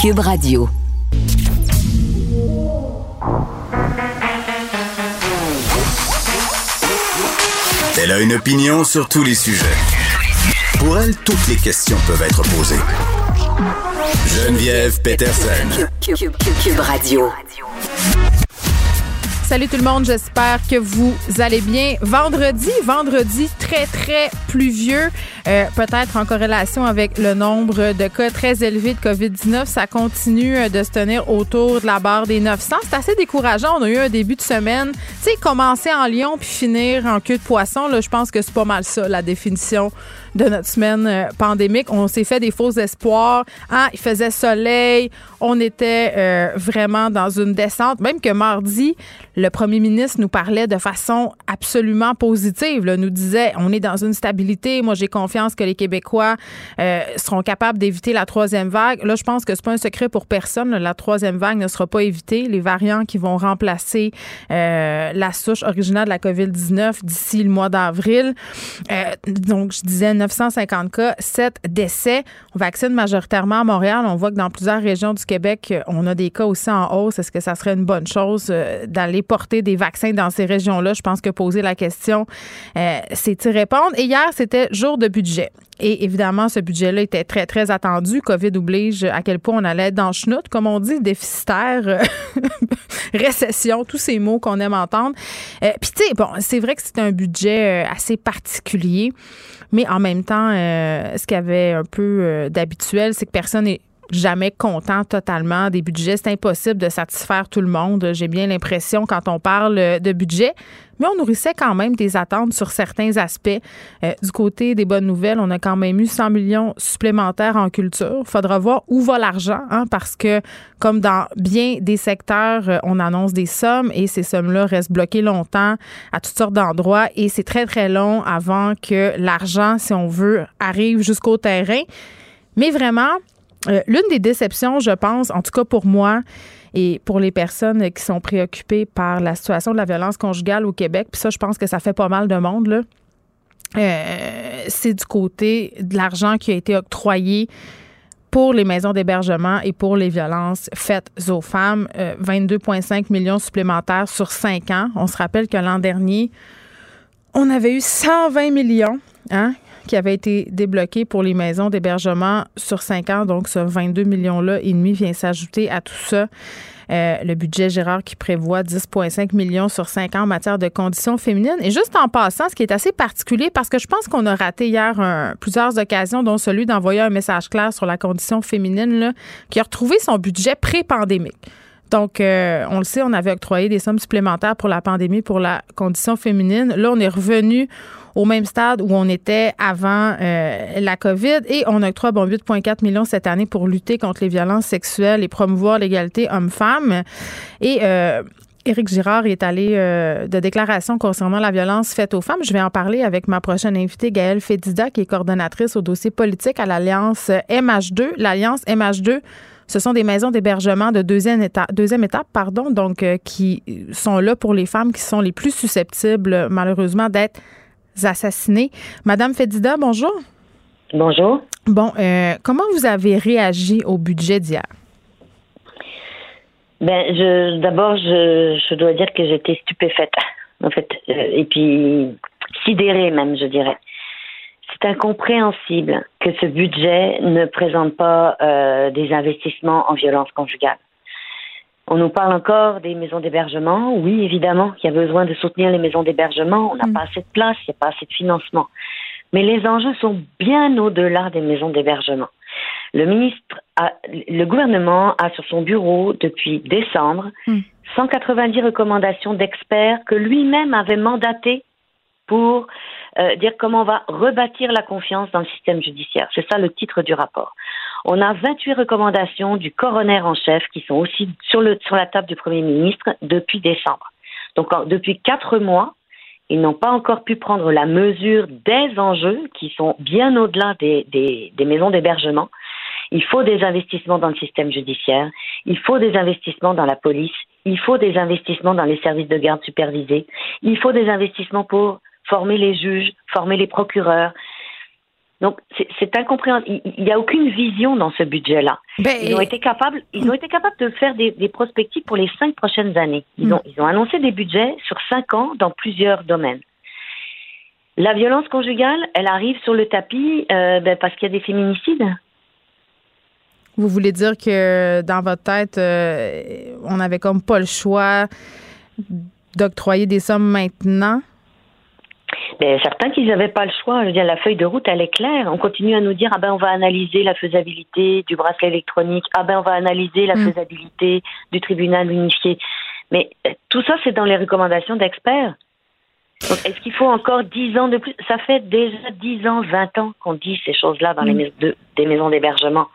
Cube Radio. Elle a une opinion sur tous les sujets. Pour elle, toutes les questions peuvent être posées. Geneviève Peterson. Cube, Radio. Salut tout le monde, j'espère que vous allez bien. Vendredi, vendredi très très pluvieux, euh, peut-être en corrélation avec le nombre de cas très élevés de COVID-19, ça continue euh, de se tenir autour de la barre des 900. C'est assez décourageant. On a eu un début de semaine, tu sais, commencer en lion puis finir en queue de poisson. Là, je pense que c'est pas mal ça la définition de notre semaine euh, pandémique. On s'est fait des faux espoirs. Ah, il faisait soleil. On était vraiment dans une descente. Même que mardi, le premier ministre nous parlait de façon absolument positive. Là, nous disait, on est dans une stabilité. Moi, j'ai confiance que les Québécois euh, seront capables d'éviter la troisième vague. Là, je pense que c'est pas un secret pour personne. La troisième vague ne sera pas évitée. Les variants qui vont remplacer euh, la souche originale de la COVID-19 d'ici le mois d'avril. Euh, donc, je disais 950 cas, 7 décès. On vaccine majoritairement à Montréal. On voit que dans plusieurs régions du Québec, on a des cas aussi en hausse. Est-ce que ça serait une bonne chose d'aller porter des vaccins dans ces régions-là? Je pense que poser la question, c'est y répondre. Et hier, c'était jour de budget. Et évidemment, ce budget-là était très, très attendu. COVID oblige à quel point on allait dans chenoute, comme on dit, déficitaire, récession, tous ces mots qu'on aime entendre. Euh, Puis, tu sais, bon, c'est vrai que c'est un budget euh, assez particulier, mais en même temps, euh, ce qu'il y avait un peu d'habituel, c'est que personne n'est jamais content totalement des budgets. C'est impossible de satisfaire tout le monde. J'ai bien l'impression quand on parle de budget. Mais on nourrissait quand même des attentes sur certains aspects. Euh, du côté des bonnes nouvelles, on a quand même eu 100 millions supplémentaires en culture. Faudra voir où va l'argent, hein, parce que comme dans bien des secteurs, euh, on annonce des sommes et ces sommes-là restent bloquées longtemps à toutes sortes d'endroits et c'est très, très long avant que l'argent, si on veut, arrive jusqu'au terrain. Mais vraiment, euh, l'une des déceptions, je pense, en tout cas pour moi, et pour les personnes qui sont préoccupées par la situation de la violence conjugale au Québec, puis ça, je pense que ça fait pas mal de monde, là. Euh, c'est du côté de l'argent qui a été octroyé pour les maisons d'hébergement et pour les violences faites aux femmes. 22,5 euh, millions supplémentaires sur cinq ans. On se rappelle que l'an dernier, on avait eu 120 millions hein, qui avait été débloqué pour les maisons d'hébergement sur cinq ans. Donc, ce 22 millions-là et demi vient s'ajouter à tout ça. Euh, le budget Gérard qui prévoit 10,5 millions sur cinq ans en matière de conditions féminines. Et juste en passant, ce qui est assez particulier, parce que je pense qu'on a raté hier plusieurs occasions, dont celui d'envoyer un message clair sur la condition féminine, là, qui a retrouvé son budget pré-pandémique. Donc, euh, on le sait, on avait octroyé des sommes supplémentaires pour la pandémie, pour la condition féminine. Là, on est revenu au même stade où on était avant euh, la COVID et on octroie bon 8,4 millions cette année pour lutter contre les violences sexuelles et promouvoir l'égalité homme-femme. Et euh, Éric Girard est allé euh, de déclaration concernant la violence faite aux femmes. Je vais en parler avec ma prochaine invitée, Gaëlle Fédida, qui est coordonnatrice au dossier politique à l'Alliance MH2. L'Alliance MH2, ce sont des maisons d'hébergement de deuxième étape, deuxième étape pardon, donc qui sont là pour les femmes qui sont les plus susceptibles, malheureusement, d'être assassinés. Madame Fedida, bonjour. Bonjour. Bon, euh, comment vous avez réagi au budget d'hier? Ben, je, d'abord, je, dois dire que j'étais stupéfaite, en fait, euh, et puis sidérée même, je dirais. C'est incompréhensible que ce budget ne présente pas euh, des investissements en violence conjugale. On nous parle encore des maisons d'hébergement. Oui, évidemment, il y a besoin de soutenir les maisons d'hébergement. On n'a mm. pas assez de place, il n'y a pas assez de financement. Mais les enjeux sont bien au-delà des maisons d'hébergement. Le ministre, le gouvernement a sur son bureau depuis décembre 190 mm. recommandations d'experts que lui-même avait mandatés pour euh, dire comment on va rebâtir la confiance dans le système judiciaire. C'est ça le titre du rapport. On a 28 recommandations du coroner en chef qui sont aussi sur, la table du Premier ministre depuis décembre. Donc depuis quatre mois, ils n'ont pas encore pu prendre la mesure des enjeux qui sont bien au-delà des maisons d'hébergement. Il faut des investissements dans le système judiciaire, il faut des investissements dans la police, il faut des investissements dans les services de garde supervisés, il faut des investissements pour former les juges, former les procureurs. Donc c'est incompréhensible. Il n'y a aucune vision dans ce budget-là. Ben, ils ont été capables, ils ont été capables de faire des, des prospectives pour les cinq prochaines années. Ils hmm. ont, ils ont annoncé des budgets sur cinq ans dans plusieurs domaines. La violence conjugale, elle arrive sur le tapis euh, ben, parce qu'il y a des féminicides. Vous voulez dire que dans votre tête, euh, on n'avait comme pas le choix d'octroyer des sommes maintenant? Ben, certains qu'ils n'avaient pas le choix. Je veux dire, la feuille de route, elle est claire. On continue à nous dire, ah ben, on va analyser la faisabilité du bracelet électronique. Ah ben, on va analyser la mm. faisabilité du tribunal unifié. Mais euh, tout ça, c'est dans les recommandations d'experts. Donc, est-ce qu'il faut encore 10 ans de plus? Ça fait déjà 10 ans, 20 ans qu'on dit ces choses-là dans les mm. maisons des maisons d'hébergement.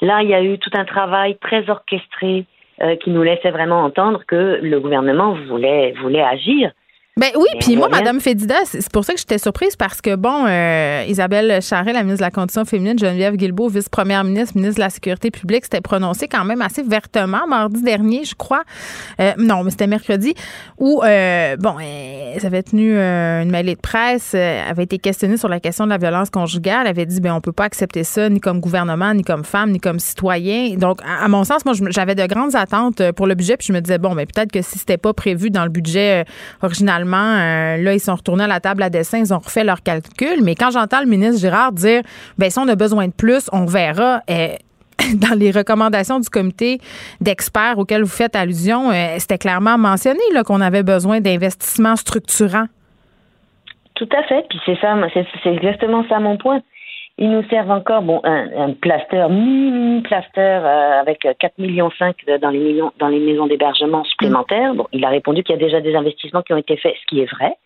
Là, il y a eu tout un travail très orchestré euh, qui nous laissait vraiment entendre que le gouvernement voulait, voulait agir. Ben oui, puis moi, Madame Fédida, c'est pour ça que j'étais surprise parce que, bon, euh, Isabelle Charret, la ministre de la Condition féminine, Geneviève Guilbeault, vice-première ministre, ministre de la Sécurité publique, s'était prononcée quand même assez vertement mardi dernier, je crois. Euh, non, mais c'était mercredi, où, euh, bon, elle avait tenu une mêlée de presse, avait été questionnée sur la question de la violence conjugale, elle avait dit, ben on peut pas accepter ça ni comme gouvernement, ni comme femme, ni comme citoyen. Donc, à, mon sens, moi, j'avais de grandes attentes pour le budget, puis je me disais, bon, mais peut-être que si c'était pas prévu dans le budget original euh, là, ils sont retournés à la table à dessin, ils ont refait leurs calculs. Mais quand j'entends le ministre Girard dire, ben si on a besoin de plus, on verra. Euh, dans les recommandations du comité d'experts auxquels vous faites allusion, euh, c'était clairement mentionné qu'on avait besoin d'investissements structurants. Tout à fait. Puis c'est ça, c'est exactement ça mon point. Ils nous servent encore bon un, un plaster, mini plaster euh, avec 4 millions 5 dans les millions dans les maisons d'hébergement supplémentaires. Bon, il a répondu qu'il y a déjà des investissements qui ont été faits, ce qui est vrai.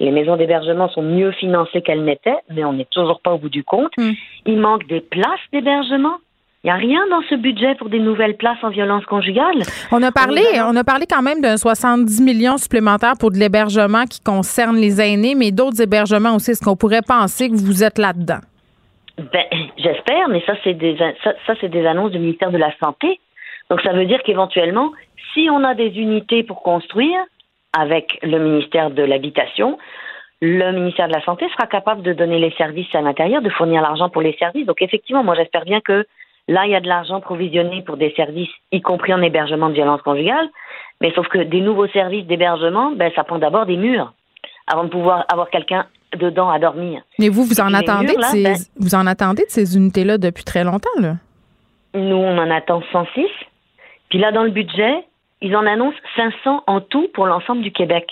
Les maisons d'hébergement sont mieux financées qu'elles n'étaient, mais on n'est toujours pas au bout du compte. Mm. Il manque des places d'hébergement. Il n'y a rien dans ce budget pour des nouvelles places en violence conjugale. On a parlé, on a parlé quand même d'un 70 millions supplémentaires pour de l'hébergement qui concerne les aînés, mais d'autres hébergements aussi. Est-ce qu'on pourrait penser que vous êtes là-dedans? Ben, j'espère, mais ça c'est des ça, c'est des annonces du ministère de la santé. Donc ça veut dire qu'éventuellement, si on a des unités pour construire avec le ministère de l'habitation, le ministère de la santé sera capable de donner les services à l'intérieur, de fournir l'argent pour les services. Donc effectivement, moi j'espère bien que là il y a de l'argent provisionné pour des services, y compris en hébergement de violence conjugale. Mais sauf que des nouveaux services d'hébergement, ben ça prend d'abord des murs avant de pouvoir avoir quelqu'un dedans à dormir. Mais vous, vous en attendez de ces, ben vous en attendez de ces unités-là depuis très longtemps, là? Nous, on en attend 106. Puis là, dans le budget, ils en annoncent 500 en tout pour l'ensemble du Québec.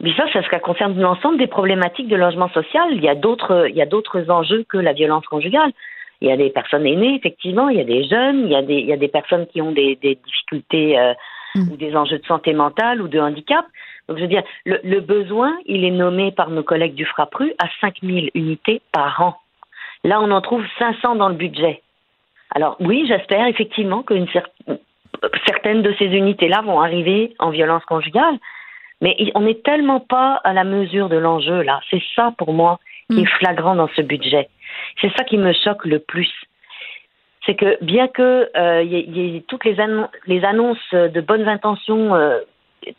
Mais ça, ça, ça concerne l'ensemble des problématiques de logement social. Il y a d'autres, il y a d'autres enjeux que la violence conjugale. Il y a des personnes aînées, effectivement. Il y a des jeunes. Il y a des, il y a des personnes qui ont des, des difficultés euh, mmh. ou des enjeux de santé mentale ou de handicap. Donc, je veux dire, le, besoin, il est nommé par nos collègues du FRAPRU à 5000 unités par an. Là, on en trouve 500 dans le budget. Alors, oui, j'espère effectivement qu'une certaines de ces unités-là vont arriver en violence conjugale, mais on n'est tellement pas à la mesure de l'enjeu, là. C'est ça, pour moi, qui est mm. flagrant dans ce budget. C'est ça qui me choque le plus. C'est que bien que euh, y, ait toutes les, les, annonces de bonnes intentions euh,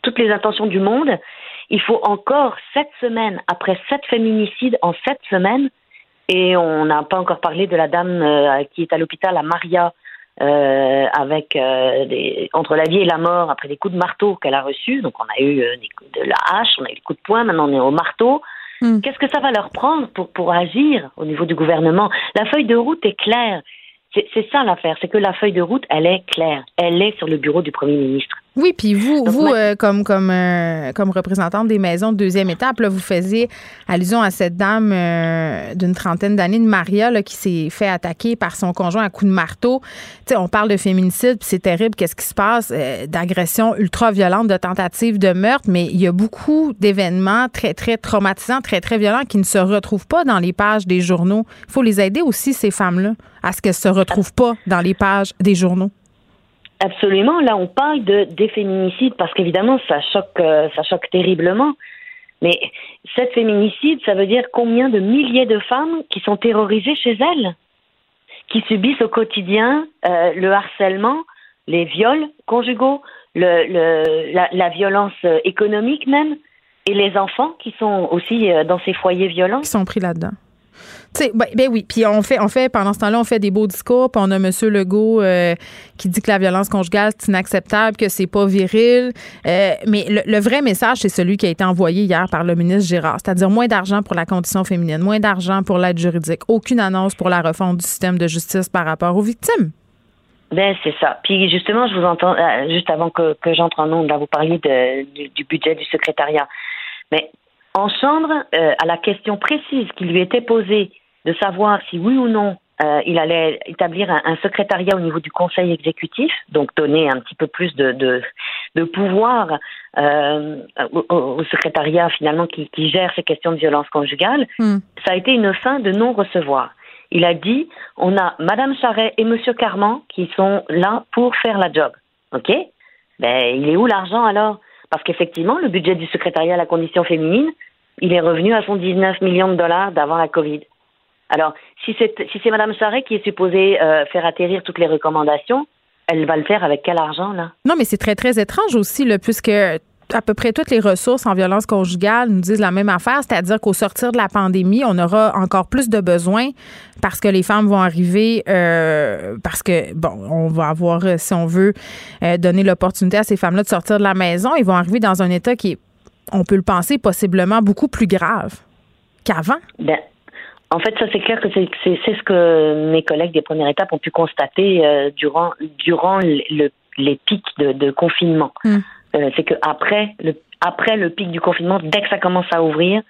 toutes les intentions du monde, il faut encore sept semaines, après sept féminicides en sept semaines, et on n'a pas encore parlé de la dame euh, qui est à l'hôpital à Maria, euh, avec euh, des, entre la vie et la mort après des coups de marteau qu'elle a reçus. Donc on a eu des coups de la hache, on a eu des coups de poing, maintenant on est au marteau. Hmm. Qu'est-ce que ça va leur prendre pour, pour agir au niveau du gouvernement? La feuille de route est claire. C'est ça l'affaire, c'est que la feuille de route, elle est claire. Elle est sur le bureau du premier ministre. Oui, puis vous, vous euh, comme comme euh, comme représentante des maisons de deuxième étape, là, vous faisiez allusion à cette dame euh, d'une trentaine d'années, de Maria, qui s'est fait attaquer par son conjoint à coups de marteau. sais, on parle de féminicide, puis c'est terrible, qu'est-ce qui se passe, d'agressions ultra violentes, de tentatives de meurtre, mais il y a beaucoup d'événements très très traumatisants, très très violents qui ne se retrouvent pas dans les pages des journaux. Il faut les aider aussi ces femmes-là à ce qu'elles se retrouvent pas dans les pages des journaux. Absolument. Là, on parle de féminicides parce qu'évidemment, ça choque, euh, ça choque terriblement. Mais cette féminicide, ça veut dire combien de milliers de femmes qui sont terrorisées chez elles, qui subissent au quotidien euh, le harcèlement, les viols conjugaux, le, le, la, la, violence économique même, et les enfants qui sont aussi euh, dans ces foyers violents. Qui sont pris là-dedans. Ben, ben, oui, puis on fait, on fait pendant ce temps-là, on fait des beaux discours, puis on a M. Legault euh, qui dit que la violence conjugale c'est inacceptable, que c'est pas viril. Euh, mais le, vrai message, c'est celui qui a été envoyé hier par le ministre Gérard, c'est-à-dire moins d'argent pour la condition féminine, moins d'argent pour l'aide juridique, aucune annonce pour la refonte du système de justice par rapport aux victimes. Ben c'est ça. Puis justement, je vous entends euh, juste avant que, j'entre en ondes, là vous parliez de, du, budget du secrétariat. Mais en chambre, à la question précise qui lui était posée de savoir si oui ou non euh, il allait établir un, secrétariat au niveau du conseil exécutif, donc donner un petit peu plus de, de, pouvoir euh, au, secrétariat finalement qui, gère ces questions de violence conjugale. Hmm. Ça a été une fin de non-recevoir. Il a dit on a Madame Charret et Monsieur Carman qui sont là pour faire la job. Ok? Ben il est où l'argent alors? Parce qu'effectivement, le budget du secrétariat à la condition féminine, il est revenu à son 19 millions de dollars d'avant la Covid. Alors, si c'est si c'est Madame qui est supposée euh, faire atterrir toutes les recommandations, elle va le faire avec quel argent là? Non, mais c'est très très étrange aussi, là, puisque à peu près toutes les ressources en violence conjugale nous disent la même affaire, c'est-à-dire qu'au sortir de la pandémie, on aura encore plus de besoins parce que les femmes vont arriver, euh, parce que, bon, on va avoir, euh, si on veut, donner l'opportunité à ces femmes-là de sortir de la maison. Ils vont arriver dans un état qui est, on peut le penser, possiblement beaucoup plus grave qu'avant. Ben, en fait, ça c'est clair que c'est ce que mes collègues des premières étapes ont pu constater euh, durant durant le, les pics de, de confinement. Hmm. Euh, c'est que après le après le pic du confinement, dès que ça commence à ouvrir,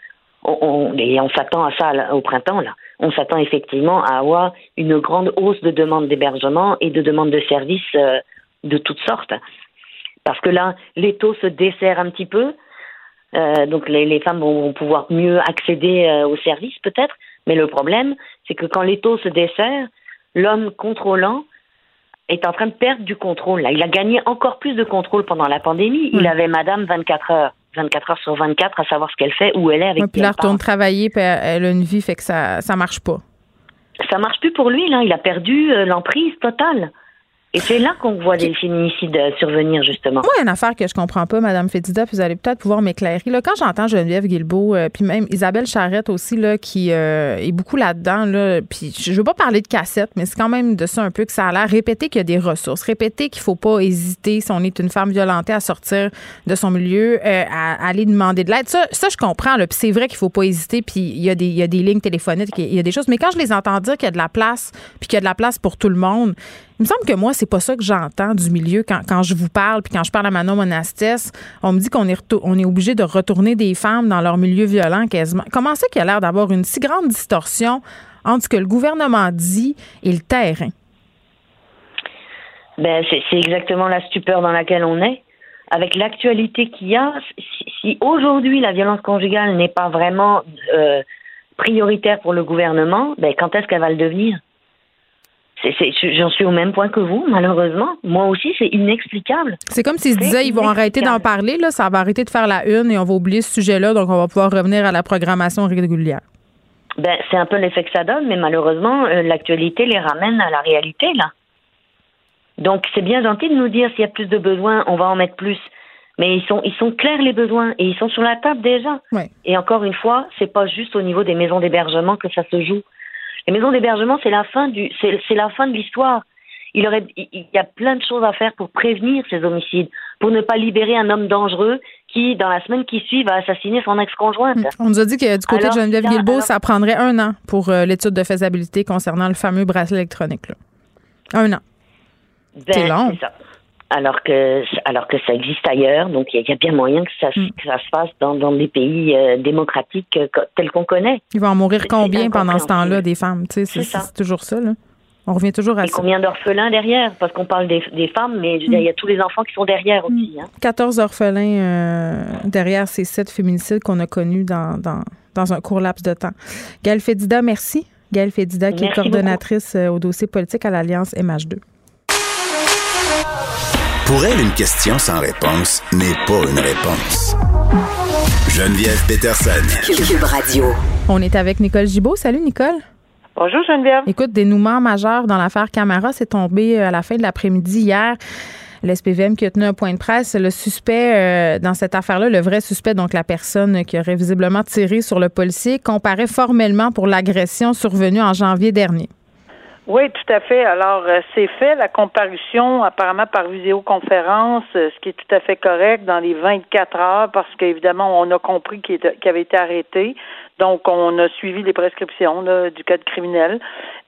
on, et on s'attend à ça au printemps là, on s'attend effectivement à avoir une grande hausse de demandes d'hébergement et de demandes de services euh, de toutes sortes. Parce que là, les taux se desserrent un petit peu. Euh, donc les, les, femmes vont, pouvoir mieux accéder euh, aux services peut-être, mais le problème, c'est que quand les taux se desserrent, l'homme contrôlant est en train de perdre du contrôle. Là. Il a gagné encore plus de contrôle pendant la pandémie. Il avait madame 24 heures. 24 heures sur 24 à savoir ce qu'elle fait, où elle est avec ouais, Puis elle retourne travailler, puis elle a une vie, fait que ça ça marche pas. Ça marche plus pour lui, là. Il a perdu euh, l'emprise totale. Et c'est là qu'on voit des féminicides euh, survenir, justement. Moi, une affaire que je comprends pas, Madame Fédida, puis vous allez peut-être pouvoir m'éclairer. Là, quand j'entends Geneviève Guilbeault, euh, puis même Isabelle Charrette aussi, là, qui euh, est beaucoup là-dedans, là, puis je veux pas parler de cassette, mais c'est quand même de ça un peu que ça a l'air. Répéter qu'il y a des ressources, répéter qu'il faut pas hésiter, si on est une femme violentée, à sortir de son milieu, à, aller demander de l'aide. Ça, ça, je comprends, là, puis c'est vrai qu'il faut pas hésiter, puis il y, a des, il y a des lignes téléphoniques, il y a des choses. Mais quand je les entends dire qu'il y a de la place, puis qu'il y a de la place pour tout le monde, il me semble que moi, c'est pas ça que j'entends du milieu quand, quand, je vous parle, puis quand je parle à Manon Monastès, on me dit qu'on est, on est obligé de retourner des femmes dans leur milieu violent quasiment. Comment ça qu'il y a l'air d'avoir une si grande distorsion entre ce que le gouvernement dit et le terrain? Ben, c'est exactement la stupeur dans laquelle on est. Avec l'actualité qu'il y a, si, aujourd'hui la violence conjugale n'est pas vraiment euh, prioritaire pour le gouvernement, ben, quand est-ce qu'elle va le devenir? J'en suis au même point que vous, malheureusement. Moi aussi, c'est inexplicable. C'est comme s'ils se disaient ils vont arrêter d'en parler, là, ça va arrêter de faire la une et on va oublier ce sujet-là, donc on va pouvoir revenir à la programmation régulière. Ben, c'est un peu l'effet que ça donne, mais malheureusement, euh, l'actualité les ramène à la réalité, là. Donc, c'est bien gentil de nous dire s'il y a plus de besoins, on va en mettre plus. Mais ils sont, ils sont clairs les besoins et ils sont sur la table déjà. Et encore une fois, c'est pas juste au niveau des maisons d'hébergement que ça se joue. Les maisons d'hébergement, c'est la fin du, c'est la fin de l'histoire. Il aurait, il y a plein de choses à faire pour prévenir ces homicides, pour ne pas libérer un homme dangereux qui, dans la semaine qui suit, va assassiner son ex-conjointe. On nous a dit que du côté de Geneviève Guilbeault, ça prendrait un an pour euh, l'étude de faisabilité concernant le fameux bracelet électronique. Un an. Ben, c'est long. Ça alors que alors que ça existe ailleurs. Donc il y, a bien moyen que ça, hmm. que ça se fasse dans, dans des pays euh, démocratiques euh, tels qu'on connaît. Il va en mourir combien pendant ce temps-là des femmes? C'est toujours ça. Là. On revient toujours à Et combien d'orphelins derrière? Parce qu'on parle des, des, femmes, mais il y a hmm. tous les enfants qui sont derrière aussi. Hein. 14 orphelins euh, derrière ces sept féminicides qu'on a connus dans, dans, dans, un court laps de temps. Gaëlle Fédida, merci. Gaëlle Fédida, qui est coordonnatrice au dossier politique à l'Alliance MH2. Pour elle, une question sans réponse n'est pas une réponse. Geneviève Peterson. Cube Radio. On est avec Nicole Gibault. Salut, Nicole. Bonjour, Geneviève. Écoute, dénouement majeur dans l'affaire Camara, c'est tombé euh, à la fin de l'après-midi hier. l'SPVM qui a tenu un point de presse. Le suspect dans cette affaire-là, le vrai suspect, donc la personne qui aurait visiblement tiré sur le policier, comparaît formellement pour l'agression survenue en janvier dernier. Oui, tout à fait. Alors, euh, c'est fait, la comparution, apparemment par vidéoconférence, euh, ce qui est tout à fait correct dans les 24 heures, parce qu'évidemment, on a compris qu'il avait été arrêté. Donc, on a suivi les prescriptions du code criminel.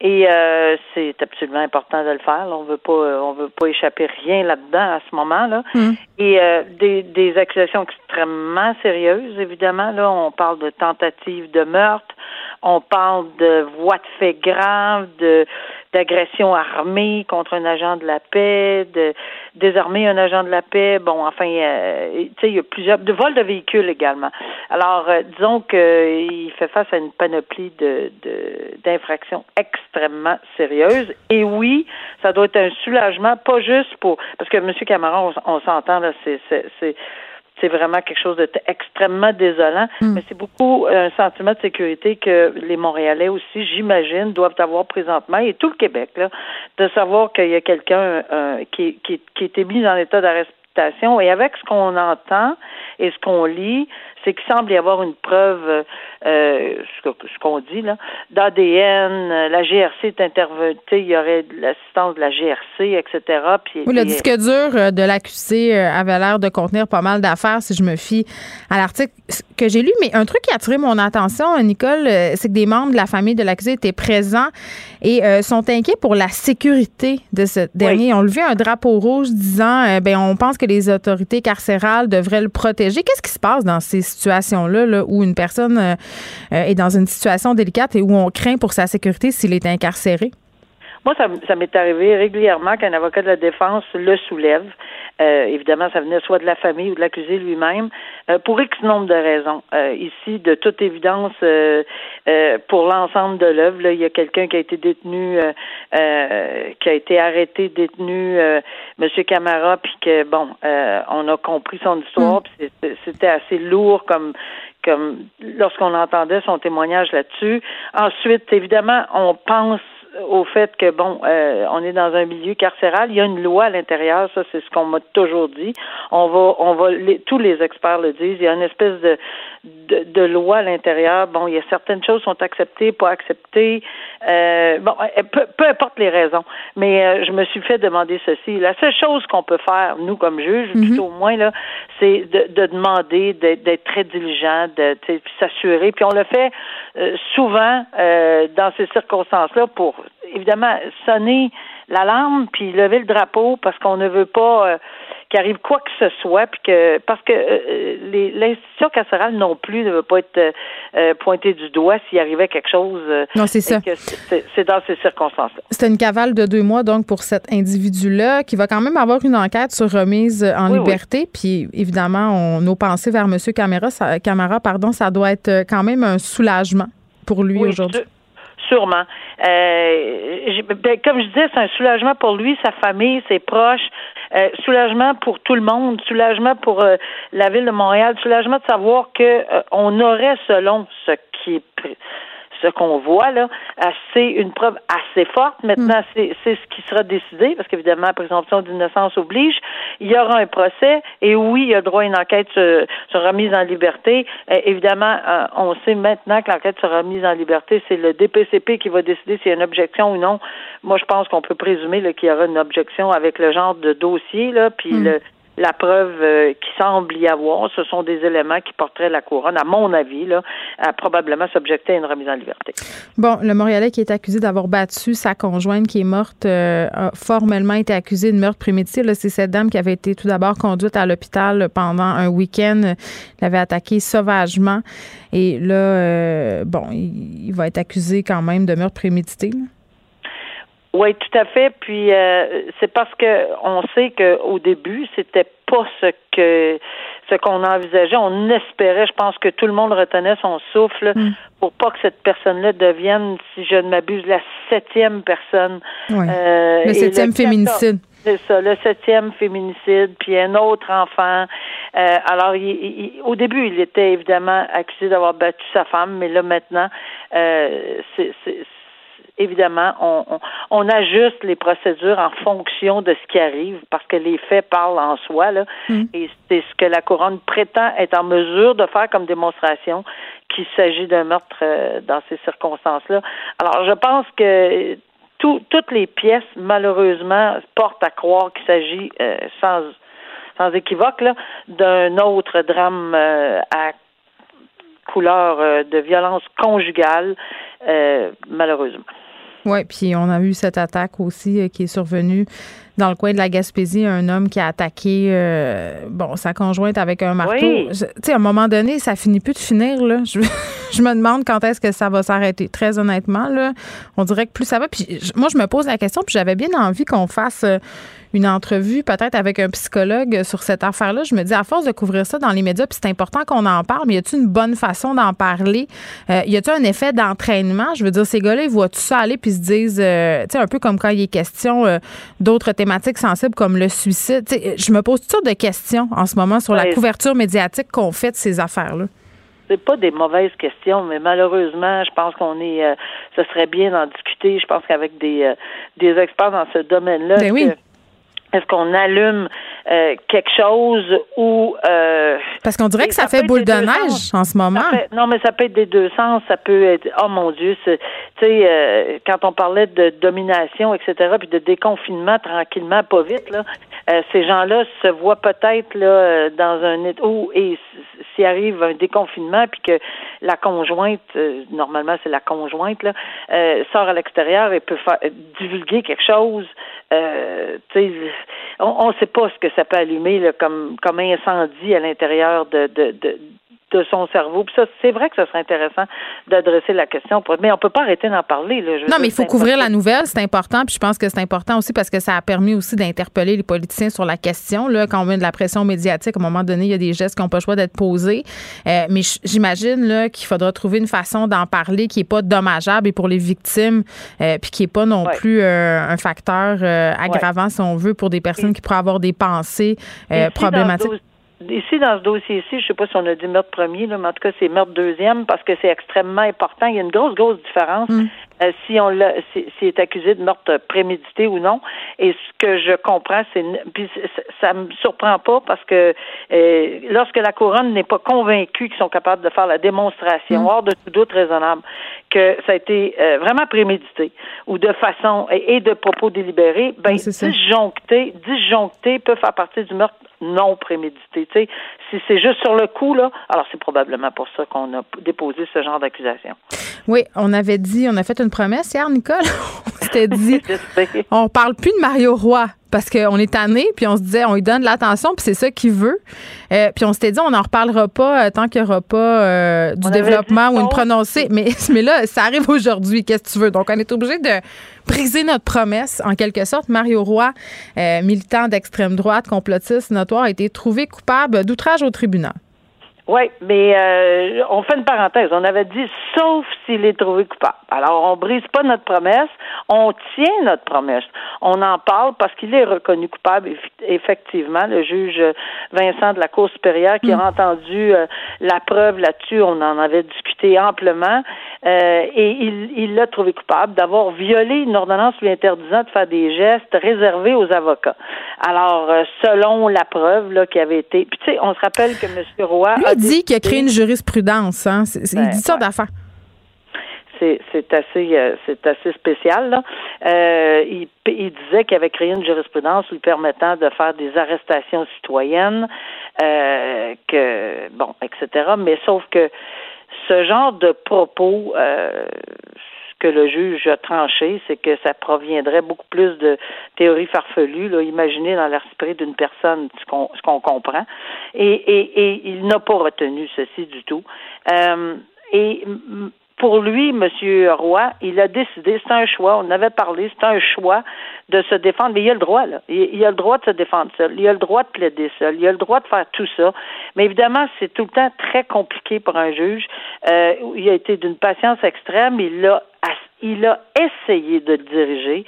Et euh, c'est absolument important de le faire. On veut pas on veut pas échapper rien là-dedans à ce moment-là. Mm. Et des, des accusations extrêmement sérieuses, évidemment. Là, on parle de tentative de meurtre, on parle de voies de fait graves, de d'agression armée contre un agent de la paix, de désarmer un agent de la paix. Bon, enfin, euh, tu sais, il y a plusieurs de vols de véhicules également. Alors, euh, disons qu'il fait face à une panoplie de d'infractions extrêmement sérieuses. Et oui, ça doit être un soulagement, pas juste pour parce que M. Cameron, on, s'entend là, c'est c'est vraiment quelque chose d'extrêmement désolant, hmm. mais c'est beaucoup un sentiment de sécurité que les Montréalais aussi, j'imagine, doivent avoir présentement, et tout le Québec, là, de savoir qu'il y a quelqu'un euh, qui, qui, qui été mis en état d'arrestation. Et avec ce qu'on entend et ce qu'on lit, c'est qu'il semble y avoir une preuve, euh, ce qu'on dit là, d'ADN, la GRC est intervenue, il y aurait l'assistance de la GRC, etc. Puis, oui, le disque dur euh, de l'accusé euh, avait l'air de contenir pas mal d'affaires, si je me fie à l'article que j'ai lu. Mais un truc qui a attiré mon attention, Nicole, c'est que des membres de la famille de l'accusé étaient présents et sont inquiets pour la sécurité de ce dernier. On le vu un drapeau rouge disant, ben on pense que les autorités carcérales devraient le protéger. Qu'est-ce qui se passe dans ces situation-là où une personne euh, euh, est dans une situation délicate et où on craint pour sa sécurité s'il est incarcéré? Moi, ça, ça m'est arrivé régulièrement qu'un avocat de la défense le soulève. Euh, évidemment, ça venait soit de la famille ou de l'accusé lui-même, pour X nombre de raisons. ici, de toute évidence, pour l'ensemble de l'œuvre, il y a quelqu'un qui a été détenu, qui a été arrêté, détenu, Monsieur Camara, puis que bon, on a compris son histoire, mm. c'était assez lourd comme comme lorsqu'on entendait son témoignage là-dessus. Ensuite, évidemment, on pense au fait que bon, euh, on est dans un milieu carcéral, il y a une loi à l'intérieur, ça c'est ce qu'on m'a toujours dit. On va, on va, tous les experts le disent. Il y a une espèce de, de, loi à l'intérieur. Bon, il y a certaines choses sont acceptées, pas acceptées. Euh, bon, euh, peu, peu, importe les raisons. Mais euh, je me suis fait demander ceci. La seule chose qu'on peut faire, nous comme juges, mm tout au moins là, c'est de, de, demander d'être très diligent, de s'assurer. Puis on le fait souvent dans ces circonstances-là pour évidemment sonner l'alarme puis lever le drapeau parce qu'on ne veut pas qu'arrive quoi que ce soit, puis que parce que euh, l'institution carcérale non plus ne veut pas être euh, pointée du doigt s'il arrivait quelque chose. Euh, non, c'est ça. C'est dans ces circonstances-là. C'est une cavale de deux mois donc pour cet individu-là qui va quand même avoir une enquête sur remise en liberté. Puis évidemment, on, nos pensées vers M. Camara, ça, Camara, pardon, ça doit être quand même un soulagement pour lui aujourd'hui. Sûrement. Euh, ben, comme je disais, c'est un soulagement pour lui, sa famille, ses proches, euh, soulagement pour tout le monde, soulagement pour euh, la ville de Montréal, soulagement de savoir que on aurait, selon ce qui est ce qu'on voit là, c'est une preuve assez forte. Maintenant, hmm. c'est ce qui sera décidé, parce qu'évidemment, la présomption d'innocence oblige. Il y aura un procès, et oui, il y a droit à une enquête sur, remise en liberté. Euh, évidemment, euh, on sait maintenant que l'enquête sur remise en liberté, c'est le DPCP qui va décider s'il y a une objection ou non. Moi, je pense qu'on peut présumer qu'il y aura une objection avec le genre de dossier, là, puis hmm. le la preuve euh, qui semble y avoir, ce sont des éléments qui porteraient la couronne, à mon avis, là, à probablement s'objecter à une remise en liberté. Bon, le Montréalais qui est accusé d'avoir battu sa conjointe qui est morte euh, a formellement été accusé de meurtre prémédité. C'est cette dame qui avait été tout d'abord conduite à l'hôpital pendant un week-end. Elle avait attaqué sauvagement. Et là, euh, bon, il, va être accusé quand même de meurtre prémédité. Oui, tout à fait. Puis euh, c'est parce que on sait qu'au début, c'était pas ce que ce qu'on envisageait. On espérait, je pense que tout le monde retenait son souffle mm. pour pas que cette personne-là devienne, si je ne m'abuse, la septième personne. Euh, le septième féminicide. C'est ça, le septième féminicide, puis un autre enfant. Euh, alors, au début, il était évidemment accusé d'avoir battu sa femme, mais là maintenant, euh, c'est évidemment, on, on, ajuste les procédures en fonction de ce qui arrive, parce que les faits parlent en soi, là, mm. et c'est ce que la couronne prétend être en mesure de faire comme démonstration qu'il s'agit d'un meurtre euh, dans ces circonstances-là. Alors, je pense que toutes les pièces, malheureusement, portent à croire qu'il s'agit euh, sans sans équivoque d'un autre drame euh, à couleur de violence conjugale, euh, malheureusement. Oui, puis on a eu cette attaque aussi qui est survenue dans le coin de la Gaspésie, un homme qui a attaqué bon sa conjointe avec un marteau. Tu sais, à un moment donné, ça finit plus de finir là. Je, je me demande quand est-ce que ça va s'arrêter. Très honnêtement là, on dirait que plus ça va. Puis moi, je me pose la question, puis j'avais bien envie qu'on fasse une entrevue peut-être avec un psychologue sur cette affaire-là. Je me dis, à force de couvrir ça dans les médias, puis c'est important qu'on en parle, mais y a-t-il une bonne façon d'en parler? Euh, y a-t-il un effet d'entraînement? Je veux dire, ces gars-là, ils voient tout ça aller puis se disent, euh, tu sais, un peu comme quand il est question euh, d'autres thématiques sensibles comme le suicide. je me pose toutes sortes de questions en ce moment sur la couverture médiatique qu'on fait de ces affaires-là c'est pas des mauvaises questions, mais malheureusement, je pense qu'on est, ce serait bien d'en discuter. Je pense qu'avec des des experts dans ce domaine-là, ben oui. Est-ce qu'on allume euh, quelque chose ou euh, parce qu'on dirait que ça, fait boule de neige en ce moment. non, mais ça peut être des deux sens. Ça peut être oh mon Dieu, tu sais euh, quand on parlait de domination, etc. Puis de déconfinement tranquillement, pas vite là. Euh, ces gens-là se voient peut-être là dans un où et s'il arrive un déconfinement puis que la conjointe, normalement c'est la conjointe là, sort à l'extérieur et peut faire divulguer quelque chose. tu on ne sait pas ce que ça peut allumer là, comme, comme incendie à l'intérieur de, de, de, de son cerveau. Puis ça, c'est vrai que ça serait intéressant d'adresser la question, mais on peut pas arrêter d'en parler. Là. non, mais il faut couvrir la nouvelle, c'est important. Puis je pense que c'est important aussi parce que ça a permis aussi d'interpeller les politiciens sur la question. Là, quand on met de la pression médiatique, à un moment donné, il y a des gestes qui n'ont pas le choix d'être posés. Euh, mais j'imagine là qu'il faudra trouver une façon d'en parler qui est pas dommageable et pour les victimes, euh, puis qui est pas non plus euh, un facteur aggravant, si on veut, pour des personnes qui pourraient avoir des pensées problématiques Ici, dans ce dossier-ci, je ne sais pas si on a dit meurtre premier, là, mais en tout cas, c'est meurtre deuxième parce que c'est extrêmement important. Il y a une grosse, grosse différence mm. Euh, si on l'a, si, est accusé de meurtre prémédité ou non. Et ce que je comprends, c'est, puis ça me surprend pas parce que euh, lorsque la couronne n'est pas convaincue qu'ils sont capables de faire la démonstration mm. hors de tout doute raisonnable que ça a été euh, vraiment prémédité ou de façon et, de propos délibérés, ben disjoncté, disjoncté peut faire partie du meurtre non prémédité. Tu sais, si c'est juste sur le coup, là, alors c'est probablement pour ça qu'on a déposé ce genre d'accusation. Oui, on avait dit, on a fait une promesse hier, Nicole? on s'était dit, on parle plus de Mario Roy parce qu'on est tanné, puis on se disait, on lui donne de l'attention, puis c'est ça qu'il veut. Euh, puis on s'était dit, on n'en reparlera pas euh, tant qu'il n'y aura pas euh, du développement ou une prononcée. Mais, mais là, ça arrive aujourd'hui. Qu'est-ce que tu veux? Donc, on est obligé de briser notre promesse, en quelque sorte. Mario Roy, militant d'extrême droite, complotiste notoire, a été trouvé coupable d'outrage au tribunal. Oui, mais euh, on fait une parenthèse. On avait dit sauf s'il est trouvé coupable. Alors, on brise pas notre promesse, on tient notre promesse. On en parle parce qu'il est reconnu coupable, effectivement. Le juge Vincent de la Cour supérieure qui a mm. entendu euh, la preuve là-dessus, on en avait discuté amplement, euh, et il l'a trouvé coupable d'avoir violé une ordonnance lui interdisant de faire des gestes réservés aux avocats. Alors, selon la preuve là, qui avait été... Puis, tu sais, on se rappelle que M. Roy dit qu'il a créé une jurisprudence. Hein? il ben, dit ça d'affaires. C'est assez, euh, c'est assez spécial. Là. Euh, il, il, disait qu'il avait créé une jurisprudence lui permettant de faire des arrestations citoyennes, euh, que bon, etc. Mais sauf que ce genre de propos, euh, que le juge a tranché, c'est que ça proviendrait beaucoup plus de théories farfelues, là, imaginées dans l'esprit d'une personne, ce qu'on comprend. Et, et, et il n'a pas retenu ceci du tout. Euh, et pour lui, M. Roy, il a décidé, c'est un choix, on avait parlé, c'est un choix de se défendre, mais il a le droit, là. Il, a le droit de se défendre seul, il a le droit de plaider seul, il a le droit de faire tout ça. Mais évidemment, c'est tout le temps très compliqué pour un juge. Euh, il a été d'une patience extrême, il l'a il a essayé de le diriger,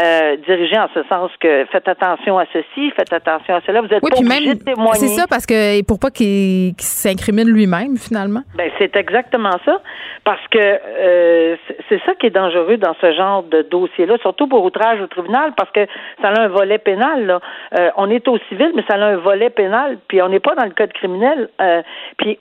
euh, diriger en ce sens que faites attention à ceci, faites attention à cela. Vous êtes pas obligé de témoigner. C'est ça parce que pour pas qu'il s'incrimine lui-même finalement. Ben c'est exactement ça, parce que euh, c'est ça qui est dangereux dans ce genre de dossier-là, surtout pour outrage au tribunal, parce que ça a un volet pénal. Là. Euh, on est au civil, mais ça a un volet pénal, puis on n'est pas dans le code criminel. Euh, puis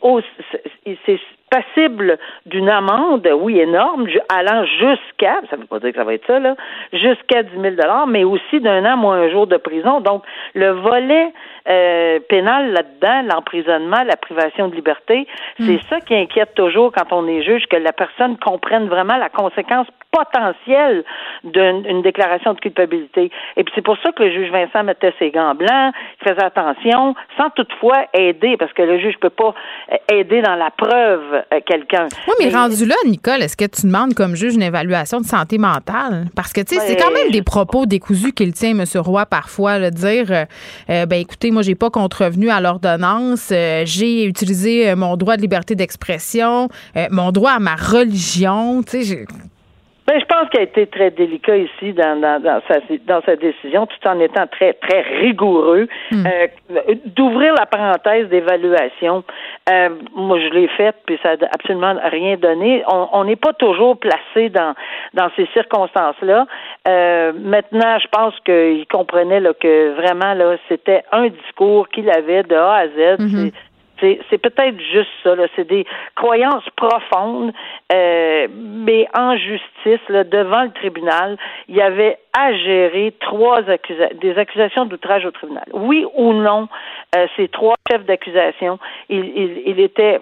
c'est passible d'une amende, oui, énorme, allant jusqu'à, ça ne veut pas dire que ça va être ça, là, jusqu'à 10 000 mais aussi d'un an moins un jour de prison. Donc, le volet euh, pénal là-dedans, l'emprisonnement, la privation de liberté, hmm. c'est ça qui inquiète toujours quand on est juge, que la personne comprenne vraiment la conséquence potentielle d'une déclaration de culpabilité. Et puis c'est pour ça que le juge Vincent mettait ses gants blancs, il faisait attention, sans toutefois aider, parce que le juge peut pas euh, aider dans la preuve euh, quelqu'un. Oui, mais, rendu là, Nicole, est-ce que tu demandes comme juge une évaluation de santé mentale? Parce que, tu sais, c'est quand même des propos décousus qu'il tient, M. Roy, parfois, le dire, ben écoutez, moi, j'ai pas contrevenu à l'ordonnance. Euh, j'ai utilisé euh, mon droit de liberté d'expression, euh, mon droit à ma religion. Tu sais, ben, je pense qu'il a été très délicat ici dans, dans, dans, sa, dans sa décision, tout en étant très, très rigoureux, hmm. euh, d'ouvrir la parenthèse d'évaluation. Euh, moi, je l'ai faite, puis ça n'a absolument rien donné. On n'est pas toujours placé dans, dans ces circonstances-là. Euh, maintenant, je pense qu'il comprenait là, que vraiment, là, c'était un discours qu'il avait de A à Z. Hmm. C'est peut-être juste ça. C'est des croyances profondes, euh, mais en justice, devant le tribunal, il y avait à gérer trois des accusations d'outrage au tribunal. Oui ou non, euh, ces trois chefs d'accusation, il, il, il était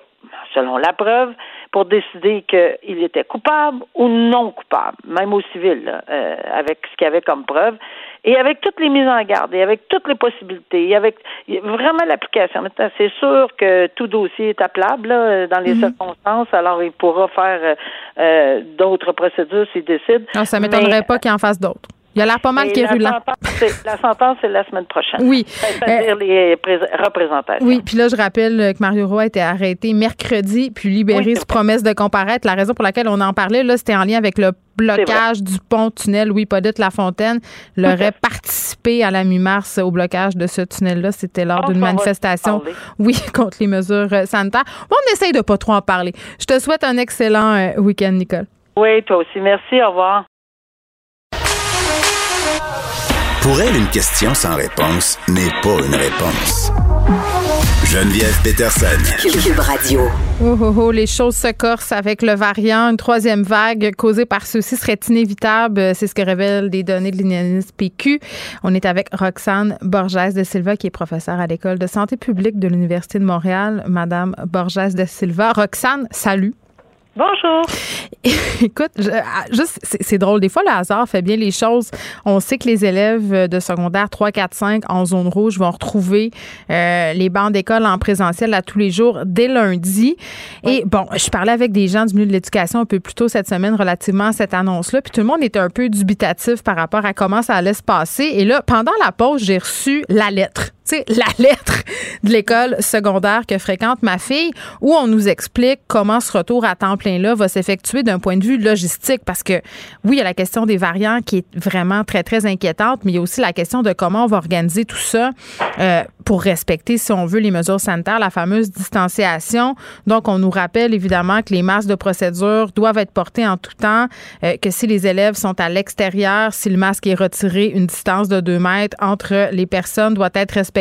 selon la preuve, pour décider qu'il était coupable ou non coupable, même au civil, euh, avec ce qu'il y avait comme preuve, et avec toutes les mises en garde, et avec toutes les possibilités, et avec vraiment l'application. Maintenant, c'est sûr que tout dossier est appelable dans les mhm. circonstances, alors il pourra faire euh, euh, d'autres procédures s'il décide. Non, ça m'étonnerait pas qu'il en fasse d'autres. Il y a l'air pas mal qui est La sentence, c'est la semaine prochaine. Oui. C'est-à-dire euh, les représentations. Oui, puis là, je rappelle que Mario Roy a été arrêté mercredi, puis libéré sous promesse de comparaître. La raison pour laquelle on en parlait, là, c'était en lien avec le blocage du pont-tunnel Louis La Fontaine. Il aurait participé à la mi-mars au blocage de ce tunnel-là. C'était lors d'une manifestation, oui, contre les mesures euh, sanitaires. on essaye de pas trop en parler. Je te souhaite un excellent euh, week-end, Nicole. Oui, toi aussi. Merci. Au revoir. Pour elle, une question sans réponse n'est pas une réponse. Geneviève Peterson. Cube Radio. Oh, oh, oh, les choses se corsent avec le variant. Une troisième vague causée par ceci serait inévitable. C'est ce que révèlent des données de l'INSPQ. PQ. On est avec Roxane Borges de Silva, qui est professeure à l'École de santé publique de l'Université de Montréal. Madame Borges de Silva. Roxane, salut. Bonjour. Écoute, ah, juste, c'est drôle. Des fois, le hasard fait bien les choses. On sait que les élèves de secondaire 3, 4, 5 en zone rouge vont retrouver euh, les bancs d'école en présentiel à tous les jours dès lundi. Et bon, je parlais avec des gens du milieu de l'éducation un peu plus tôt cette semaine relativement à cette annonce-là. Puis tout le monde était un peu dubitatif par rapport à comment ça allait se passer. Et là, pendant la pause, j'ai reçu la lettre la lettre de l'école secondaire que fréquente ma fille, où on nous explique comment ce retour à temps plein-là va s'effectuer d'un point de vue logistique. Parce que, oui, il y a la question des variants qui est vraiment très, très inquiétante, mais il y a aussi la question de comment on va organiser tout ça euh, pour respecter, si on veut, les mesures sanitaires, la fameuse distanciation. Donc, on nous rappelle évidemment que les masques de procédure doivent être portés en tout temps, euh, que si les élèves sont à l'extérieur, si le masque est retiré, une distance de deux mètres entre les personnes doit être respectée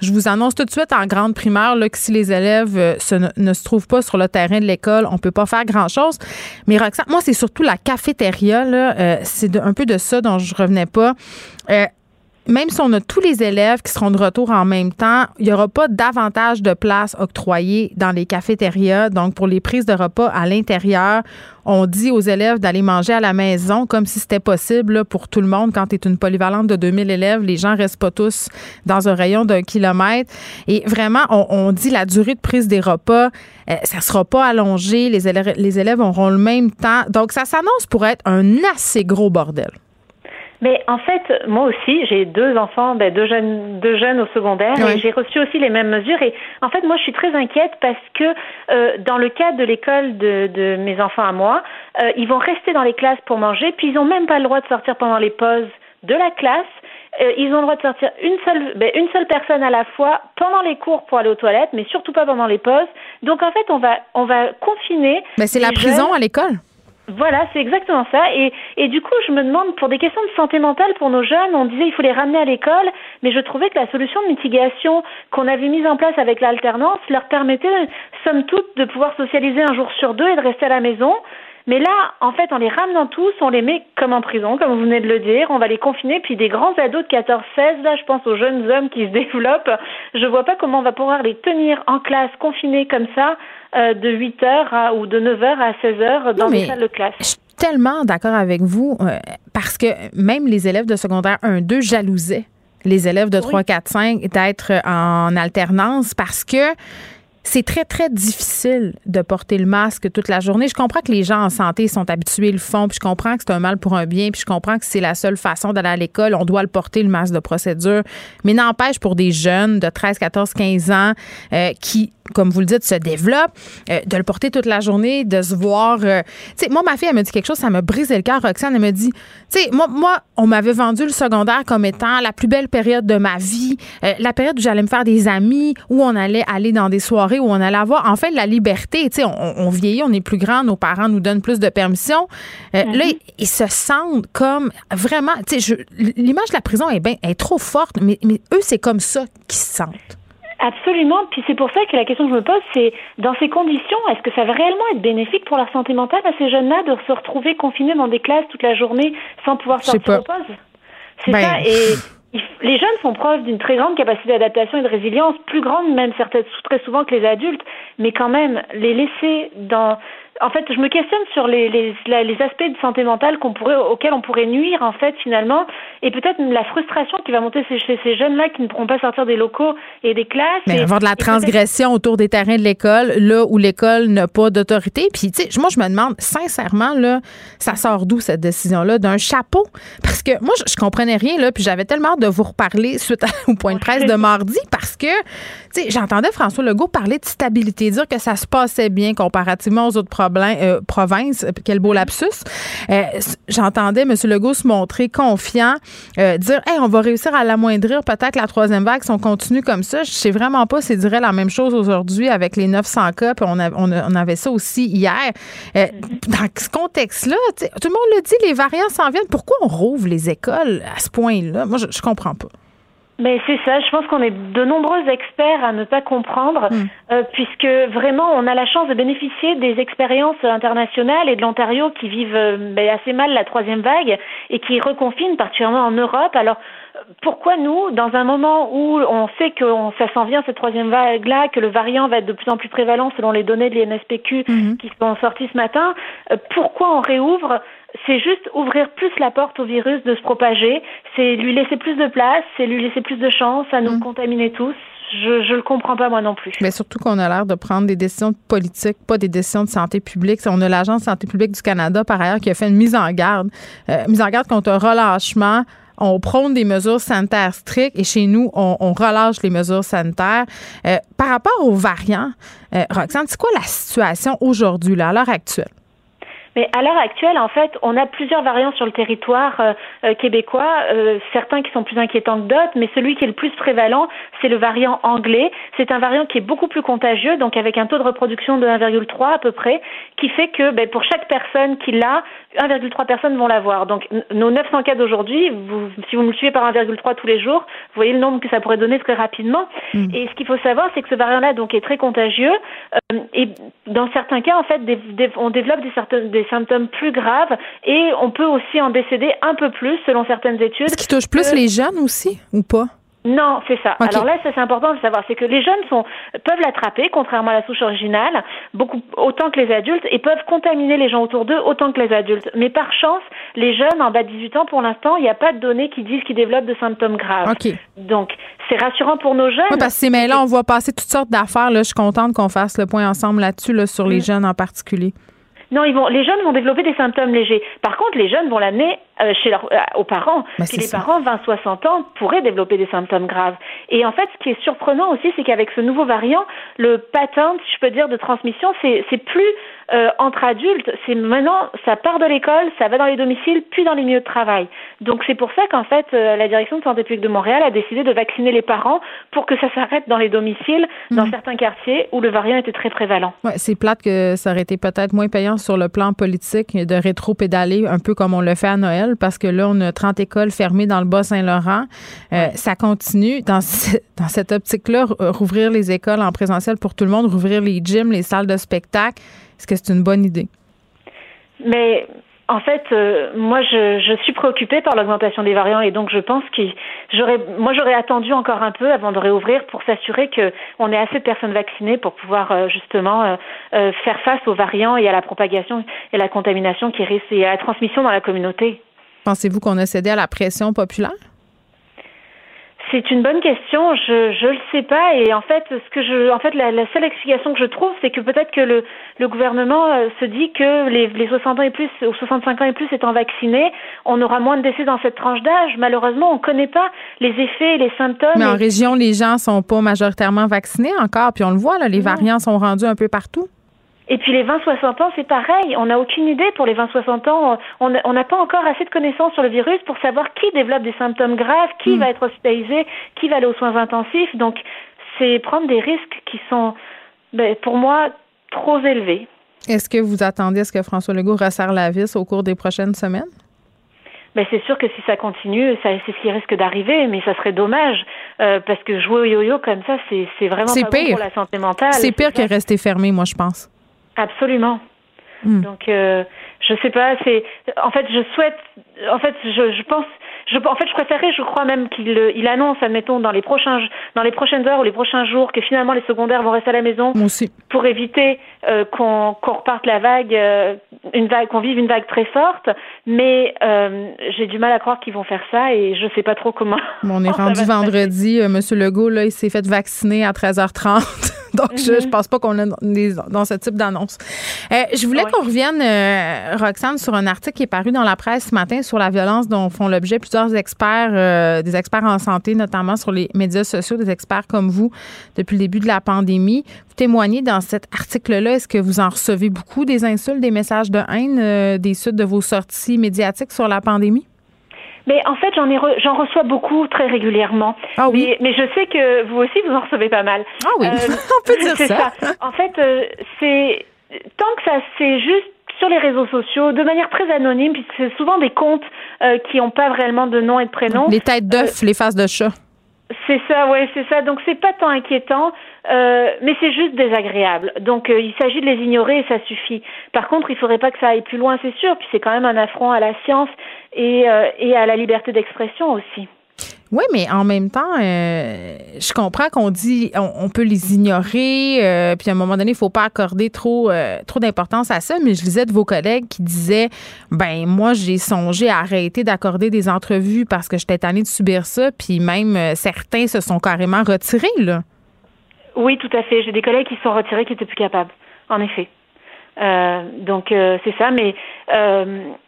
je vous annonce tout de suite en grande primaire là, que si les élèves euh, ne, se trouvent pas sur le terrain de l'école, on peut pas faire grand-chose. Mais Roxane, moi, c'est surtout la cafétéria. Euh, c'est un peu de ça dont je revenais pas. Euh, même si on a tous les élèves qui seront de retour en même temps, il n'y aura pas davantage de places octroyées dans les cafétérias. Donc, pour les prises de repas à l'intérieur, on dit aux élèves d'aller manger à la maison comme si c'était possible pour tout le monde. Quand tu es une polyvalente de 2000 élèves, les gens restent pas tous dans un rayon d'un kilomètre. Et vraiment, on, dit la durée de prise des repas, euh, ça sera pas allongé. Les élèves auront le même temps. Donc, ça s'annonce pour être un assez gros bordel. Mais en fait, moi aussi, j'ai deux enfants, ben, deux jeunes, deux jeunes au secondaire, et j'ai reçu aussi les mêmes mesures. Et en fait, moi, je suis très inquiète parce que euh, dans le cadre de l'école de, de, mes enfants à moi, euh, ils vont rester dans les classes pour manger, puis ils n'ont même pas le droit de sortir pendant les pauses de la classe. Euh, ils ont le droit de sortir une seule, ben, une seule personne à la fois pendant les cours pour aller aux toilettes, mais surtout pas pendant les pauses. Donc en fait, on va, on va confiner. Mais c'est la prison à l'école. Voilà, c'est exactement ça. Et, du coup, je me demande, pour des questions de santé mentale pour nos jeunes, on disait il faut les ramener à l'école, mais je trouvais que la solution de mitigation qu'on avait mise en place avec l'alternance leur permettait, somme toute, de pouvoir socialiser un jour sur deux et de rester à la maison. Mais là, en fait, en les ramenant tous, on les met comme en prison, comme vous venez de le dire. On va les confiner. Puis des grands ados de 14-16, là, je pense aux jeunes hommes qui se développent. Je vois pas comment on va pouvoir les tenir en classe, confinés comme ça, euh, de 8 heures ou de 9 heures à 16 heures dans les salles de classe. Je suis tellement d'accord avec vous euh, parce que même les élèves de secondaire 1-2 jalousaient les élèves de 3, 4, 5 d'être en alternance parce que c'est très, très difficile de porter le masque toute la journée. Je comprends que les gens en santé sont habitués, le font, puis je comprends que c'est un mal pour un bien, puis je comprends que c'est la seule façon d'aller à l'école. On doit le porter, le masque de procédure. Mais n'empêche, pour des jeunes de 13, 14, 15 ans euh, qui comme vous le dites, se développent, euh, de le porter toute la journée, de se voir. Euh, tu sais, moi, ma fille, elle me dit quelque chose, ça m'a brisé le cœur. Roxane, elle me dit, tu sais, moi, moi, on m'avait vendu le secondaire comme étant la plus belle période de ma vie, la période où j'allais me faire des amis, où on allait aller dans des soirées où on allait avoir en fait la liberté. Tu sais, on, vieillit, on est plus grand, nos parents nous donnent plus de permission. Euh, là, mm-hmm. ils, se sentent comme vraiment. Tu sais, l'image de la prison est, bien, est trop forte, mais, mais eux, c'est comme ça qu'ils se sentent. Absolument. Puis c'est pour ça que la question que je me pose, c'est dans ces conditions, est-ce que ça va réellement être bénéfique pour leur santé mentale à ces jeunes-là de se retrouver confinés dans des classes toute la journée sans pouvoir sortir aux pauses C'est ben, ça. Et les jeunes font preuve d'une très grande capacité d'adaptation et de résilience, plus grande même certaines, très souvent que les adultes, mais quand même les laisser dans en fait, je me questionne sur les, les, les aspects de santé mentale qu'on pourrait, auxquels on pourrait nuire, en fait, finalement, et peut-être la frustration qui va monter chez, ces jeunes-là qui ne pourront pas sortir des locaux et des classes. Mais avoir de la transgression autour des terrains de l'école, là où l'école n'a pas d'autorité. Puis, tu sais, moi, je me demande, sincèrement, là, ça sort d'où cette décision-là? D'un chapeau? Parce que moi, je, je comprenais rien, là, puis j'avais tellement hâte de vous reparler suite au point de presse de mardi parce que, tu sais, j'entendais François Legault parler de stabilité, dire que ça se passait bien comparativement aux autres euh, province. Quel beau lapsus. Euh, j'entendais M. Legault se montrer confiant, euh, dire hey, on va réussir à l'amoindrir peut-être la troisième vague si on continue comme ça. Je sais vraiment pas s'il dirait la même chose aujourd'hui avec les 900 cas, puis on, on, avait ça aussi hier. dans ce contexte-là, tout le monde le dit, les variants s'en viennent. Pourquoi on rouvre les écoles à ce point-là? Moi, je, je comprends pas. Mais c'est ça, je pense qu'on est de nombreux experts à ne pas comprendre, hmm. euh, puisque vraiment on a la chance de bénéficier des expériences internationales et de l'Ontario qui vivent euh, ben, assez mal la troisième vague et qui reconfinent particulièrement en Europe. Alors pourquoi nous, dans un moment où on sait que ça s'en vient cette troisième vague-là, que le variant va être de plus en plus prévalent selon les données de l'INSPQ hmm. qui sont sorties ce matin, euh, pourquoi on réouvre? C'est juste ouvrir plus la porte au virus de se propager, c'est lui laisser plus de place, c'est lui laisser plus de chance à nous mm. contaminer tous. Je ne le comprends pas moi non plus. Mais surtout qu'on a l'air de prendre des décisions politiques, pas des décisions de santé publique. On a l'Agence de santé publique du Canada, par ailleurs, qui a fait une mise en garde, euh, mise en garde contre un relâchement. On prône des mesures sanitaires strictes et chez nous, on, relâche les mesures sanitaires. Euh, par rapport aux variants, euh, Roxane, c'est quoi la situation aujourd'hui, à l'heure actuelle? Mais à l'heure actuelle, en fait, on a plusieurs variants sur le territoire euh, euh, québécois, euh, certains qui sont plus inquiétants que d'autres, mais celui qui est le plus prévalent, c'est le variant anglais. C'est un variant qui est beaucoup plus contagieux, donc avec un taux de reproduction de 1,3 à peu près, qui fait que ben, pour chaque personne qui l'a, 1,3 personnes vont l'avoir. Donc nos 900 cas d'aujourd'hui, vous, si vous me suivez par 1,3 tous les jours, vous voyez le nombre que ça pourrait donner très rapidement. Mm. Et ce qu'il faut savoir, c'est que ce variant-là donc est très contagieux et dans certains cas, en fait, on développe des, certains, des symptômes plus graves et on peut aussi en décéder un peu plus selon certaines études. Ce qui touche plus les jeunes aussi ou pas? Non, c'est ça. Alors là, ça c'est important de savoir, c'est que les jeunes sont, peuvent l'attraper, contrairement à la souche originale, beaucoup autant que les adultes, et peuvent contaminer les gens autour d'eux autant que les adultes. Mais par chance, les jeunes en bas de 18 ans, pour l'instant, il n'y a pas de données qui disent qu'ils développent de symptômes graves. Donc, c'est rassurant pour nos jeunes. Oui, parce que mais là, on voit passer toutes sortes d'affaires. Là, je suis contente qu'on fasse le point ensemble là-dessus, là, sur les mm. jeunes en particulier. Non, ils vont, les jeunes vont développer des symptômes légers. Par contre, les jeunes vont l'amener euh, chez euh, aux parents. Bah, Puis les ça. parents, 20-60 ans, pourraient développer des symptômes graves. Et en fait, ce qui est surprenant aussi, c'est qu'avec ce nouveau variant, le pattern, si je peux dire, de transmission, c'est plus euh, entre adultes. C'est maintenant, ça part de l'école, ça va dans les domiciles, puis dans les milieux de travail. Donc c'est pour ça qu'en fait, euh, la direction de santé publique de Montréal a décidé de vacciner les parents pour que ça s'arrête dans les domiciles, dans certains quartiers où le variant était très prévalent. Ouais, c'est plate que ça aurait été peut-être moins payant sur le plan politique de rétro-pédaler un peu comme on le fait à Noël parce que là, on a 30 écoles fermées dans le Bas-Saint-Laurent. Euh, Ça continue. Dans, ce- dans cette optique-là, rouvrir les écoles en présentiel pour tout le monde, rouvrir les gyms, les salles de spectacle, est-ce que c'est une bonne idée? Mais en fait, euh, moi, je, je suis préoccupée par l'augmentation des variants et donc je pense que j'aurais, moi, j'aurais attendu encore un peu avant de réouvrir pour s'assurer que on ait assez de personnes vaccinées pour pouvoir euh, justement euh, euh, faire face aux variants et à la propagation et à la contamination qui risque et à la transmission dans la communauté. Pensez-vous qu'on a cédé à la pression populaire? C'est une bonne question. Je je le sais pas et en fait ce que je en fait la, la seule explication que je trouve c'est que peut-être que le le gouvernement euh, se dit que les les 60 ans et plus ou 65 ans et plus étant vaccinés, on aura moins de décès dans cette tranche d'âge. Malheureusement, on connaît pas les effets et les symptômes. Mais en et- région, les gens sont pas majoritairement vaccinés encore, puis on le voit, là, les variants sont rendus un peu partout. Et puis les 20-60 ans, c'est pareil. On n'a aucune idée pour les 20-60 ans. On n'a pas encore assez de connaissances sur le virus pour savoir qui développe des symptômes graves, qui va être hospitalisé, qui va aller aux soins intensifs. Donc, c'est prendre des risques qui sont, ben, pour moi, trop élevés. Est-ce que vous attendez à ce que François Legault resserre la vis au cours des prochaines semaines? Ben, c'est sûr que si ça continue, ça, c'est ce qui risque d'arriver, mais ça serait dommage euh, parce que jouer au yo-yo comme ça, c'est, c'est vraiment C'est pas bon pire. pour la santé mentale. C'est pire que rester fermé, moi, je pense. Absolument. Hmm. Donc, euh, je sais pas. C'est en fait, je souhaite. En fait, je, je pense. Je, en fait, je préférerais, je crois même qu'il euh, il annonce, admettons, dans les prochains, dans les prochaines heures ou les prochains jours, que finalement les secondaires vont rester à la maison Moi aussi. pour éviter euh, qu'on qu'on reparte la vague, euh, une vague, qu'on vive une vague très forte. Mais euh, j'ai du mal à croire qu'ils vont faire ça et je sais pas trop comment. Bon, on est rendu vendredi. Euh, Monsieur Legault, là, il s'est fait vacciner à 13h30. Donc, je, je pense pas qu'on est dans, ce type d'annonce. Euh, je voulais qu'on revienne, euh, Roxane, sur un article qui est paru dans la presse ce matin sur la violence dont font l'objet plusieurs experts, euh, des experts en santé, notamment sur les médias sociaux, des experts comme vous, depuis le début de la pandémie. Vous témoignez dans cet article-là. Est-ce que vous en recevez beaucoup des insultes, des messages de haine euh, des suites de vos sorties médiatiques sur la pandémie? Mais en fait, j'en ai re- j'en reçois beaucoup très régulièrement. Ah oui. Mais, mais je sais que vous aussi, vous en recevez pas mal. Ah oui, Euh, on peut dire ça. En fait, euh, c'est tant que ça c'est juste sur les réseaux sociaux, de manière très anonyme, puisque c'est souvent des comptes euh, qui n'ont pas réellement de nom et de prénom. Les têtes d'œuf, les faces de chat. C'est ça, ouais, c'est ça. Donc c'est pas tant inquiétant, euh, mais c'est juste désagréable. Donc euh, il s'agit de les ignorer et ça suffit. Par contre, il faudrait pas que ça aille plus loin, c'est sûr. Puis c'est quand même un affront à la science et, euh, et à la liberté d'expression aussi. Oui, mais en même temps, euh, je comprends qu'on dit on, on peut les ignorer, euh, puis à un moment donné, il faut pas accorder trop euh, trop d'importance à ça. Mais je lisais de vos collègues qui disaient ben moi j'ai songé à arrêter d'accorder des entrevues parce que j'étais tannée de subir ça, puis même certains se sont carrément retirés là. Oui, tout à fait. J'ai des collègues qui se sont retirés, qui étaient plus capables. En effet. Donc c'est ça, mais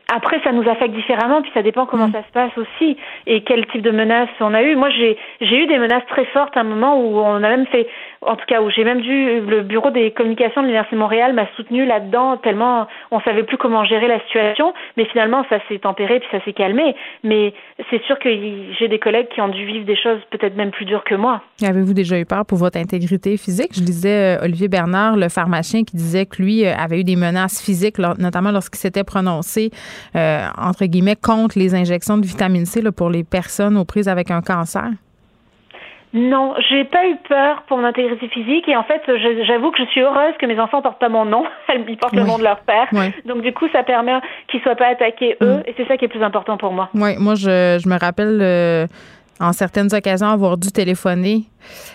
après ça nous affecte différemment, puis ça dépend comment ça se passe aussi et quel type de menaces on a eu. Moi j'ai j'ai eu des menaces très fortes à un moment où on a même fait, en tout cas où j'ai même dû le bureau des communications de l'université de Montréal m'a soutenu là-dedans tellement on savait plus comment gérer la situation, mais finalement ça s'est tempéré puis ça s'est calmé. Mais c'est sûr que j'ai des collègues qui ont dû vivre des choses peut-être même plus dures que moi. Avez-vous déjà eu peur pour votre intégrité physique? Je lisais euh, Olivier Bernard, le pharmacien, qui disait que lui euh, avait eu des menaces physiques, notamment lorsqu'il s'était prononcé, euh, entre guillemets, contre les injections de vitamine C là, pour les personnes aux prises avec un cancer. Non, j'ai pas eu peur pour mon intégrité physique et en fait, j'avoue que je suis heureuse que mes enfants portent pas mon nom, ils portent le nom de leur père. Donc du coup, ça permet qu'ils soient pas attaqués eux et c'est ça qui est plus important pour moi. Oui, moi, je, je me rappelle euh, en certaines occasions avoir dû téléphoner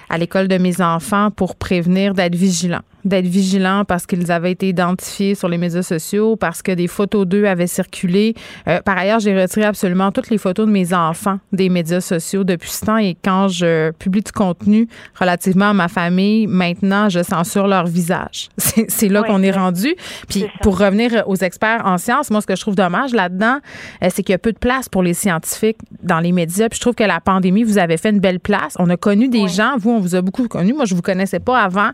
à l'école de mes enfants pour prévenir d'être vigilant. D'être vigilants parce qu'ils avaient été identifiés sur les médias sociaux, parce que des photos d'eux avaient circulé. Euh, par ailleurs, j'ai retiré absolument toutes les photos de mes enfants des médias sociaux depuis ce temps et quand je publie du contenu relativement à ma famille, maintenant, je censure leur visage. C'est là qu'on est rendu. Puis pour revenir aux experts en sciences, moi, ce que je trouve dommage là-dedans, euh, c'est qu'il y a peu de place pour les scientifiques dans les médias. Puis je trouve que la pandémie, vous avez fait une belle place. On a connu des gens, vous, on vous a beaucoup connu. Moi, je vous connaissais pas avant.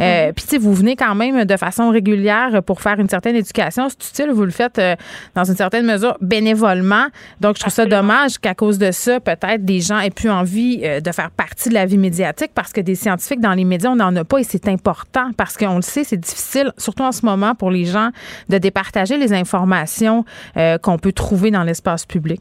Euh, mm-hmm. Puis, sais, vous venez quand même de façon régulière pour faire une certaine éducation. C'est utile, vous le faites euh, dans une certaine mesure bénévolement. Donc, je trouve ça dommage qu'à cause de ça, peut-être des gens aient plus envie de faire partie de la vie médiatique parce que des scientifiques dans les médias, on n'en a pas et c'est important parce qu'on le sait, c'est difficile, surtout en ce moment, pour les gens de départager les informations qu'on peut trouver dans l'espace public.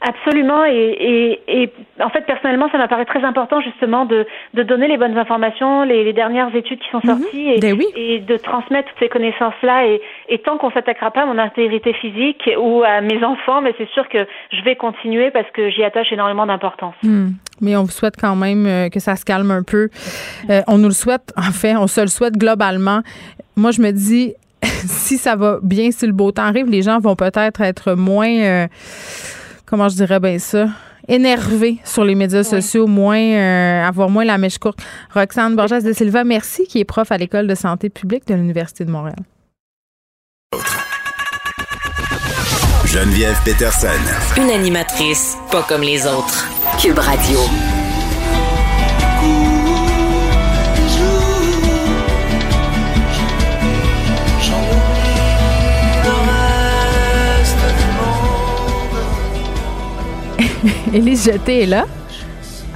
Absolument. Et, et, en fait, personnellement, ça m'apparaît très important justement de, de donner les bonnes informations, les, les dernières études qui sont mhm. sorties et, ben et, de transmettre toutes ces connaissances-là. Et, et tant qu'on s'attaquera pas à mon intégrité physique ou à mes enfants, mais c'est sûr que je vais continuer parce que j'y attache énormément d'importance. Hmm. Mais on vous souhaite quand même euh, que ça se calme un peu. Euh, on nous le souhaite, en fait, on se le souhaite globalement. Moi, je me dis, si ça va bien, si le beau temps arrive, les gens vont peut-être être moins... Euh, comment je dirais bien ça, énervé sur les médias sociaux, moins euh, avoir moins la mèche courte. Roxane Borges de Silva, merci, qui est prof à l'école de santé publique de l'Université de Montréal. Geneviève Peterson. Une animatrice pas comme les autres. Cube Radio. Élise Jeté est là.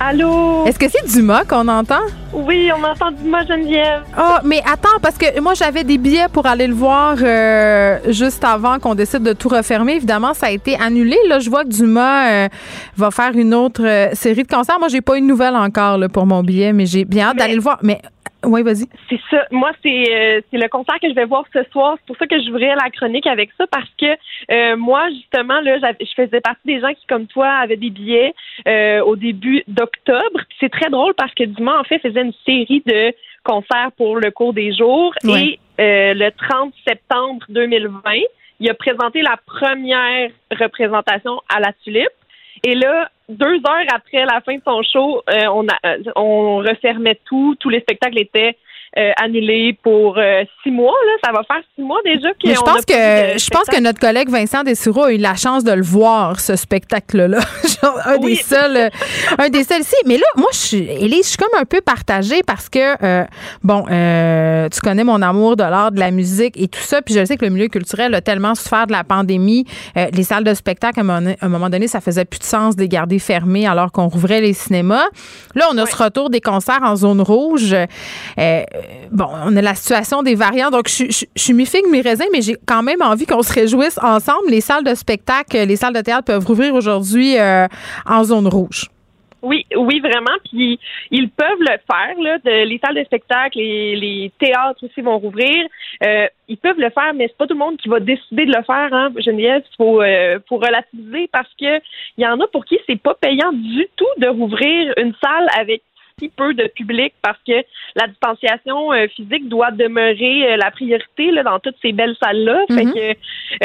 Allô? Est-ce que c'est Dumas qu'on entend? Oui, on entend Dumas Geneviève. Oh, mais attends, parce que moi, j'avais des billets pour aller le voir euh, juste avant qu'on décide de tout refermer. Évidemment, ça a été annulé. Là, je vois que Dumas euh, va faire une autre euh, série de concerts. Moi, j'ai pas une nouvelle encore pour mon billet, mais j'ai bien hâte d'aller le voir. Mais oui, vas-y. C'est ça. Moi, c'est euh, c'est le concert que je vais voir ce soir. C'est pour ça que je j'ouvrais la chronique avec ça parce que euh, moi, justement, là, je faisais partie des gens qui, comme toi, avaient des billets euh, au début d'octobre. C'est très drôle parce que Dumas, en fait, faisait une série de concerts pour le cours des jours et le 30 septembre 2020, il a présenté la première représentation à la Tulipe. Et là, deux heures après la fin de son show, euh, on, a, euh, on refermait tout. Tous les spectacles étaient euh, annulé pour euh, six mois. Là. Ça va faire six mois déjà. je pense que je pense que notre collègue Vincent Dessureau a eu la chance de le voir ce spectacle-là. un des seuls, un des seuls. Si, mais là, moi, je suis, Élise, je suis comme un peu partagée parce que euh, bon, tu connais mon amour de l'art, de la musique et tout ça, puis je sais que le milieu culturel a tellement souffert de la pandémie. les salles de spectacle, à un moment donné, ça faisait plus de sens de les garder fermées alors qu'on rouvrait les cinémas. Là, on a ce retour des concerts en zone rouge bon, on a la situation des variants. Donc, je, suis mi-figue, mi-raisin, mais j'ai quand même envie qu'on se réjouisse ensemble. Les salles de spectacle, les salles de théâtre peuvent rouvrir aujourd'hui euh, en zone rouge. Oui, oui, vraiment. Puis ils peuvent le faire. Là, les salles de spectacle, les, les théâtres aussi vont rouvrir. Euh, ils peuvent le faire, mais c'est pas tout le monde qui va décider de le faire. Hein, Geneviève, faut euh, faut relativiser parce que il y en a pour qui c'est pas payant du tout de rouvrir une salle avec peu de public parce que la distanciation euh, physique doit demeurer euh, la priorité là, dans toutes ces belles salles-là. Fait mhm. que,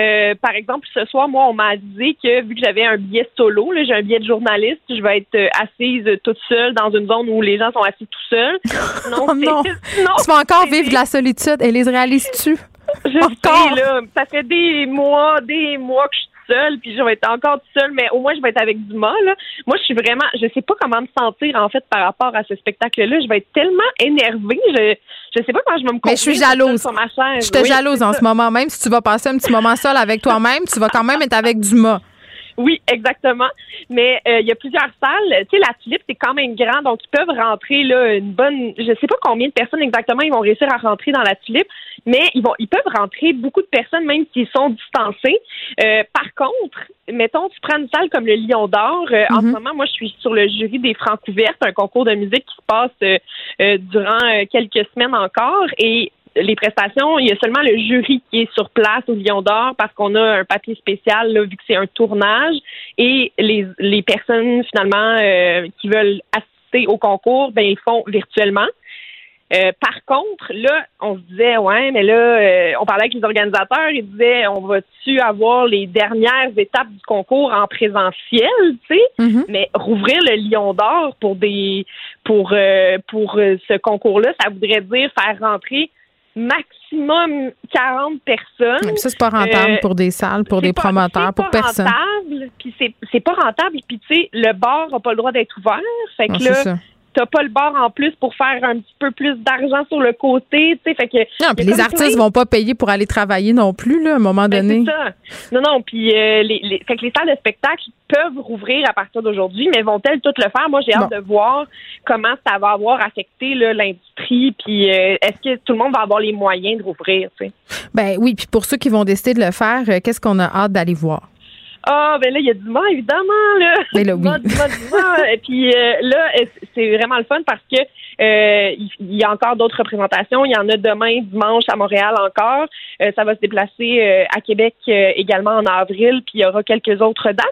euh, par exemple, ce soir, moi, on m'a dit que vu que j'avais un billet solo, j'ai un billet de journaliste, je vais être assise toute seule dans une zone où les gens sont assis tout seuls. Non, oh non. Tu vas encore vivre de la solitude. Et les réalises-tu? Je Encore? sais, là. Ça fait des mois, des mois que je seule, puis je vais être encore seule, mais au moins je vais être avec Dumas. Là. Moi, je suis vraiment, je sais pas comment me sentir en fait par rapport à ce spectacle-là. Je vais être tellement énervée. Je, je sais pas comment je vais me Mais je suis jalouse. Sur ma chaise. Je te jalouse en ce moment. Même si tu vas passer un petit moment seul avec toi-même, tu vas quand même être avec Dumas. Oui, exactement. Mais euh, il y a plusieurs salles. Tu sais, la tulipe, c'est quand même grand, donc ils peuvent rentrer là une bonne. Je sais pas combien de personnes exactement ils vont réussir à rentrer dans la tulipe, mais ils vont, ils peuvent rentrer beaucoup de personnes même s'ils sont distancés. Euh, par contre, mettons, tu prends une salle comme le Lion d'Or. Euh, en ce mhm. moment, moi, je suis sur le jury des Francs ouvertes, un concours de musique qui se passe durant quelques semaines encore, et les prestations, il y a seulement le jury qui est sur place au Lion d'Or parce qu'on a un papier spécial là, vu que c'est un tournage et les, les personnes finalement euh, qui veulent assister au concours, ben ils font virtuellement. Euh, par contre, là, on se disait, ouais, mais là, euh, on parlait avec les organisateurs, ils disaient, on va-tu avoir les dernières étapes du concours en présentiel, tu sais, Mhm. mais rouvrir le Lion d'Or pour des, pour euh, pour euh, ce concours-là, ça voudrait dire faire rentrer maximum 40 personnes. Ça, c'est pas rentable Euh, pour des salles, pour C'est des pas- promoteurs, c'est pour pas personne. Rentable, puis c'est c'est pas rentable, puis tu sais, le bar n'a pas le droit d'être ouvert, fait que c'est là. T'as pas le bar en plus pour faire un petit peu plus d'argent sur le côté, tu sais, fait que Non, puis les artistes vont pas payer pour aller travailler non plus, là, à un moment ben, donné. ça. Non, non, puis euh, les, les, fait que les salles de spectacle peuvent rouvrir à partir d'aujourd'hui, mais vont-elles toutes le faire? Moi, j'ai hâte Bon. de voir comment ça va avoir affecté l'industrie, puis euh, est-ce que tout le monde va avoir les moyens de rouvrir, tu sais? Ben oui, puis pour ceux qui vont décider de le faire, euh, qu'est-ce qu'on a hâte d'aller voir? Ah, ben là, il y a du vent, évidemment, là. Mais là, Du oui. vent, du vent, du vent. Et puis euh, là, c'est vraiment le fun parce que euh, il il y a encore d'autres représentations. Il y en a demain, dimanche, à Montréal encore. Euh, ça va se déplacer euh, à Québec euh, également en avril, puis il y aura quelques autres dates.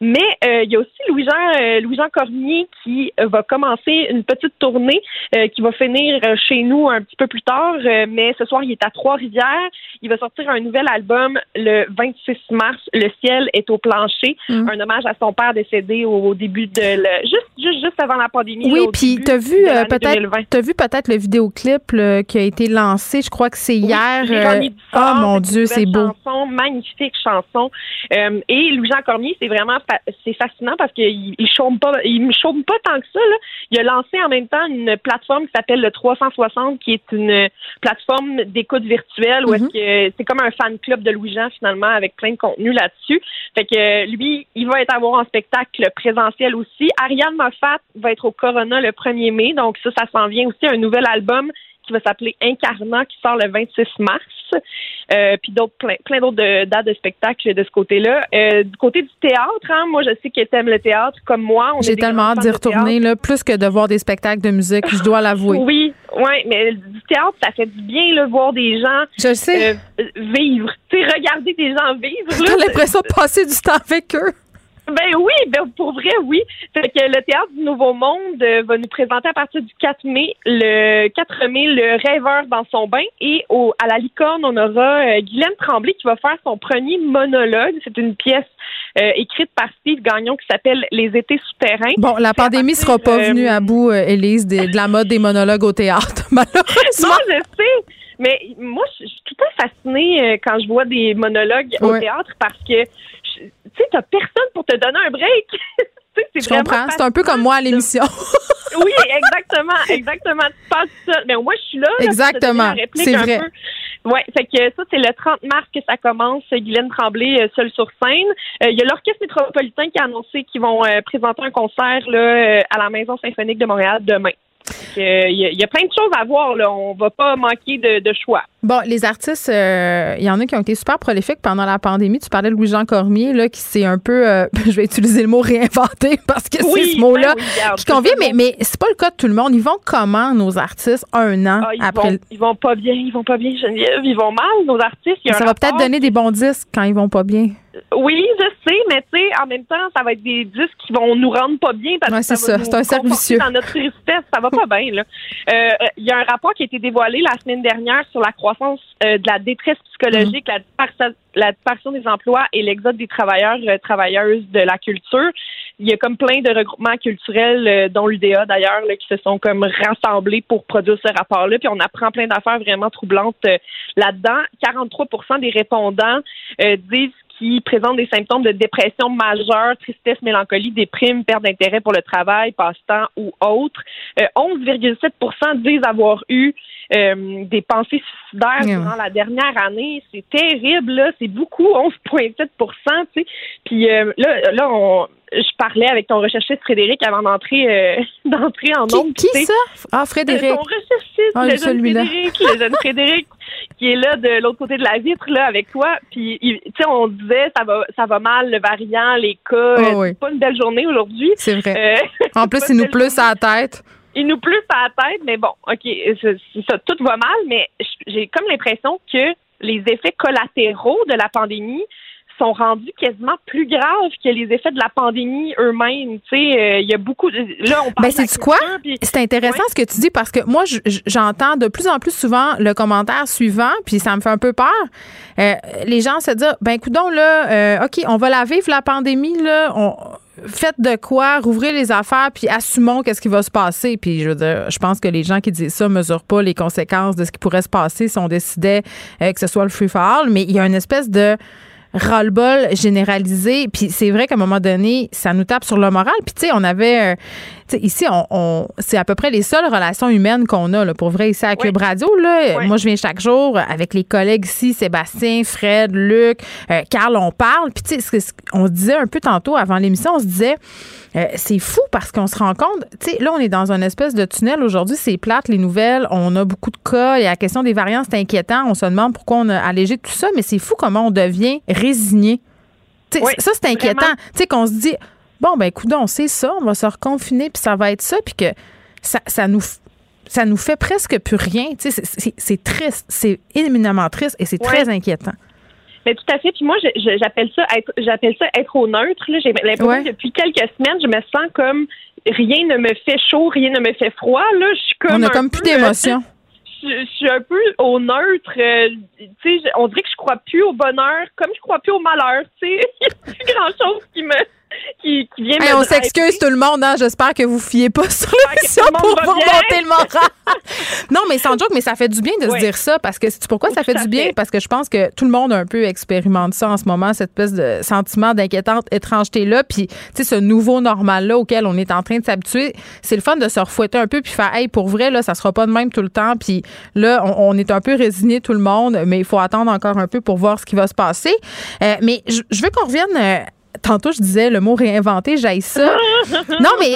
Mais euh, il y a aussi Louis-Jean euh, Louis-Jean Cormier qui euh, va commencer une petite tournée euh, qui va finir chez nous un petit peu plus tard. Mais ce soir, il est à Trois-Rivières. Il va sortir un nouvel album le 26 mars. Le ciel est au plancher. Mm. Un hommage à son père décédé au, au début de le, juste, juste juste avant la pandémie. Oui, puis t'as vu peut-être 2020. t'as vu peut-être le vidéoclip là, qui a été lancé, je crois que c'est Oui, hier. oh mon Dieu, c'est beau. Chanson, magnifique chanson. Et Louis-Jean Cormier, c'est vraiment fa- c'est fascinant parce qu'il il chôme pas, il me chôme pas tant que ça. Là. Il a lancé en même temps une plateforme qui s'appelle le 360, qui est une plateforme d'écoute virtuelle où est-ce que c'est comme un fan club de Louis-Jean finalement avec plein de contenu là-dessus. Fait que lui, il va être à voir en spectacle présentiel aussi. Ariane Moffat va être au Corona le 1er mai, donc ça, ça s'en vient aussi un nouvel album qui va s'appeler Incarnat qui sort le 26 mars. Euh, puis d'autres plein, plein d'autres dates de spectacle de ce côté-là. Euh, du côté du théâtre, hein, moi je sais que t'aimes le théâtre comme moi. J'ai tellement hâte d'y retourner, là, plus que de voir des spectacles de musique, je dois l'avouer. Oui, ouais, mais du théâtre, ça fait du bien là, voir des gens Je le sais. euh, vivre. Tu sais, regarder des gens vivre. c'est- l'impression de passer du temps avec eux. Ben oui, ben pour vrai, oui. Fait que le Théâtre du Nouveau Monde euh, va nous présenter à partir du 4 mai, le 4 mai, le rêveur dans son bain. Et au, à la licorne, on aura euh, Guylaine Tremblay qui va faire son premier monologue. C'est une pièce euh, écrite par Steve Gagnon qui s'appelle Les étés souterrains. Bon, la pandémie partir, sera pas euh, venue à bout, euh, Élise, de, de la mode des monologues au théâtre, malheureusement. Non, je sais. Mais moi, je suis tout le temps fascinée quand je vois des monologues au théâtre parce que, tu sais, t'as personne pour te donner un break. Je comprends. C'est un peu comme moi à l'émission. Oui, exactement, exactement. Tu passes ça. Mais moi, je suis là. Exactement. C'est vrai. peu. Ouais, fait que ça, c'est le 30 mars que ça commence. Guylaine Tremblay, euh, seule sur scène. Euh, Il y a l'Orchestre métropolitain qui a annoncé qu'ils vont euh, présenter un concert là, à la Maison symphonique de Montréal demain. Euh, Il y, a- il y a plein de choses à voir. Là. On va pas manquer de, de choix. Bon, les artistes, euh, il y en a qui ont été super prolifiques pendant la pandémie. Tu parlais de Louis-Jean Cormier, là, qui s'est un peu, euh, je vais utiliser le mot réinventé parce que c'est ce mot-là ben oui, qui convient, mais, mais c'est pas le cas de tout le monde. Ils vont comment, nos artistes, un an Ah, ils, après? vont, ils vont pas bien, ils vont pas bien, Geneviève. Ils vont mal, nos artistes. Il y a Ça va peut-être donner des bons disques quand ils vont pas bien. Oui, je sais, mais tu sais, en même temps, ça va être des disques qui vont nous rendre pas bien parce Ouais, que ça c'est va ça. nous C'est un cercle conforter vicieux. dans notre tristesse. Ça va pas bien, là. Euh, Il y a un rapport qui a été dévoilé la semaine dernière sur la croissance euh, de la détresse psychologique, la, dispersa- la dispersion des emplois et l'exode des travailleurs, euh, travailleuses de la culture. Il y a comme plein de regroupements culturels, euh, dont l'UDA d'ailleurs, qui se sont comme rassemblés pour produire ce rapport-là. Puis on apprend plein d'affaires vraiment troublantes euh, là-dedans. 43% des répondants disent qui présentent des symptômes de dépression majeure, tristesse, mélancolie, déprime, perte d'intérêt pour le travail, passe-temps ou autre. Euh, 11,7% disent avoir eu euh, des pensées suicidaires Ouais. durant la dernière année. C'est terrible, là. C'est beaucoup, 11,7% tu sais. Puis euh, là, là on, je parlais avec ton recherchiste Frédéric avant d'entrer euh, d'entrer en Qui, nombre. qui ça? Ah, Frédéric. Ton recherchiste, Ah, le jeune celui-là. Frédéric, le jeune Frédéric, qui est là de l'autre côté de la vitre, là, avec toi. Puis, tu sais, on disait, ça va, ça va mal, le variant, les cas. Oh, euh, oui. C'est pas une belle journée aujourd'hui. C'est vrai. Euh, En plus, il nous à la tête. il nous à la tête, mais bon, OK, c'est ça, tout va mal, mais j'ai comme l'impression que les effets collatéraux de la pandémie sont rendus quasiment plus graves que les effets de la pandémie eux-mêmes. Tu sais, euh, il y a beaucoup. De, là, on parle. Ben, c'est quoi? C'est intéressant ce que tu dis parce que moi, j'entends de plus en plus souvent le commentaire suivant, puis ça me fait un peu peur. Euh, les gens se disent, ben, coudons là, euh, ok, on va la vivre la pandémie là. On, faites de quoi, rouvrez les affaires, puis assumons qu'est-ce qui va se passer. Puis je veux dire, je pense que les gens qui disent ça mesurent pas les conséquences de ce qui pourrait se passer si on décidait que ce soit le free for all. Mais il y a une espèce de ras-le-bol généralisé. Puis c'est vrai qu'à un moment donné, ça nous tape sur le moral. Puis tu sais, on avait... Ici, on, c'est à peu près les seules relations humaines qu'on a, là, pour vrai, ici à Cube Radio. Là. Moi, je viens chaque jour avec les collègues ici, Sébastien, Fred, Luc, euh, Carl, on parle. Puis tu sais, on se disait un peu tantôt avant l'émission, on se disait euh, c'est fou parce qu'on se rend compte, tu sais, là, on est dans une espèce de tunnel. Aujourd'hui, c'est plate, les nouvelles. On a beaucoup de cas. Et la question des variants, c'est inquiétant. On se demande pourquoi on a allégé tout ça, mais c'est fou comment on devient résigné. ça, c'est inquiétant. Tu sais, qu'on se dit, bon, ben, écoute, on sait ça, on va se reconfiner, puis ça va être ça, puis que ça, ça nous ça nous fait presque plus rien. C'est triste, c'est éminemment triste et c'est très inquiétant. Mais tout à fait. Puis moi, j'appelle ça être, j'appelle ça être au neutre. J'ai l'impression que depuis quelques semaines, je me sens comme rien ne me fait chaud, rien ne me fait froid. Là, je suis comme. On a comme plus euh, d'émotion. Je, suis un peu au neutre. Euh, tu sais, on dirait que je crois plus au bonheur, comme je crois plus au malheur. Tu sais, il n'y a plus grand chose qui me qui, vient On s'excuse tout le monde, hein? J'espère que vous fiez pas sur l'émission pour vous remonter le moral. non, mais sans joke, mais ça fait du bien de se dire ça parce que c'est pourquoi ça fait du bien? Parce que je pense que tout le monde un peu expérimente ça en ce moment, cette espèce de sentiment d'inquiétante étrangeté-là. Puis, tu sais, ce nouveau normal-là auquel on est en train de s'habituer, c'est le fun de se refouetter un peu puis faire, hey, pour vrai, là, ça sera pas de même tout le temps. Puis là, on, est un peu résigné tout le monde, mais il faut attendre encore un peu pour voir ce qui va se passer. Euh, mais je veux qu'on revienne euh, tantôt, je disais le mot réinventer, j'aille ça. non, mais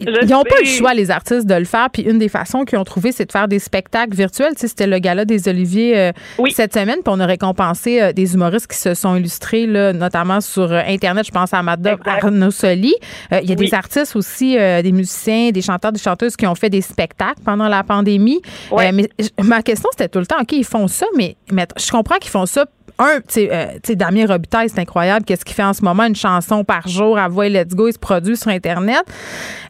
ils n'ont pas le choix, les artistes, de le faire. Puis une des façons qu'ils ont trouvé, c'est de faire des spectacles virtuels. Tu sais, c'était le gala des Oliviers euh, cette semaine. Puis on a récompensé euh, des humoristes qui se sont illustrés, là, notamment sur euh, Internet. Je pense à Madame Arnaud Soli. Il y a des artistes aussi, des musiciens, des chanteurs, des chanteuses qui ont fait des spectacles pendant la pandémie. mais ma question, c'était tout le temps, OK, ils font ça, mais, mais je comprends qu'ils font ça un, tu sais, euh, Damien Robitaille, c'est incroyable. Qu'est-ce qu'il fait en ce moment? Une chanson par jour à voix Let's Go, il se produit sur Internet.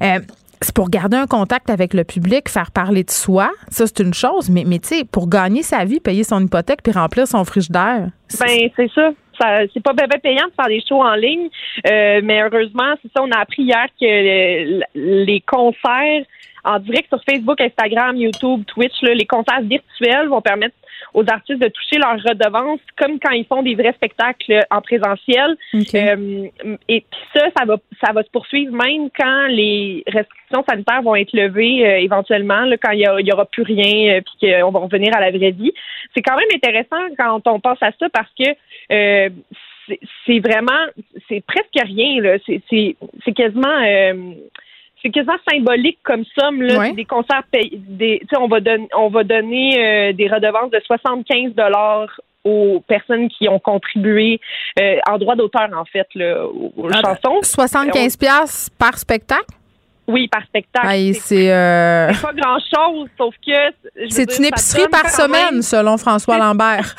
Euh, c'est pour garder un contact avec le public, faire parler de soi. Ça, c'est une chose. Mais, mais tu sais, pour gagner sa vie, payer son hypothèque puis remplir son frigidaire. Ben, c'est ça. c'est pas bien payant de faire des shows en ligne. Euh, mais heureusement, c'est ça, on a appris hier que les concerts en direct sur Facebook, Instagram, YouTube, Twitch, les concerts virtuels vont permettre aux artistes de toucher leurs redevances comme quand ils font des vrais spectacles en présentiel. Euh, et puis ça, ça va, ça va se poursuivre même quand les restrictions sanitaires vont être levées euh, éventuellement, là, quand il y, aura plus rien, euh, puis qu'on va revenir à la vraie vie. C'est quand même intéressant quand on pense à ça parce que c'est vraiment, c'est presque rien. Là. C'est quasiment c'est quasiment symbolique comme somme là, des concerts payés. Des, on va donner, on va donner euh, des redevances de 75 dollars aux personnes qui ont contribué euh, en droit d'auteur en fait là, aux ah, chansons. 75 pièces par spectacle? Oui, par spectacle. c'est euh, pas grand chose, sauf que c'est une épicerie par semaine, selon François Lambert.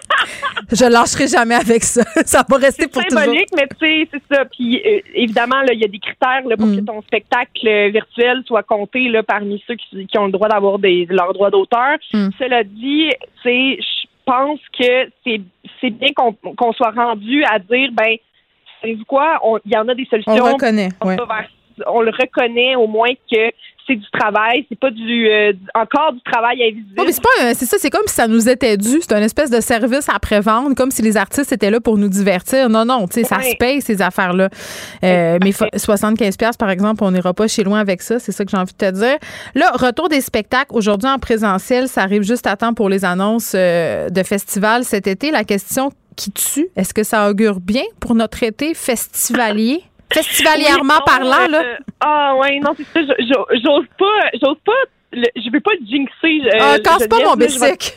je lâcherai jamais avec ça. ça va rester pour toujours. C'est symbolique, mais tu sais, c'est ça. Puis euh, évidemment, il y a des critères là, pour que mm. ton spectacle euh, virtuel soit compté là, parmi ceux qui, ont le droit d'avoir des leurs droits d'auteur. Mm. Cela dit, tu je pense que c'est bien qu'on soit rendu à dire, ben, savez-vous quoi, il y en a des solutions. On reconnaît, on le reconnaît au moins que c'est du travail, c'est pas du euh, encore du travail invisible. mais c'est pas c'est ça, c'est comme si ça nous était dû, c'est un espèce de service après vendre, comme si les artistes étaient là pour nous divertir. Non non, tu sais, ça se paye ces affaires là. Euh, mais 75 pièces par exemple, on n'ira pas chez loin avec ça, c'est ça que j'ai envie de te dire. Là, retour des spectacles aujourd'hui en présentiel, ça arrive juste à temps pour les annonces euh, de festivals cet été. La question qui tue, est-ce que ça augure bien pour notre été festivalier? Festivalièrement parlant, là. Euh, ah, ouais, non, c'est ça. J'ose pas, j'ose pas, je veux pas le jinxer. ah, casse pas mon bicycle.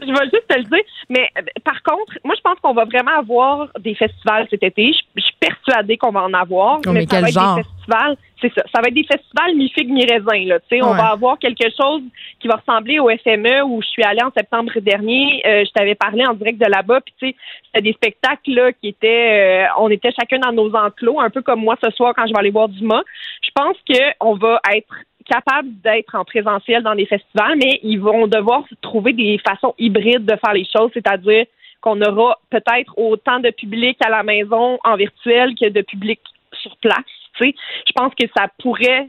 je vais juste te le dire. Mais euh, par contre, moi, je pense qu'on va vraiment avoir des festivals cet été. Je, suis persuadée qu'on va en avoir. Oh, mais, ça quel va être genre? des festivals. C'est ça. Ça va être des festivals mi-figue, mi-raisin. Là. Tu sais, On va avoir quelque chose qui va ressembler au FME où je suis allée en septembre dernier. Euh, je t'avais parlé en direct de là-bas. Puis tu sais, c'était des spectacles là, qui étaient. euh, on était chacun dans nos enclos, un peu comme moi ce soir quand je vais aller voir Dumas. Je pense qu'on va être capable d'être en présentiel dans les festivals, mais ils vont devoir trouver des façons hybrides de faire les choses, c'est-à-dire qu'on aura peut-être autant de public à la maison en virtuel que de public sur place. Sais, je pense que ça pourrait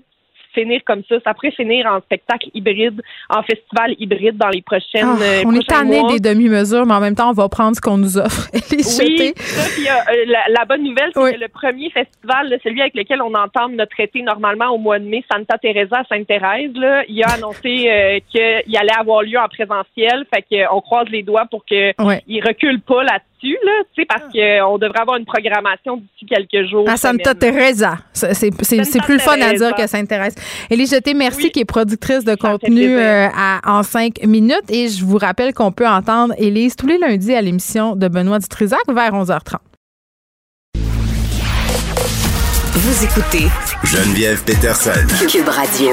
finir comme ça. Ça pourrait finir en spectacle hybride, en festival hybride dans les prochaines. Ah, euh, on est tanné des demi-mesures, mais en même temps, on va prendre ce qu'on nous offre et les Oui, ça, puis, euh, la, la bonne nouvelle, c'est Oui. que le premier festival, là, celui avec lequel on entame notre été normalement au mois de mai, Santa Teresa à Sainte-Thérèse, il a annoncé euh, qu'il allait avoir lieu en présentiel. Fait qu'on croise les doigts pour qu'il Ouais. recule pas là-dessus, là, tu sais, parce qu'on devrait avoir une programmation d'ici quelques jours. À Santa semaines. Teresa. C'est c'est- c'est- Santa c'est plus le fun à Teresa. dire que Sainte-Thérèse. Élie Jeté, merci, Oui. qui est productrice de Ça contenu euh, à- en cinq minutes. Et je vous rappelle qu'on peut entendre Élise tous les lundis à l'émission de Benoît Dutrisac vers 11h30. Vous écoutez Geneviève Peterson. Cube Radio.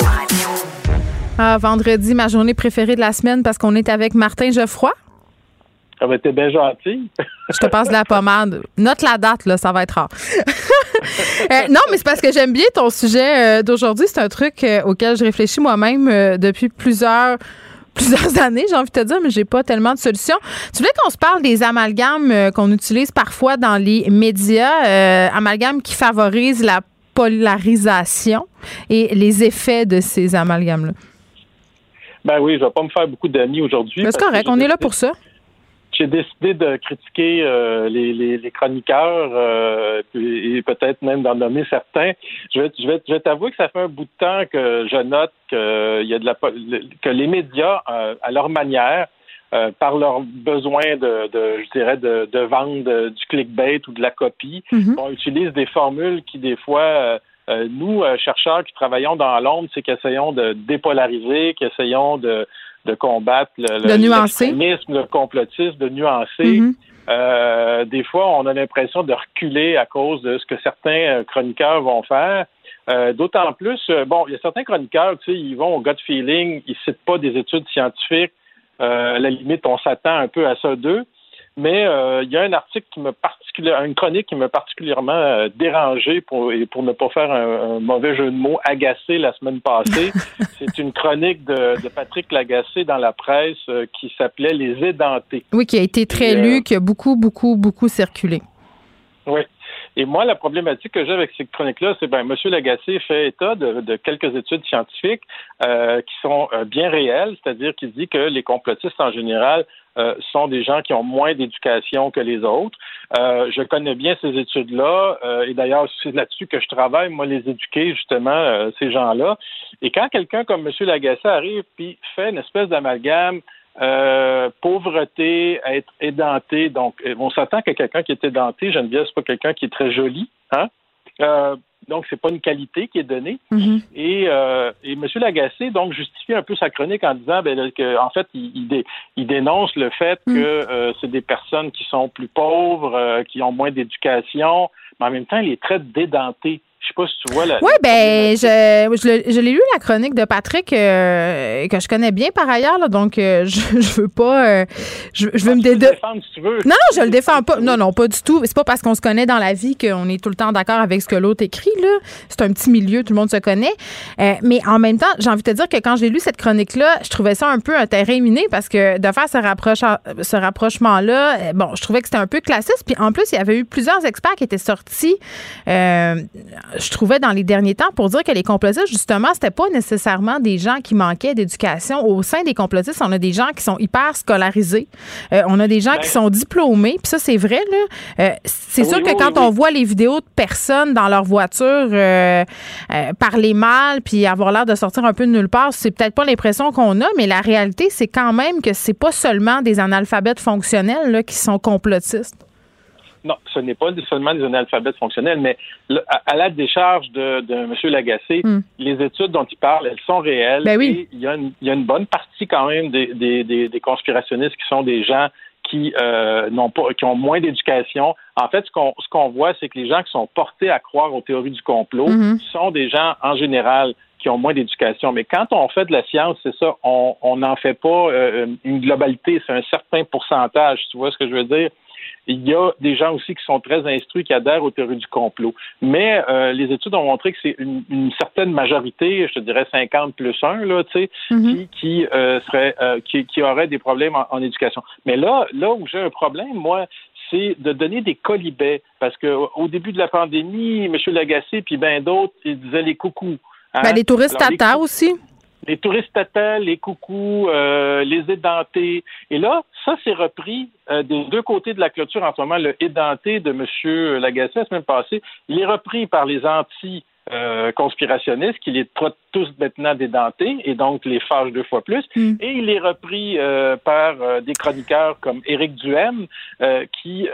Ah, vendredi, ma journée préférée de la semaine parce qu'on est avec Martin Geoffroy. Ah ben, t'es bien gentil. Je te passe de la pommade. Note la date, là, ça va être rare. Euh, non, mais c'est parce que j'aime bien ton sujet euh, d'aujourd'hui. C'est un truc euh, auquel je réfléchis moi-même depuis plusieurs plusieurs années, j'ai envie de te dire, mais j'ai pas tellement de solutions. Tu voulais qu'on se parle des amalgames qu'on utilise parfois dans les médias, amalgames qui favorisent la polarisation et les effets de ces amalgames-là. Ben oui, je vais pas me faire beaucoup d'amis aujourd'hui. Mais C'est correct, on est là pour ça. J'ai décidé de critiquer euh, les, les, les chroniqueurs euh, et peut-être même d'en nommer certains. Je vais, je vais, je vais t'avouer que ça fait un bout de temps que je note que, il y a de la, que les médias, euh, à leur manière, euh, par leur besoin de, de je dirais, de, de vendre de- du clickbait ou de la copie, Mhm. on utilise des formules qui, des fois, euh, euh, nous, euh, chercheurs qui travaillons dans l'ombre, c'est qu'essayons de dépolariser, qu'essayons de, de combattre le, le- l'extrémisme, le complotisme, de nuancer. Mhm. Euh, des fois, on a l'impression de reculer à cause de ce que certains euh, chroniqueurs vont faire. Euh, D'autant plus, bon, il y a certains chroniqueurs, tu sais, ils vont au gut feeling, ils citent pas des études scientifiques. Euh, à la limite, on s'attend un peu à ça d'eux. Mais euh, il y a un article qui me particulièrement, une chronique qui m'a particulièrement euh, dérangé pour et pour ne pas faire un, un mauvais jeu de mots, agacé la semaine passée. C'est une chronique de, de Patrick Lagacé dans la presse euh, qui s'appelait Les édentés. Oui, qui a été très Et, lu, qui a beaucoup, beaucoup, beaucoup circulé. Oui. Et moi, la problématique que j'ai avec ces chroniques-là, c'est ben, M. Lagacé fait état de, de quelques études scientifiques qui sont bien réelles, c'est-à-dire qu'il dit que les complotistes en général euh, sont des gens qui ont moins d'éducation que les autres. Euh, je connais bien ces études-là, euh, et d'ailleurs, c'est là-dessus que je travaille, moi, les éduquer, justement, ces gens-là. Et quand quelqu'un comme M. Lagacé arrive puis fait une espèce d'amalgame pauvreté, être édenté. Donc, on s'attend que quelqu'un qui est édenté, Geneviève, c'est pas quelqu'un qui est très joli, hein? Donc, c'est pas une qualité qui est donnée. Mhm. Et, euh, et M. Lagacé, donc, justifie un peu sa chronique en disant ben, que, en fait, il, il dé- il dénonce le fait Mm. que euh, c'est des personnes qui sont plus pauvres, euh, qui ont moins d'éducation, mais en même temps, il les traite d'édentés. Je sais pas si tu vois la. Oui, ben, je, je, l'ai- je l'ai lu la chronique de Patrick euh, que je connais bien par ailleurs, là, donc euh, je, je veux pas, euh, je, je veux me Tu peux le dédo- défendre si tu veux. Non, non, je le défends pas. Non, non, pas du tout. C'est pas parce qu'on se connaît dans la vie qu'on est tout le temps d'accord avec ce que l'autre écrit, là. C'est un petit milieu, tout le monde se connaît. Mais en même temps, j'ai envie de te dire que quand j'ai lu cette chronique-là, je trouvais ça un peu un terrain miné parce que de faire ce, rapproche- ce rapprochement-là, bon, je trouvais que c'était un peu classiste. Puis en plus, il y avait eu plusieurs experts qui étaient sortis, je trouvais, dans les derniers temps pour dire que les complotistes, justement, c'était pas nécessairement des gens qui manquaient d'éducation. Au sein des complotistes, on a des gens qui sont hyper scolarisés. Euh, on a des gens Ben- qui sont diplômés. Puis ça, c'est vrai, là. Euh, c'est Oui, sûr que oui, quand oui, on voit les vidéos de personnes dans leur voiture euh, euh, parler mal puis avoir l'air de sortir un peu de nulle part, c'est peut-être pas l'impression qu'on a, mais la réalité, c'est quand même que c'est pas seulement des analphabètes fonctionnels là, qui sont complotistes. Non, ce n'est pas seulement des analphabètes fonctionnels, mais à, la décharge de, de M. Lagacé, hmm. les études dont il parle, elles sont réelles. Ben oui. il, y a une, bonne partie quand même des, des, conspirationnistes qui sont des gens qui euh, n'ont pas, qui ont moins d'éducation. En fait, ce qu'on ce qu'on voit, c'est que les gens qui sont portés à croire aux théories du complot hmm. sont des gens en général qui ont moins d'éducation. Mais quand on fait de la science, c'est ça, on n'en fait pas euh, une globalité, c'est un certain pourcentage. Tu vois ce que je veux dire? Il y a des gens aussi qui sont très instruits, qui adhèrent aux théories du complot. Mais euh, les études ont montré que c'est une, certaine majorité, je te dirais 50 plus 1, là, tu sais, mm-hmm. qui, euh, serait, qui, qui aurait des problèmes en, éducation. Mais là, là où j'ai un problème, moi, c'est de donner des colibets. Parce qu'au début de la pandémie, M. Lagacé puis bien d'autres, ils disaient les coucous. Hein? Ben, les touristes tata aussi. Les touristes les coucous, euh, les édentés. Et là, ça, c'est repris euh, des deux côtés de la clôture en ce moment. Le édenté de M. Lagacé la semaine passée, il est repris par les anti- euh, conspirationnistes qui les tous maintenant dédentés et donc les fâche deux fois plus. Hmm. Et il est repris euh, par euh, des chroniqueurs comme Éric Duhem qui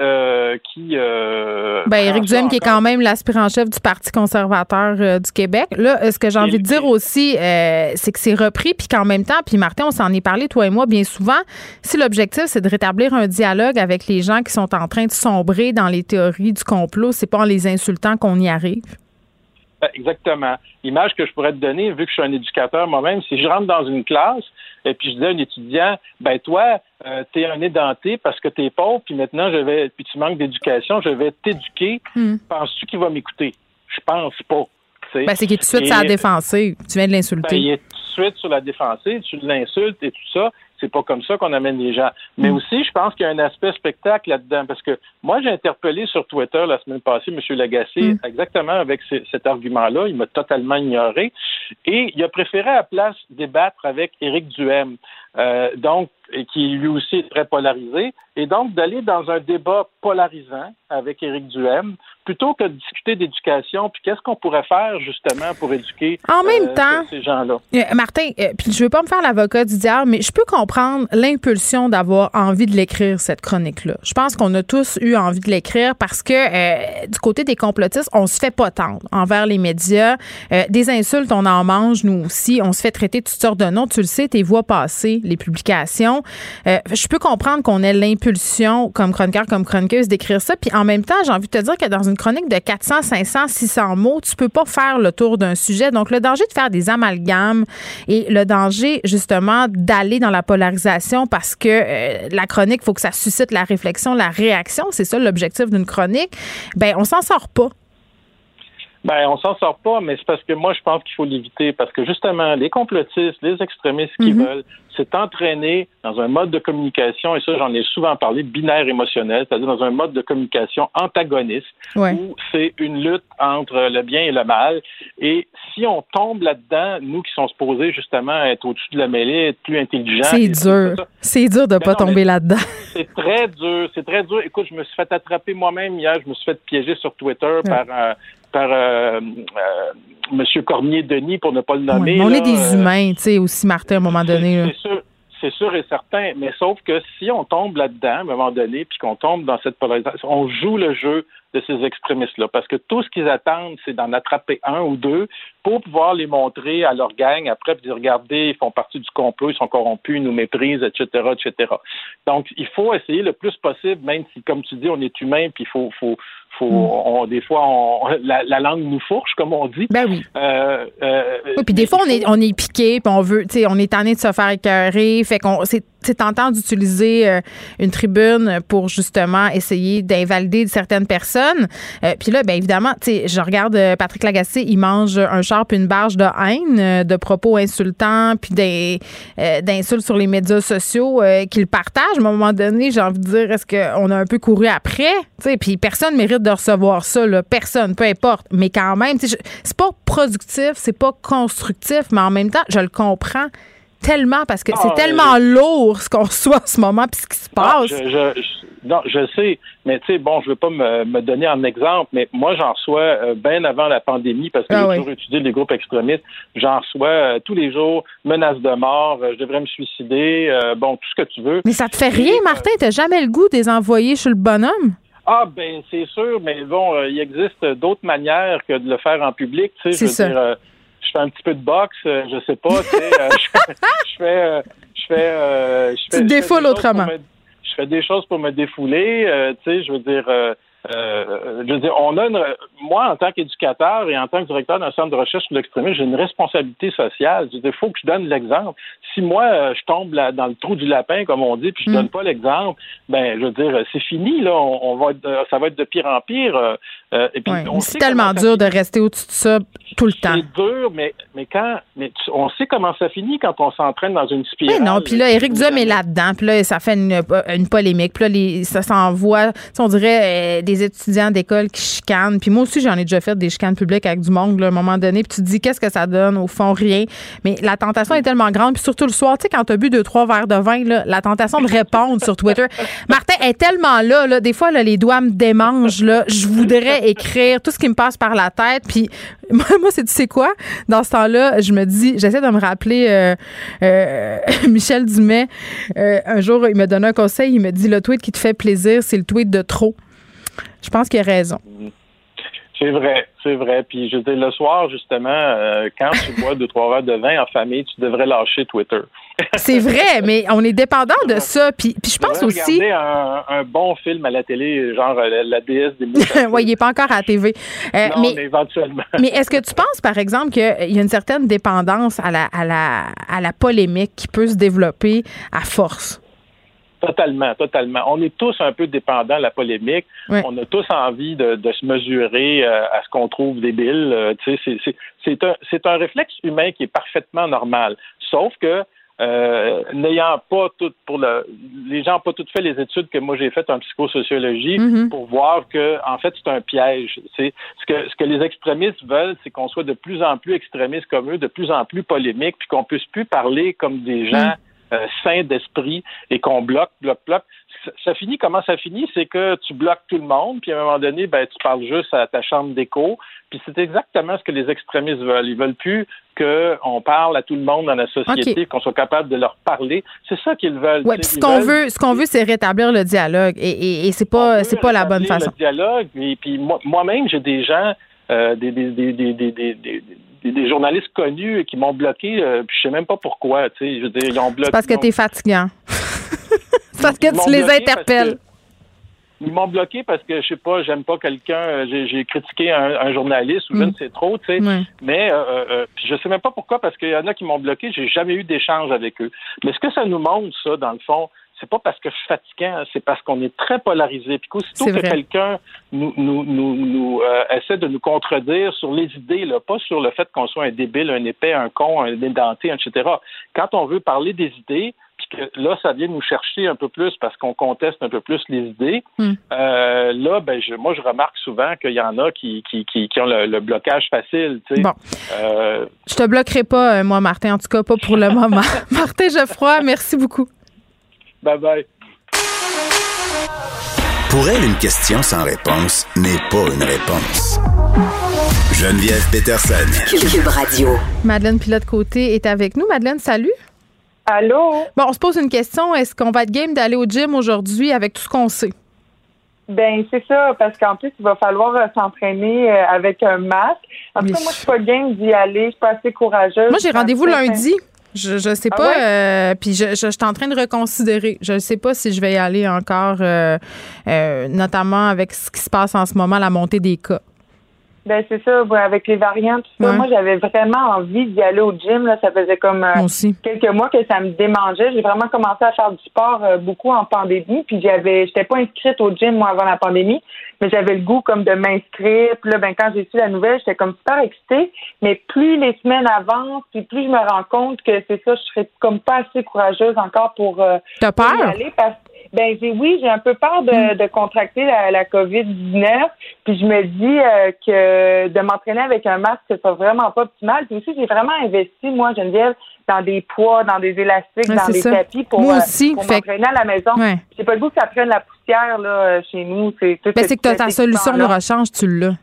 qui ben Éric Duhem qui est quand même l'aspirant-chef du Parti conservateur du Québec. Là, ce que j'ai envie de dire aussi, c'est que c'est repris puis qu'en même temps, puis Martin, on s'en est parlé toi et moi bien souvent. Si l'objectif c'est de rétablir un dialogue avec les gens qui sont en train de sombrer dans les théories du complot, c'est pas en les insultant qu'on y arrive. Exactement. L'image que je pourrais te donner, vu que je suis un éducateur moi-même, si je rentre dans une classe et puis je dis à un étudiant, ben toi, euh, tu es un édenté parce que tu es pauvre, puis maintenant je vais, puis tu manques d'éducation, je vais t'éduquer. Hmm. Penses-tu qu'il va m'écouter? Je pense pas. Ben, c'est qu'il est tout de suite sur la défensive. Tu viens de l'insulter. Ben, il est tout de suite sur la défensive, tu l'insultes et tout ça. C'est pas comme ça qu'on amène les gens. Mais mm. aussi, je pense qu'il y a un aspect spectacle là-dedans. Parce que moi, j'ai interpellé sur Twitter la semaine passée M. Lagacé mm. exactement avec cet argument-là. Il m'a totalement ignoré. Et il a préféré à la place débattre avec Éric Duhem. Euh, donc, qui lui aussi est très polarisé, et donc d'aller dans un débat polarisant avec Éric Duhem, plutôt que de discuter d'éducation, puis qu'est-ce qu'on pourrait faire justement pour éduquer en même euh, temps, ces gens-là? Euh, Martin, puis je veux pas me faire l'avocat du diable, mais je peux comprendre l'impulsion d'avoir envie de l'écrire cette chronique-là. Je pense qu'on a tous eu envie de l'écrire parce que du côté des complotistes, on se fait pas tendre envers les médias. des insultes, on en mange nous aussi. On se fait traiter toutes sortes de noms. Tu le sais, tes voix passées les publications. Euh, je peux comprendre qu'on ait l'impulsion, comme chroniqueur, comme chroniqueuse, d'écrire ça. Puis en même temps, j'ai envie de te dire que dans une chronique de 400, 500, 600 mots, tu peux pas faire le tour d'un sujet. Donc, le danger de faire des amalgames et le danger, justement, d'aller dans la polarisation parce que euh, la chronique, il faut que ça suscite la réflexion, la réaction. C'est ça l'objectif d'une chronique. Ben, on s'en sort pas. Ben, on s'en sort pas, mais c'est parce que moi, je pense qu'il faut l'éviter. Parce que justement, les complotistes, les extrémistes qui mhm. veulent, c'est entraîner dans un mode de communication, et ça, j'en ai souvent parlé, binaire émotionnel, c'est-à-dire dans un mode de communication antagoniste, où c'est une lutte entre le bien et le mal. Et si on tombe là-dedans, nous qui sommes supposés justement être au-dessus de la mêlée, être plus intelligents. C'est dur. C'est dur de ne pas tomber là-dedans. C'est très dur. C'est très dur. Écoute, je me suis fait attraper moi-même hier. Je me suis fait piéger sur Twitter par un par euh, euh, M. Cormier-Denis, pour ne pas le nommer. on est des euh, humains, tu sais, aussi, Martin, à un moment donné. C'est sûr, c'est sûr et certain, mais sauf que si on tombe là-dedans, à un moment donné, puis qu'on tombe dans cette polarisation, on joue le jeu de ces extrémistes-là, parce que tout ce qu'ils attendent, c'est d'en attraper un ou deux pour pouvoir les montrer à leur gang après, puis dire, regardez, ils font partie du complot, ils sont corrompus, ils nous méprisent, etc., etc. Donc, il faut essayer le plus possible, même si, comme tu dis, on est humain, puis il faut, faut, faut, mm. on, des fois, on, la, langue nous fourche, comme on dit. Ben oui. Euh, euh, oui, puis des fois, on est, on est piqué, puis on veut, tu sais, on est tanné de se faire écœurer. Fait qu'on, c'est, tentant d'utiliser euh, une tribune pour justement essayer d'invalider certaines personnes. puis là, bien évidemment, je regarde Patrick Lagacé, il mange un char puis une barge de haine, de propos insultants, puis d'insultes sur les médias sociaux qu'il partage. À un moment donné, j'ai envie de dire, est-ce qu'on a un peu couru après? Puis personne mérite de recevoir ça, là. personne, peu importe. Mais quand même, c'est pas productif, c'est pas constructif, mais en même temps, je le comprends tellement parce que c'est ah, tellement lourd ce qu'on reçoit en ce moment puis ce qui se passe. je, non, je sais, mais tu sais, bon, je veux pas me, donner un exemple, mais moi, j'en reçois euh, bien avant la pandémie parce que ah j'ai toujours étudié les groupes extrémistes. J'en reçois euh, tous les jours menaces de mort, euh, je devrais me suicider, bon, tout ce que tu veux. Mais ça te fait rien, Martin? T'as jamais le goût de les envoyer chez le bonhomme? Ah ben c'est sûr, mais bon, il existe d'autres manières que de le faire en public. Tu sais, je veux dire, euh, je fais un petit peu de boxe, euh, je sais pas. Tu sais, je, fais, je fais, je fais, tu défoules autrement. je fais des choses pour me défouler. tu sais, je veux dire. Euh, je veux dire, on a une, moi, en tant qu'éducateur et en tant que directeur d'un centre de recherche sur l'extrémisme, j'ai une responsabilité sociale. Il faut que je donne l'exemple. Si moi, euh, je tombe dans le trou du lapin, comme on dit, puis je ne donne mm. pas l'exemple, ben, je veux dire, c'est fini, là. On, va ça va être de pire en pire. Euh, et puis, c'est tellement dur de rester au-dessus de ça tout le temps. C'est dur, mais, mais quand, mais on sait comment ça finit quand on s'entraîne dans une spirale. Mais non, puis là, Éric Duhem est là-dedans, puis là, ça fait une, une polémique, puis là, ça s'envoie, on dirait, des étudiants d'école qui chicanent. Puis moi aussi, j'en ai déjà fait des chicanes publiques avec du monde, à un moment donné. Puis tu te dis, qu'est-ce que ça donne? Au fond, rien. Mais la tentation est tellement grande. Puis surtout le soir, tu sais, quand tu as bu deux, trois verres de vin, là, la tentation de répondre sur Twitter. Martin est tellement là, là des fois, là, les doigts me démangent. Là, je voudrais écrire tout ce qui me passe par la tête. Puis moi, moi c'est tu sais quoi? Dans ce temps-là, je me dis, j'essaie de me rappeler euh, euh, Michel Dumais. Euh, un jour, il me donne un conseil. Il me dit, le tweet qui te fait plaisir, c'est le tweet de trop. Je pense qu'il a raison. C'est vrai, c'est vrai. Puis je dis le soir, justement, euh, quand tu bois deux, trois verres de vin en famille, tu devrais lâcher Twitter. c'est vrai, mais on est dépendant de ça. Puis, puis je pense aussi. Regarder un, un, bon film à la télé, genre euh, La, déesse des Oui, il n'est pas encore à la TV. Euh, non, mais, éventuellement. mais est-ce que tu penses, par exemple, qu'il y a une certaine dépendance à la, à, la, à la polémique qui peut se développer à force? Totalement, totalement. On est tous un peu dépendants de la polémique. On a tous envie de, se mesurer euh, à ce qu'on trouve débile. Euh, c'est un, un réflexe humain qui est parfaitement normal. Sauf que euh, n'ayant pas tout pour le, les gens n'ont pas tout fait les études que moi j'ai faites en psychosociologie mm-hmm. pour voir que en fait c'est un piège. C'est ce que ce que les extrémistes veulent, c'est qu'on soit de plus en plus extrémistes comme eux, de plus en plus polémiques, puis qu'on puisse plus parler comme des gens. Mm. Euh, sain d'esprit et qu'on bloque, bloque, bloque. Ça, finit, comment ça finit? C'est que tu bloques tout le monde, puis à un moment donné, ben, tu parles juste à ta chambre d'écho. Puis c'est exactement ce que les extrémistes veulent. Ils veulent plus qu'on parle à tout le monde dans la société, qu'on soit capable de leur parler. C'est ça qu'ils veulent. Oui, ce qu'on veut, ce qu'on veut, c'est rétablir le dialogue. Et, et, c'est pas, c'est pas la bonne façon. Le dialogue. Et puis moi-même, j'ai des gens, euh, des, des, des, des des, journalistes connus qui m'ont bloqué, euh, puis je sais même pas pourquoi. Tu sais, je veux dire, ils ont bloqué. parce que tu es fatigant. parce que tu les interpelles. Ils m'ont bloqué parce que je sais pas, j'aime pas quelqu'un, euh, j'ai critiqué un, journaliste ou je ne mm. sais trop, tu sais. Mais euh, euh, je sais même pas pourquoi parce qu'il y en a qui m'ont bloqué, j'ai jamais eu d'échange avec eux. Mais ce que ça nous montre, ça, dans le fond, c'est pas parce que je suis fatiguant, c'est parce qu'on est très polarisé. Puis qu'aussitôt que quelqu'un nous, nous, nous, nous euh, essaie de nous contredire sur les idées, là, pas sur le fait qu'on soit un débile, un épais, un con, un édenté, etc. Quand on veut parler des idées, puis que là, ça vient nous chercher un peu plus parce qu'on conteste un peu plus les idées. Hmm. Euh, là, ben, je, moi, je remarque souvent qu'il y en a qui, qui, qui, ont le, blocage facile. Tu sais. Bon. Euh, je te bloquerai pas, moi, Martin, en tout cas, pas pour le moment. Martin Geoffroy, merci beaucoup. Bye bye. Pour elle, une question sans réponse n'est pas une réponse. Geneviève Peterson. Cube Radio. Madeleine Pilote-Côté est avec nous. Madeleine, salut. Allô? Bon, on se pose une question. Est-ce qu'on va être game d'aller au gym aujourd'hui avec tout ce qu'on sait? Ben c'est ça, parce qu'en plus, il va falloir euh, s'entraîner euh, avec un masque. En tout cas, moi, je suis pas game d'y aller. Je suis pas assez courageuse. Moi, j'ai rendez-vous lundi. Je je sais ah pas. Euh, puis je, je, suis en train de reconsidérer. Je ne sais pas si je vais y aller encore, euh, euh, notamment avec ce qui se passe en ce moment, la montée des cas. Ben c'est ça, avec les variantes, tout ça. Moi, j'avais vraiment envie d'y aller au gym. Là. Ça faisait comme quelques mois que ça me démangeait. J'ai vraiment commencé à faire du sport beaucoup en pandémie. Puis j'avais, j'étais pas inscrite au gym moi avant la pandémie mais j'avais le goût comme de m'inscrire. Puis là, ben, quand j'ai su la nouvelle, j'étais comme super excitée. Mais plus les semaines avancent, puis plus je me rends compte que c'est ça, je serais comme pas assez courageuse encore pour, euh, T'as peur? y aller parce ben j'ai oui, j'ai un peu peur de, hmm. de contracter la, la COVID-19. Puis je me dis euh, que de m'entraîner avec un masque, c'est vraiment pas optimal. Puis aussi, j'ai vraiment investi, moi, Geneviève, dans des poids, dans des élastiques, dans des tapis pour, moi aussi, euh, pour m'entraîner à la maison. J'ai pas le goût que ça prenne la poussière là, chez nous. C'est, ben, c'est que tu as ta solution de rechange, tu l'as.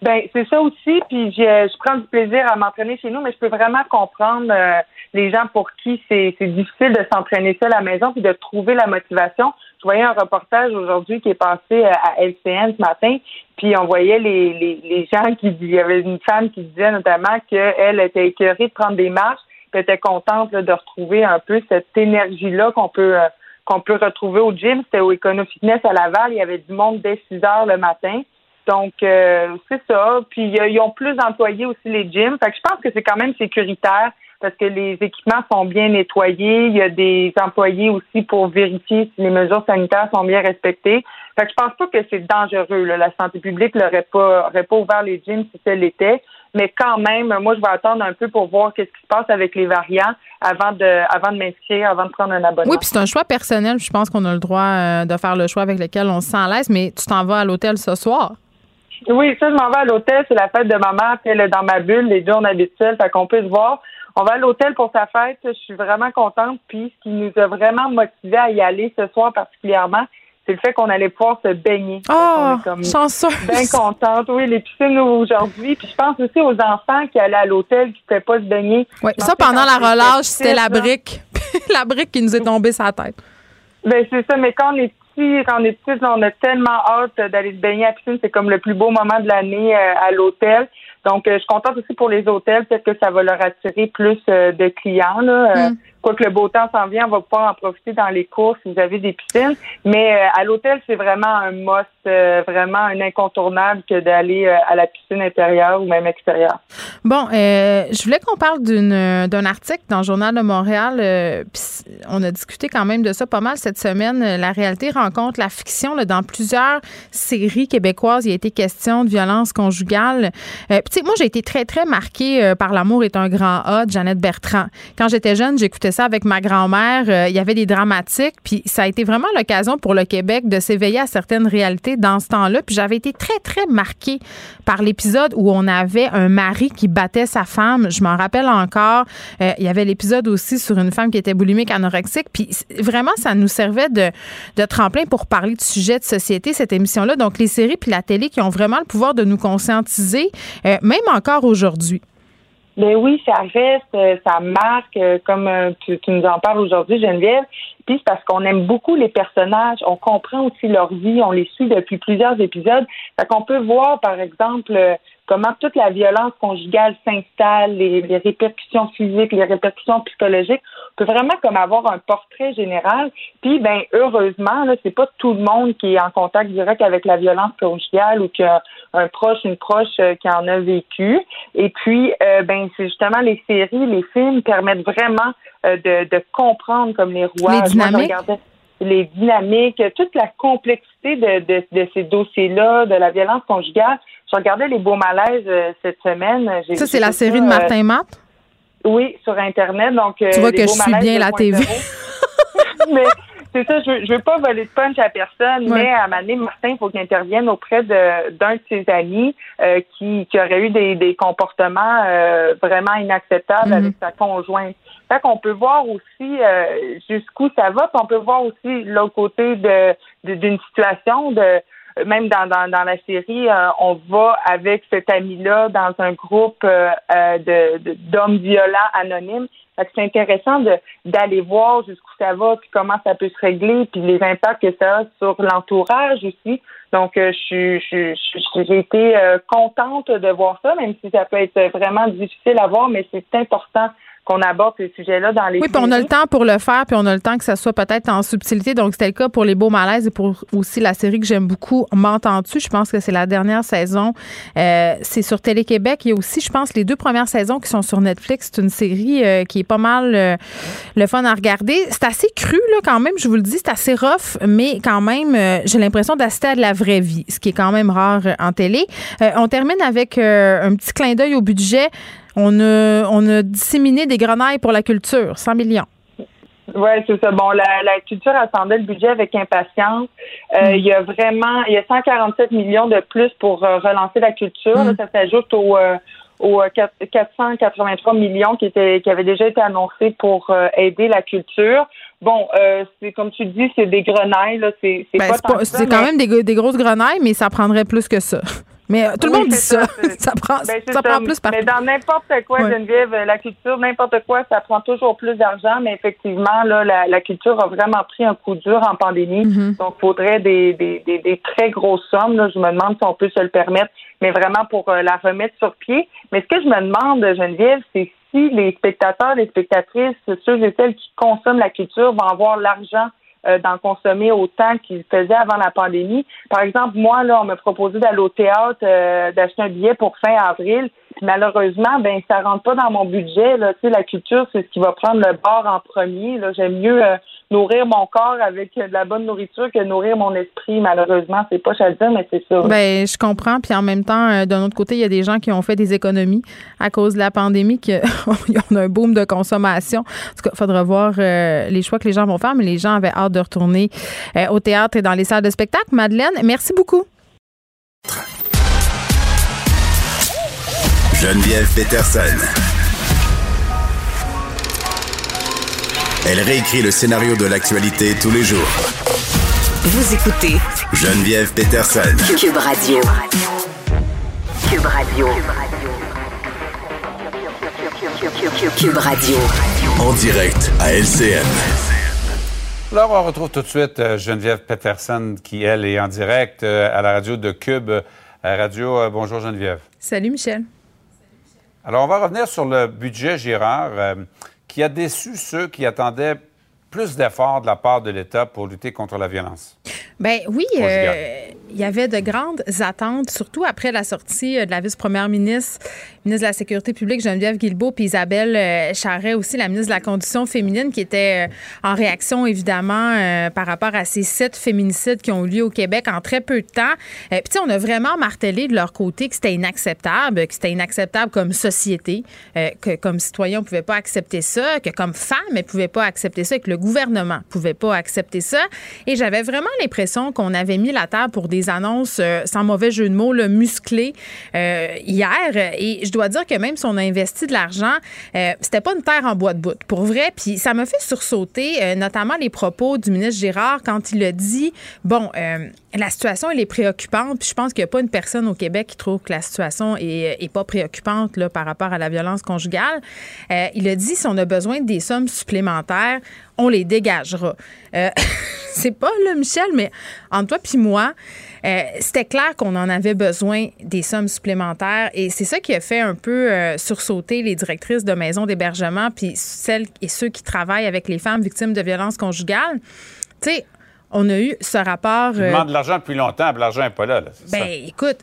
Ben c'est ça aussi. Puis je, je prends du plaisir à m'entraîner chez nous, mais je peux vraiment comprendre euh, les gens pour qui c'est difficile de s'entraîner seul à la maison puis de trouver la motivation. Je voyais un reportage aujourd'hui qui est passé à LCN ce matin, puis on voyait les, les, les gens qui il y avait une femme qui disait notamment qu'elle était écœurée de prendre des marches, puis était contente de retrouver un peu cette énergie-là qu'on peut euh, qu'on peut retrouver au gym. C'était au Econo Fitness à Laval. Il y avait du monde dès 6 heures le matin. Donc, euh, c'est ça. Puis, ils ont plus d'employés aussi, les gyms. Fait que je pense que c'est quand même sécuritaire parce que les équipements sont bien nettoyés. Il y a des employés aussi pour vérifier si les mesures sanitaires sont bien respectées. Fait que je pense pas que c'est dangereux. Là. La santé publique n'aurait pas, aurait pas ouvert les gyms si ça l'était. Mais quand même, moi, je vais attendre un peu pour voir qu'est-ce qui se passe avec les variants avant de, avant de m'inscrire, avant de prendre un abonnement. Oui, puis c'est un choix personnel. Je pense qu'on a le droit euh, de faire le choix avec lequel on se sent à l'aise. Mais tu t'en vas à l'hôtel ce soir. Oui, ça, je m'en vais à l'hôtel. C'est la fête de ma mère. Puis elle est dans ma bulle. Les deux, on habite. Fait qu'on peut se voir. On va à l'hôtel pour sa fête. Je suis vraiment contente. Puis ce qui nous a vraiment motivé à y aller ce soir particulièrement, c'est le fait qu'on allait pouvoir se baigner. Oh, chanceuse. Bien contente. Oui, les piscines aujourd'hui. Puis je pense aussi aux enfants qui allaient à l'hôtel qui ne pouvaient pas se baigner. Oui, ça pendant la relâche, c'était la brique. la brique qui nous est tombée sur la tête. Ben c'est ça, mais quand on est petit, quand on est petit, on a tellement hâte d'aller se baigner à la piscine. C'est comme le plus beau moment de l'année euh, à l'hôtel. Donc, euh, je suis contente aussi pour les hôtels. Peut-être que ça va leur attirer plus euh, de clients. Là. Mm. Quoique le beau temps s'en vient, on va pouvoir en profiter dans les courses si vous avez des piscines. Mais euh, à l'hôtel, c'est vraiment un must, euh, vraiment un incontournable que d'aller euh, à la piscine intérieure ou même extérieure. Bon, je voulais qu'on parle d'une d'un article dans le Journal de Montréal. on a discuté quand même de ça pas mal cette semaine. La réalité rencontre la fiction dans plusieurs séries québécoises. Il a été question de violence conjugale. Puis, moi, j'ai été très, très marquée par L'amour est un grand A de Jeannette Bertrand. Quand j'étais jeune, j'écoutais ça avec ma grand-mère. Euh, il y avait des dramatiques, puis ça a été vraiment l'occasion pour le Québec de s'éveiller à certaines réalités dans ce temps-là. Puis j'avais été très, très marquée par l'épisode où on avait un mari qui battait sa femme. Je m'en rappelle encore. Euh, il y avait l'épisode aussi sur une femme qui était boulimique anorexique. Puis vraiment, ça nous servait de, de tremplin pour parler de sujets de société, cette émission-là. Donc, les séries puis la télé qui ont vraiment le pouvoir de nous conscientiser, euh, même encore aujourd'hui. Ben oui, ça reste, euh, ça marque, euh, comme euh, tu, nous en parles aujourd'hui, Geneviève. Puis c'est parce qu'on aime beaucoup les personnages, on comprend aussi leur vie, on les suit depuis plusieurs épisodes. Fait qu'on peut voir, par exemple, comment toute la violence conjugale s'installe, les, les, répercussions physiques, les répercussions psychologiques. Peut vraiment comme avoir un portrait général. Puis, ben heureusement, là, c'est pas tout le monde qui est en contact direct avec la violence conjugale ou qui a un proche, une proche euh, qui en a vécu. Et puis, euh, ben c'est justement les séries, les films permettent vraiment euh, de, de, comprendre comme les rois. Les dynamiques. les dynamiques, toute la complexité de, de, de ces dossiers-là, de la violence conjugale. Je regardais les beaux malaises cette semaine. Ça, c'est la série de Martin Matt? Oui, sur Internet. Donc, tu vois que je suis bien la TV. mais c'est ça, je veux, veux pas voler de punch à personne, mais à donné, Martin, il faut qu'il intervienne auprès de d'un de ses amis euh, qui, qui aurait eu des, des comportements euh, vraiment inacceptables mm-hmm. avec sa conjointe. Fait qu'on peut voir aussi euh, jusqu'où ça va, puis on peut voir aussi l'autre côté de d'une situation de même dans, dans, dans la série, on va avec cet ami-là dans un groupe de d'hommes violents anonymes c'est intéressant d'aller voir jusqu'où ça va, puis comment ça peut se régler, puis les impacts que ça a sur l'entourage aussi. Donc, euh, je suis, j'ai été euh, contente de voir ça, même si ça peut être vraiment difficile à voir, mais c'est important qu'on aborde ces sujets-là dans les. Oui, puis on a le temps pour le faire, puis on a le temps que ça soit peut-être en subtilité. Donc, c'était le cas pour les beaux malaises et pour aussi la série que j'aime beaucoup, M'entends-tu? Je pense que c'est la dernière saison. Euh, c'est sur Télé-Québec. Il y a aussi, je pense, les deux premières saisons qui sont sur Netflix. C'est une série euh, qui est pas mal euh, le fun à regarder. C'est assez cru, là, quand même. Je vous le dis, c'est assez rough, mais quand même, j'ai l'impression d'assister à de la vraie vie, ce qui est quand même rare en télé. on termine avec un petit clin d'œil au budget. On a, on a disséminé des grenailles pour la culture, 100 millions. Oui, c'est ça. Bon, la, culture attendait le budget avec impatience. Euh, mm. Il y a vraiment, il y a 147 millions de plus pour euh, relancer la culture. Mm. ça s'ajoute aux, euh, aux 483 millions qui étaient qui avaient déjà été annoncés pour aider la culture. Bon, c'est comme tu dis, c'est des grenailles. C'est, ben, c'est quand même des, des grosses grenailles, mais ça prendrait plus que ça. Mais tout le monde dit ça. Ça, prend, ben, ça, prend plus Mais dans n'importe quoi, Geneviève, la culture, n'importe quoi, ça prend toujours plus d'argent. Mais effectivement, là, la, culture a vraiment pris un coup dur en pandémie. Mm-hmm. Donc, il faudrait des, des, des, très grosses sommes. Là. Je me demande si on peut se le permettre, mais vraiment pour euh, la remettre sur pied. Mais ce que je me demande, Geneviève, c'est si les spectateurs, les spectatrices, ceux et celles qui consomment la culture vont avoir l'argent euh, d'en consommer autant qu'ils faisaient avant la pandémie. Par exemple, moi, là, on m'a proposé d'aller au théâtre, euh, d'acheter un billet pour fin avril. malheureusement, ben ça rentre pas dans mon budget. Là. Tu sais, la culture, c'est ce qui va prendre le bord en premier. J'aime mieux euh, nourrir mon corps avec de la bonne nourriture que nourrir mon esprit. Malheureusement, c'est pas à dire, mais c'est ça. Ben, je comprends. Puis en même temps, d'un autre côté, il y a des gens qui ont fait des économies à cause de la pandémie, qui ont un boom de consommation. En tout cas, il faudra voir les choix que les gens vont faire, mais les gens avaient hâte de retourner euh, au théâtre et dans les salles de spectacle. Madeleine, merci beaucoup. Geneviève Peterson. Elle réécrit le scénario de l'actualité tous les jours. Vous écoutez Geneviève Peterson. Cube Radio. Cube Radio. Cube Radio. En direct à LCN. Alors, on retrouve tout de suite euh, Geneviève Peterson, qui, elle, est en direct euh, à la radio de Cube euh, Radio. Bonjour, Geneviève. Salut, Michel. Alors, on va revenir sur le budget Girard, qui a déçu ceux qui attendaient plus d'efforts de la part de l'État pour lutter contre la violence. Ben oui, euh, il y avait de grandes attentes, surtout après la sortie euh, de la vice-première ministre, ministre de la Sécurité publique Geneviève Guilbeault, puis Isabelle euh, Charret aussi, la ministre de la Condition féminine, qui était en réaction évidemment par rapport à ces sept féminicides qui ont eu lieu au Québec en très peu de temps. puis tu sais, on a vraiment martelé de leur côté que c'était inacceptable, que c'était inacceptable comme société, que comme citoyen on pouvait pas accepter ça, que comme femme elle pouvait pas accepter ça, que le gouvernement pouvait pas accepter ça. Et j'avais vraiment l'impression qu'on avait mis la table pour des annonces, euh, sans mauvais jeu de mots, le musclé euh, hier. Et je dois dire que même si on a investi de l'argent, euh, c'était pas une terre en bois de bout, pour vrai. Puis ça me fait sursauter, notamment les propos du ministre Gérard quand il a dit, bon, la situation, elle est préoccupante. Puis je pense qu'il n'y a pas une personne au Québec qui trouve que la situation est, pas préoccupante là, par rapport à la violence conjugale. il a dit, si on a besoin des sommes supplémentaires, on les dégagera. Euh, c'est pas là, Michel, mais entre toi puis moi, euh, c'était clair qu'on en avait besoin des sommes supplémentaires et c'est ça qui a fait un peu euh, sursauter les directrices de maisons d'hébergement puis celles et ceux qui travaillent avec les femmes victimes de violences conjugales. Tu sais, on a eu ce rapport. Tu demandes de l'argent depuis longtemps, l'argent n'est pas là. là ben, écoute,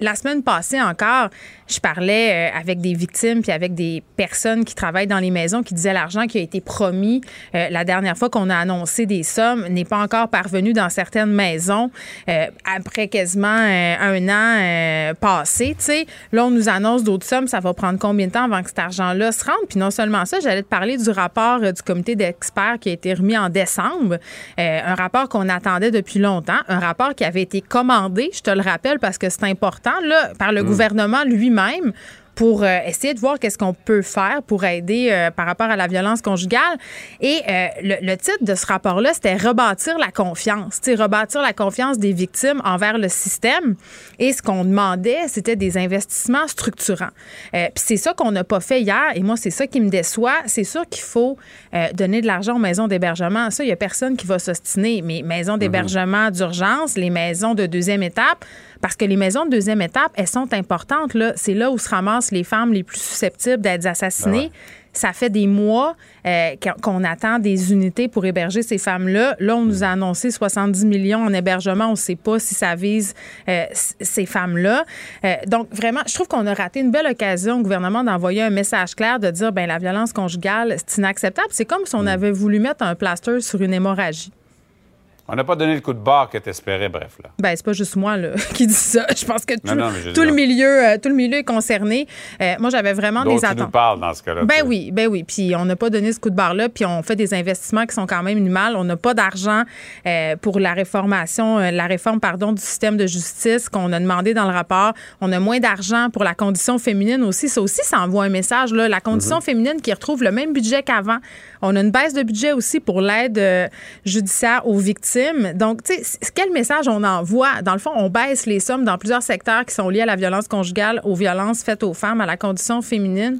la semaine passée encore, je parlais euh, avec des victimes puis avec des personnes qui travaillent dans les maisons qui disaient l'argent qui a été promis euh, la dernière fois qu'on a annoncé des sommes n'est pas encore parvenu dans certaines maisons euh, après quasiment un an passé. sais, Là, on nous annonce d'autres sommes. Ça va prendre combien de temps avant que cet argent-là se rende? Puis non seulement ça, j'allais te parler du rapport du comité d'experts qui a été remis en décembre. un rapport qu'on attendait depuis longtemps. Un rapport qui avait été commandé, je te le rappelle, parce que c'est important, là, par le mm. gouvernement lui même pour euh, essayer de voir qu'est-ce qu'on peut faire pour aider euh, par rapport à la violence conjugale. Et euh, le, titre de ce rapport-là, c'était rebâtir la confiance, rebâtir la confiance des victimes envers le système. Et ce qu'on demandait, c'était des investissements structurants. Puis c'est ça qu'on n'a pas fait hier. Et moi, c'est ça qui me déçoit. C'est sûr qu'il faut donner de l'argent aux maisons d'hébergement. Ça, il n'y a personne qui va s'ostiner. Mais maisons d'hébergement d'urgence, les maisons de deuxième étape, parce que les maisons de deuxième étape, elles sont importantes. Là. C'est là où se ramassent les femmes les plus susceptibles d'être assassinées. Ben ça fait des mois euh, qu'on attend des unités pour héberger ces femmes-là. Là, on nous a annoncé 70 millions en hébergement. On ne sait pas si ça vise euh, ces femmes-là. Euh, donc, vraiment, je trouve qu'on a raté une belle occasion au gouvernement d'envoyer un message clair de dire, ben la violence conjugale, c'est inacceptable. C'est comme si on mm. avait voulu mettre un plaster sur une hémorragie. On n'a pas donné le coup de barre que tu espérais, bref. Là. Ben, c'est pas juste moi là, qui dis ça. Je pense que tout, le milieu, euh, tout le milieu est concerné. Euh, moi, j'avais vraiment des attentes. nous parles dans ce cas-là. Ben oui, ben oui. Puis on n'a pas donné ce coup de barre-là, puis on fait des investissements qui sont quand même mal. On n'a pas d'argent euh, pour la réformation, la réforme, pardon, du système de justice qu'on a demandé dans le rapport. On a moins d'argent pour la condition féminine aussi. Ça aussi, ça envoie un message. Là. La condition mhm. féminine qui retrouve le même budget qu'avant. On a une baisse de budget aussi pour l'aide judiciaire aux victimes victimes. Donc, tu sais, quel message on envoie? Dans le fond, on baisse les sommes dans plusieurs secteurs qui sont liés à la violence conjugale, aux violences faites aux femmes, à la condition féminine.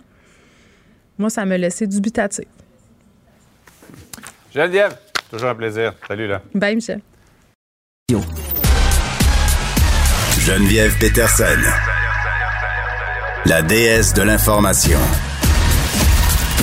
Moi, ça me laissait dubitatif. Geneviève, toujours un plaisir. Salut, là. Bye, Michel. Geneviève Peterson, la déesse de l'information.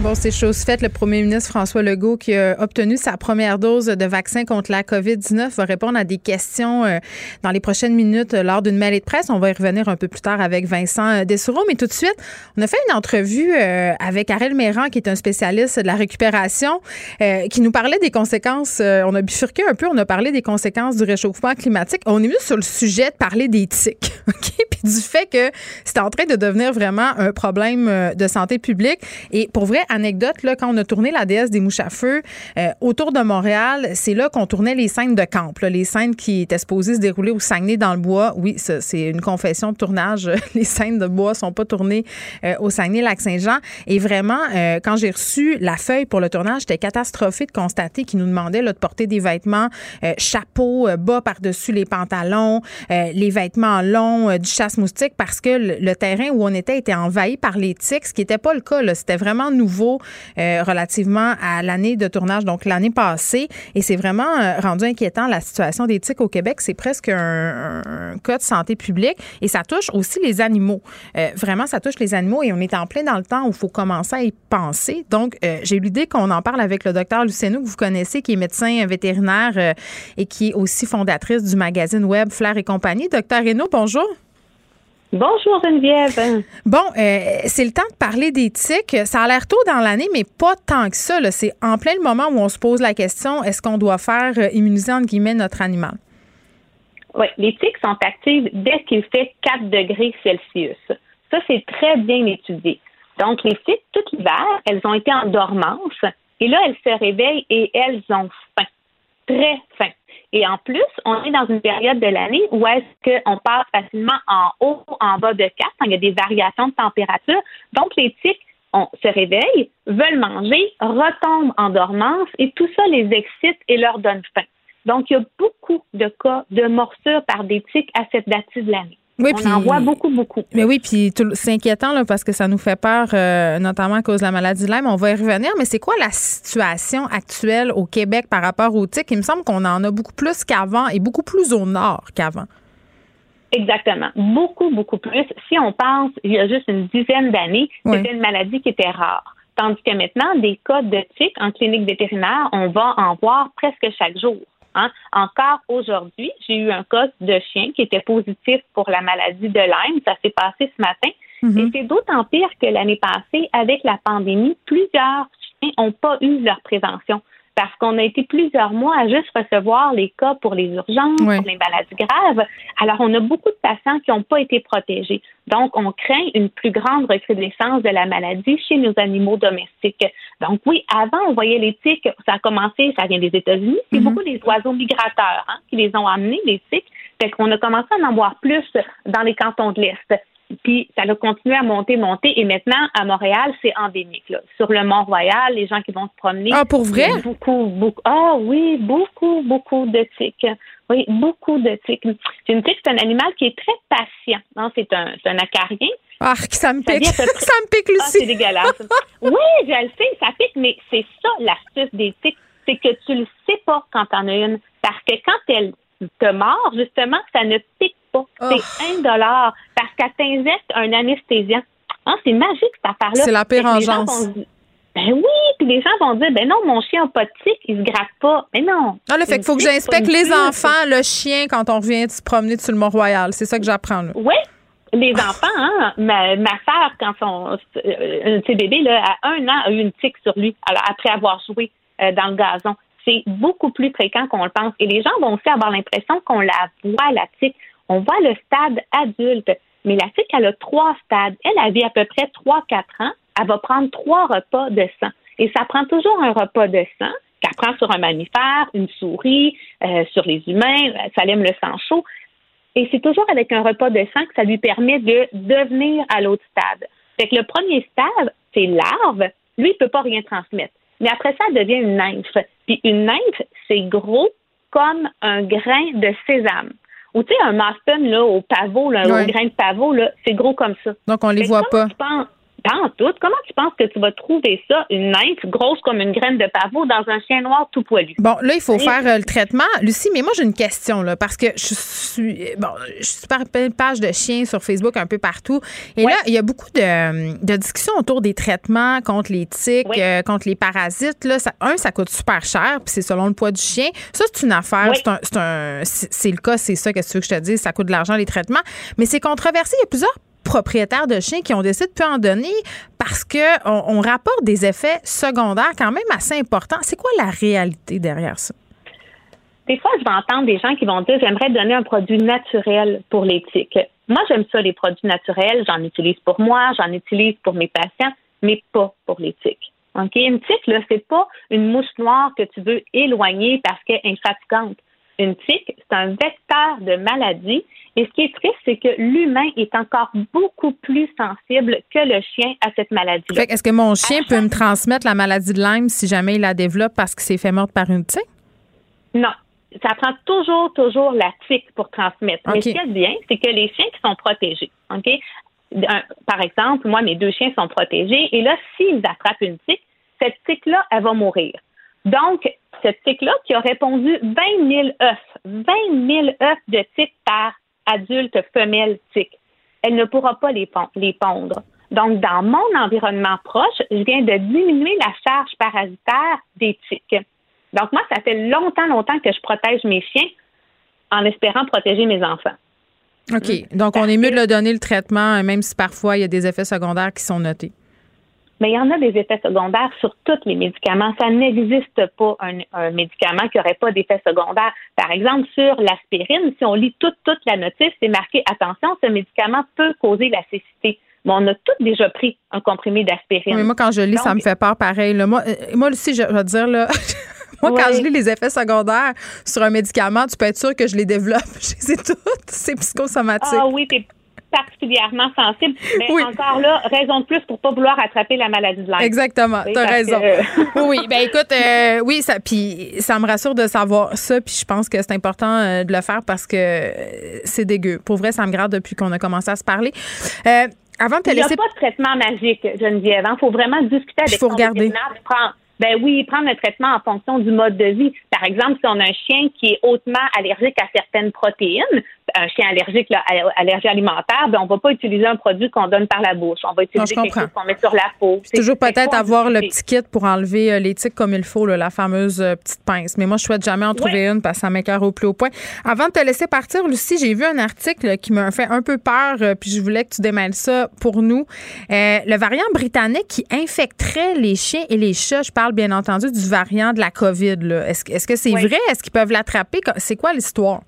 Bon, c'est chose faite. Le premier ministre François Legault, qui a obtenu sa première dose de vaccin contre la COVID-19, va répondre à des questions euh, dans les prochaines minutes euh, lors d'une mêlée de presse. On va y revenir un peu plus tard avec Vincent euh, Dessoureau. Mais tout de suite, on a fait une entrevue avec Arel Méran, qui est un spécialiste de la récupération, qui nous parlait des conséquences. on a bifurqué un peu. On a parlé des conséquences du réchauffement climatique. On est venu sur le sujet de parler d'éthique, OK? Puis du fait que c'est en train de devenir vraiment un problème de santé publique. Et pour vrai, anecdote, là, quand on a tourné la déesse des mouches à feu euh, autour de Montréal, c'est là qu'on tournait les scènes de camp, les scènes qui étaient supposées se dérouler au Saguenay dans le bois. Oui, c'est une confession de tournage. les scènes de bois sont pas tournées euh, au Saguenay-Lac-Saint-Jean. Et vraiment, euh, quand j'ai reçu la feuille pour le tournage, j'étais catastrophée de constater qu'ils nous demandaient là, de porter des vêtements, chapeau, bas par-dessus les pantalons, les vêtements longs, du chasse-moustique, parce que le, le, terrain où on était était envahi par les tiques, ce qui n'était pas le cas. C'était vraiment nouveau euh, relativement à l'année de tournage, donc l'année passée. Et c'est vraiment euh, rendu inquiétant la situation des tiques au Québec. C'est presque un, cas de santé publique et ça touche aussi les animaux. Euh, vraiment, ça touche les animaux et on est en plein dans le temps où il faut commencer à y penser. Donc, j'ai eu l'idée qu'on en parle avec le docteur Luceno, que vous connaissez, qui est médecin vétérinaire et qui est aussi fondatrice du magazine web Flair et compagnie. Docteur Reynaud, bonjour. Bonjour Geneviève. Bon, euh, c'est le temps de parler d'éthique. Ça a l'air tôt dans l'année, mais pas tant que ça. C'est en plein le moment où on se pose la question est-ce qu'on doit faire euh, immuniser entre guillemets notre animal? Oui, les tiques sont actives dès qu'il fait 4 degrés Celsius. Ça, c'est très bien étudié. Donc, les tiques, tout l'hiver, elles ont été en dormance et là, elles se réveillent et elles ont faim. Très faim. Et en plus, on est dans une période de l'année où est-ce qu'on passe facilement en haut, en bas de 4, il y a des variations de température. Donc, les tiques on se réveillent, veulent manger, retombent en dormance et tout ça les excite et leur donne faim. Donc, il y a beaucoup de cas de morsures par des tiques à cette date de l'année. Oui, on en voit beaucoup, beaucoup. Mais oui, puis c'est inquiétant là, parce que ça nous fait peur, euh, notamment à cause de la maladie de Lyme. On va y revenir, mais c'est quoi la situation actuelle au Québec par rapport aux tiques? Il me semble qu'on en a beaucoup plus qu'avant et beaucoup plus au nord qu'avant. Exactement. Beaucoup, beaucoup plus. Si on pense, il y a juste une dizaine d'années, c'était une maladie qui était rare. Tandis que maintenant, des cas de tiques en clinique vétérinaire, on va en voir presque chaque jour. Hein. Encore aujourd'hui, j'ai eu un cas de chien qui était positif pour la maladie de Lyme. Ça s'est passé ce matin. Mm-hmm. Et c'est d'autant pire que l'année passée, avec la pandémie, plusieurs chiens n'ont pas eu leur prévention parce qu'on a été plusieurs mois à juste recevoir les cas pour les urgences, pour les maladies graves. Alors, on a beaucoup de patients qui n'ont pas été protégés. Donc, on craint une plus grande recrudescence de la maladie chez nos animaux domestiques. Donc, oui, avant, on voyait les tiques, ça a commencé, ça vient des États-Unis, c'est mhm. beaucoup des oiseaux migrateurs hein, qui les ont amenés, les tiques. Fait qu'on a commencé à en voir plus dans les cantons de l'Est. Puis ça a continué à monter, monter. Et maintenant, à Montréal, c'est endémique. Là. Sur le Mont-Royal, les gens qui vont se promener. Ah, pour vrai? Beaucoup, beaucoup. Ah oui, beaucoup, beaucoup de tiques. Oui, beaucoup de tiques. Une tique, c'est un animal qui est très patient. Non, c'est un, c'est un acarien. Ah, ça me pique. Ça, me pique, Lucie. Ah, c'est dégueulasse. oui, je le sais, ça pique, mais c'est ça l'astuce des tiques. C'est que tu le sais pas quand t'en as une. Parce que quand elle te mord, justement, ça ne pique pas. C'est oh. un dollar parce qu'elle t'injecte un anesthésiant. Ah, c'est magique, cette affaire-là. C'est la pire engeance. Ben oui, puis les gens vont dire, ben non, mon chien n'a pas de tic, il se gratte pas. Mais non. Ah, le fait qu'il faut que j'inspecte les enfants, le chien, quand on revient de se promener sur le Mont-Royal. C'est ça que j'apprends, là. Oui, les enfants, hein, ma, ma soeur, quand son euh, bébé, là, à un an, a eu une tique sur lui, alors, après avoir joué euh, dans le gazon. C'est beaucoup plus fréquent qu'on le pense. Et les gens vont aussi avoir l'impression qu'on la voit, la tique. On voit le stade adulte. Mais la tique, elle a trois stades. Elle, a à peu près trois, quatre ans. Elle va prendre trois repas de sang. Et ça prend toujours un repas de sang qu'elle prend sur un mammifère, une souris, euh, sur les humains. Ça aime le sang chaud. Et c'est toujours avec un repas de sang que ça lui permet de devenir à l'autre stade. Fait que le premier stade, c'est larve. Lui, il peut pas rien transmettre. Mais après ça, elle devient une nymphe. Puis une nymphe, c'est gros comme un grain de sésame. Ou tu sais, un maston là, au pavot, là, un grain de pavot, là, c'est gros comme ça. Donc on les voit pas en tout. Comment tu penses que tu vas trouver ça, une nymphe grosse comme une graine de pavot dans un chien noir tout poilu? Bon, là, il faut faire euh, le traitement. Lucie, mais moi, j'ai une question, là, parce que je suis, bon, je suis par une page de chiens sur Facebook un peu partout. Et là, il y a beaucoup de, discussions autour des traitements contre les tiques, euh, contre les parasites. Là, un, ça coûte super cher, puis c'est selon le poids du chien. Ça, c'est une affaire. C'est un, c'est le cas, c'est ça, que tu veux que je te dise? Ça coûte de l'argent, les traitements. Mais c'est controversé. Il y a plusieurs propriétaires de chiens qui ont décidé de plus en donner parce qu'on on rapporte des effets secondaires quand même assez importants. C'est quoi la réalité derrière ça? Des fois, je vais entendre des gens qui vont dire j'aimerais donner un produit naturel pour l'éthique. Moi, j'aime ça, les produits naturels. J'en utilise pour moi, j'en utilise pour mes patients, mais pas pour l'éthique. OK? Une tique, là, c'est pas une mouche noire que tu veux éloigner parce qu'elle est infatigante. Une tique, c'est un vecteur de maladie et ce qui est triste, c'est que l'humain est encore beaucoup plus sensible que le chien à cette maladie-là. Est-ce que mon chien peut me transmettre la maladie de Lyme si jamais il la développe parce qu'il s'est fait mordre par une tique? Non. Ça prend toujours, toujours la tique pour transmettre. Mais ce qui est bien, c'est que les chiens qui sont protégés, OK? par exemple, moi, mes deux chiens sont protégés et là, s'ils attrapent une tique, cette tique-là, elle va mourir. Donc, cette tique-là qui a répondu 20 000 œufs, 20 000 œufs de tique par adulte femelle tique. Elle ne pourra pas les, pondre. Donc, dans mon environnement proche, je viens de diminuer la charge parasitaire des tiques. Donc, moi, ça fait longtemps, longtemps que je protège mes chiens en espérant protéger mes enfants. OK. Donc, on est mieux de leur donner le traitement, même si parfois il y a des effets secondaires qui sont notés mais il y en a des effets secondaires sur tous les médicaments. Ça n'existe pas un, médicament qui n'aurait pas d'effets secondaires. Par exemple, sur l'aspirine, si on lit toute, toute la notice, c'est marqué attention, ce médicament peut causer la cécité. Mais on a tous déjà pris un comprimé d'aspirine. mais moi, quand je lis, ça me fait peur pareil. Moi, euh, moi aussi, je vais dire, là, moi, quand je lis les effets secondaires sur un médicament, tu peux être sûr que je les développe. Je les ai toutes. C'est psychosomatique. Ah oui, particulièrement sensible. Mais encore là, raison de plus pour pas vouloir attraper la maladie de Lyme. Exactement, tu as raison. oui, ben écoute, euh, oui, ça, puis ça me rassure de savoir ça, puis je pense que c'est important euh, de le faire parce que euh, c'est dégueu. Pour vrai, ça me gratte depuis qu'on a commencé à se parler. avant de te Il n'y a pas de traitement magique, Geneviève. Il hein. faut vraiment discuter avec faut regarder. Ben oui, prendre le traitement en fonction du mode de vie. Par exemple, si on a un chien qui est hautement allergique à certaines protéines, un chien allergique, là, allergie alimentaire, ben on va pas utiliser un produit qu'on donne par la bouche. On va utiliser quelque chose qu'on met sur la peau. C'est toujours peut-être avoir le petit kit pour enlever euh, les tiques comme il faut, la fameuse euh, petite pince. Mais moi, je souhaite jamais en trouver une parce que ça m'écœure au plus haut point. Avant de te laisser partir, Lucie, j'ai vu un article qui m'a fait un peu peur, euh, puis je voulais que tu démêles ça pour nous. le variant britannique qui infecterait les chiens et les chats, je parle bien entendu du variant de la COVID. Est-ce que c'est vrai? Est-ce qu'ils peuvent l'attraper? C'est quoi l'histoire?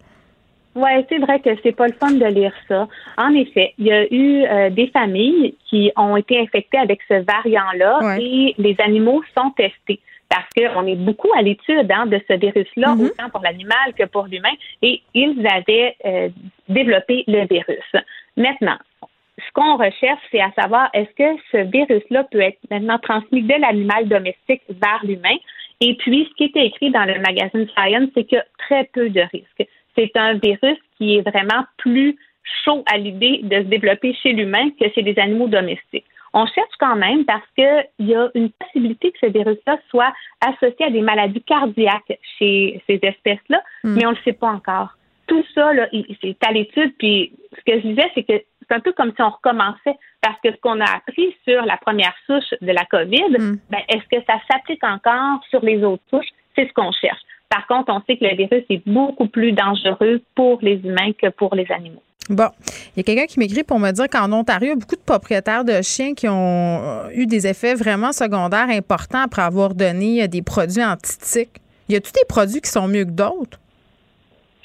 Oui, c'est vrai que c'est pas le fun de lire ça. En effet, il y a eu euh, des familles qui ont été infectées avec ce variant-là et les animaux sont testés parce qu'on est beaucoup à l'étude hein, de ce virus-là, mm-hmm. autant pour l'animal que pour l'humain, et ils avaient euh, développé le virus. Maintenant, ce qu'on recherche, c'est à savoir est-ce que ce virus-là peut être maintenant transmis de l'animal domestique vers l'humain? Et puis, ce qui était écrit dans le magazine Science, c'est qu'il y a très peu de risques c'est un virus qui est vraiment plus chaud à l'idée de se développer chez l'humain que chez les animaux domestiques. On cherche quand même parce qu'il y a une possibilité que ce virus-là soit associé à des maladies cardiaques chez ces espèces-là, hmm. mais on ne le sait pas encore. Tout ça, c'est à l'étude. Puis ce que je disais, c'est que c'est un peu comme si on recommençait parce que ce qu'on a appris sur la première souche de la COVID, hmm. ben, est-ce que ça s'applique encore sur les autres souches? C'est ce qu'on cherche. Par contre, on sait que le virus est beaucoup plus dangereux pour les humains que pour les animaux. Bon, il y a quelqu'un qui m'écrit pour me dire qu'en Ontario, il y a beaucoup de propriétaires de chiens qui ont euh, eu des effets vraiment secondaires importants après avoir donné euh, des produits antitiques. Y a-t-il des produits qui sont mieux que d'autres?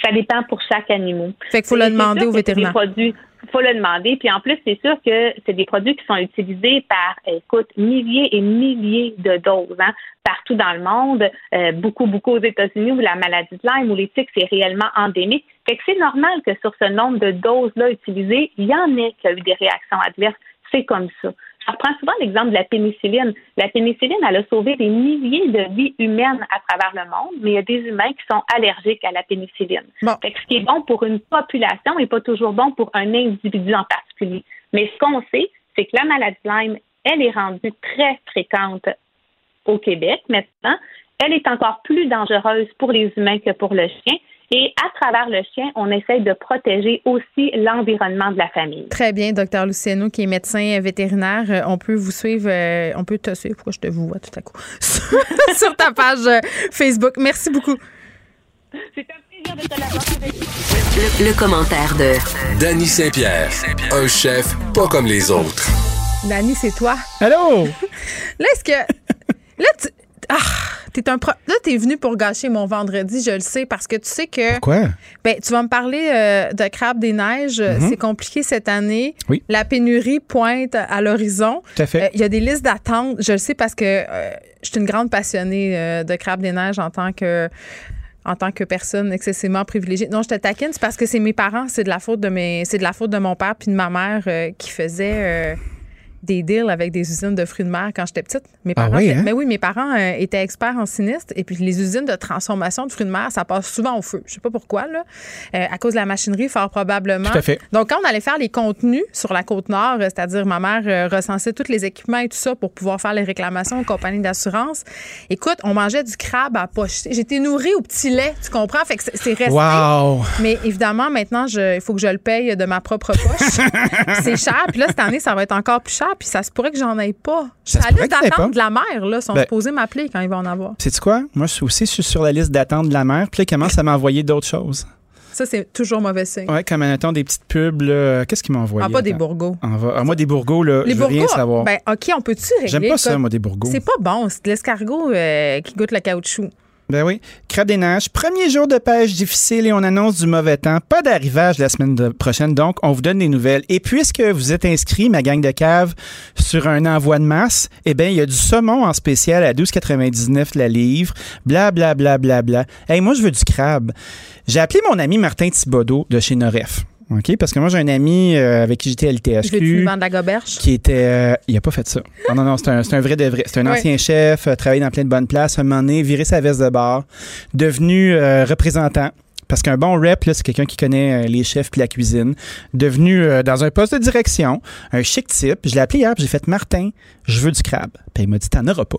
Ça dépend pour chaque animal. Fait qu'il faut le demander au vétérinaire il faut le demander. Puis en plus, c'est sûr que c'est des produits qui sont utilisés par, écoute, milliers et milliers de doses, hein, partout dans le monde, euh, beaucoup, beaucoup aux États-Unis où la maladie de Lyme ou les c'est réellement endémique. Fait que c'est normal que sur ce nombre de doses-là utilisées, il y en ait qui a eu des réactions adverses. C'est comme ça. Je reprends souvent l'exemple de la pénicilline. La pénicilline, elle a sauvé des milliers de vies humaines à travers le monde, mais il y a des humains qui sont allergiques à la pénicilline. Fait ce qui est bon pour une population n'est pas toujours bon pour un individu en particulier. Mais ce qu'on sait, c'est que la maladie Lyme, elle est rendue très fréquente au Québec maintenant. Elle est encore plus dangereuse pour les humains que pour le chien. Et à travers le chien, on essaye de protéger aussi l'environnement de la famille. Très bien, docteur Luciano, qui est médecin vétérinaire. Euh, on peut vous suivre, euh, on peut te suivre. Pourquoi je te vois tout à coup? Sur ta page euh, Facebook. Merci beaucoup. C'est un plaisir de te l'avoir avec le, le, commentaire de Danny Saint-Pierre, un chef pas comme les autres. Danny, c'est toi. Allô? Là, est-ce que. Là, tu. Ah! T'es un Là, t'es venu pour gâcher mon vendredi, je le sais, parce que tu sais que. Pourquoi? Ben, tu vas me parler euh, de crabe des neiges. Mhm. C'est compliqué cette année. Oui. La pénurie pointe à l'horizon. Tout à fait. Il y a des listes d'attente. Je le sais parce que euh, je suis une grande passionnée euh, de crabe des neiges en tant que en tant que personne excessivement privilégiée. Non, je te taquine, c'est parce que c'est mes parents, c'est de la faute de mes, c'est de la faute de mon père puis de ma mère qui faisaient des deals avec des usines de fruits de mer quand j'étais petite. Mes Ah parents, oui, hein? mais oui, mes parents euh, étaient experts en sinistre et puis les usines de transformation de fruits de mer, ça passe souvent au feu. Je sais pas pourquoi là, Euh, à cause de la machinerie, fort probablement. Tout à fait. Donc quand on allait faire les contenus sur la côte nord, euh, c'est-à-dire ma mère euh, recensait tous les équipements et tout ça pour pouvoir faire les réclamations aux compagnies d'assurance. Écoute, on mangeait du crabe à poche. J'étais nourrie au petit lait, tu comprends? Fait que c'est- resté. Wow! Mais évidemment, maintenant, il faut que je le paye de ma propre poche. c'est cher. Puis là, cette année, ça va être encore plus cher. Puis ça se pourrait que j'en aille pas. Ça à se la liste pourrait d'attente de la mer. Là, sont Ben- supposés m'appeler quand ils vont en avoir. Sais-tu quoi? Moi, je suis aussi je suis sur la liste d'attente de la mère. Puis là, il commence à m'envoyer d'autres choses. Ça, c'est toujours mauvais signe. Ouais, comme mettons des petites pubs. là. Qu'est-ce qu'ils m'ont envoyé? Ah, pas des bourgots. Va- ah, moi, des bourgots, là, Les je veux rien savoir. ben, OK, on peut-tu régler? J'aime pas ça, moi, des bourgots. C'est pas bon. C'est de l'escargot euh, qui goûte le caoutchouc. Ben oui. Crabe des neiges. Premier jour de pêche difficile et on annonce du mauvais temps. Pas d'arrivage la semaine prochaine, donc on vous donne des nouvelles. Et puisque vous êtes inscrit, ma gang de cave, sur un envoi de masse, eh bien, il y a du saumon en spécial à 12,99 la livre. Bla, bla, bla, bla, bla. Hey, moi, je veux du crabe. J'ai appelé mon ami Martin Thibodeau de chez Noref. OK? Parce que moi, j'ai un ami euh, avec qui j'étais à vendre la goberge? qui était. euh, il a pas fait ça. Non, non, non, c'est un, c'est un vrai de vrai. C'est un ancien chef, euh, travaillé dans plein de bonnes places, un moment donné, viré sa veste de bar, devenu euh, représentant. Parce qu'un bon rep, là, c'est quelqu'un qui connaît les chefs puis la cuisine. Devenu dans un poste de direction, un chic type. Je l'ai appelé hier, j'ai fait Martin, je veux du crabe. Puis il m'a dit T'en auras pas.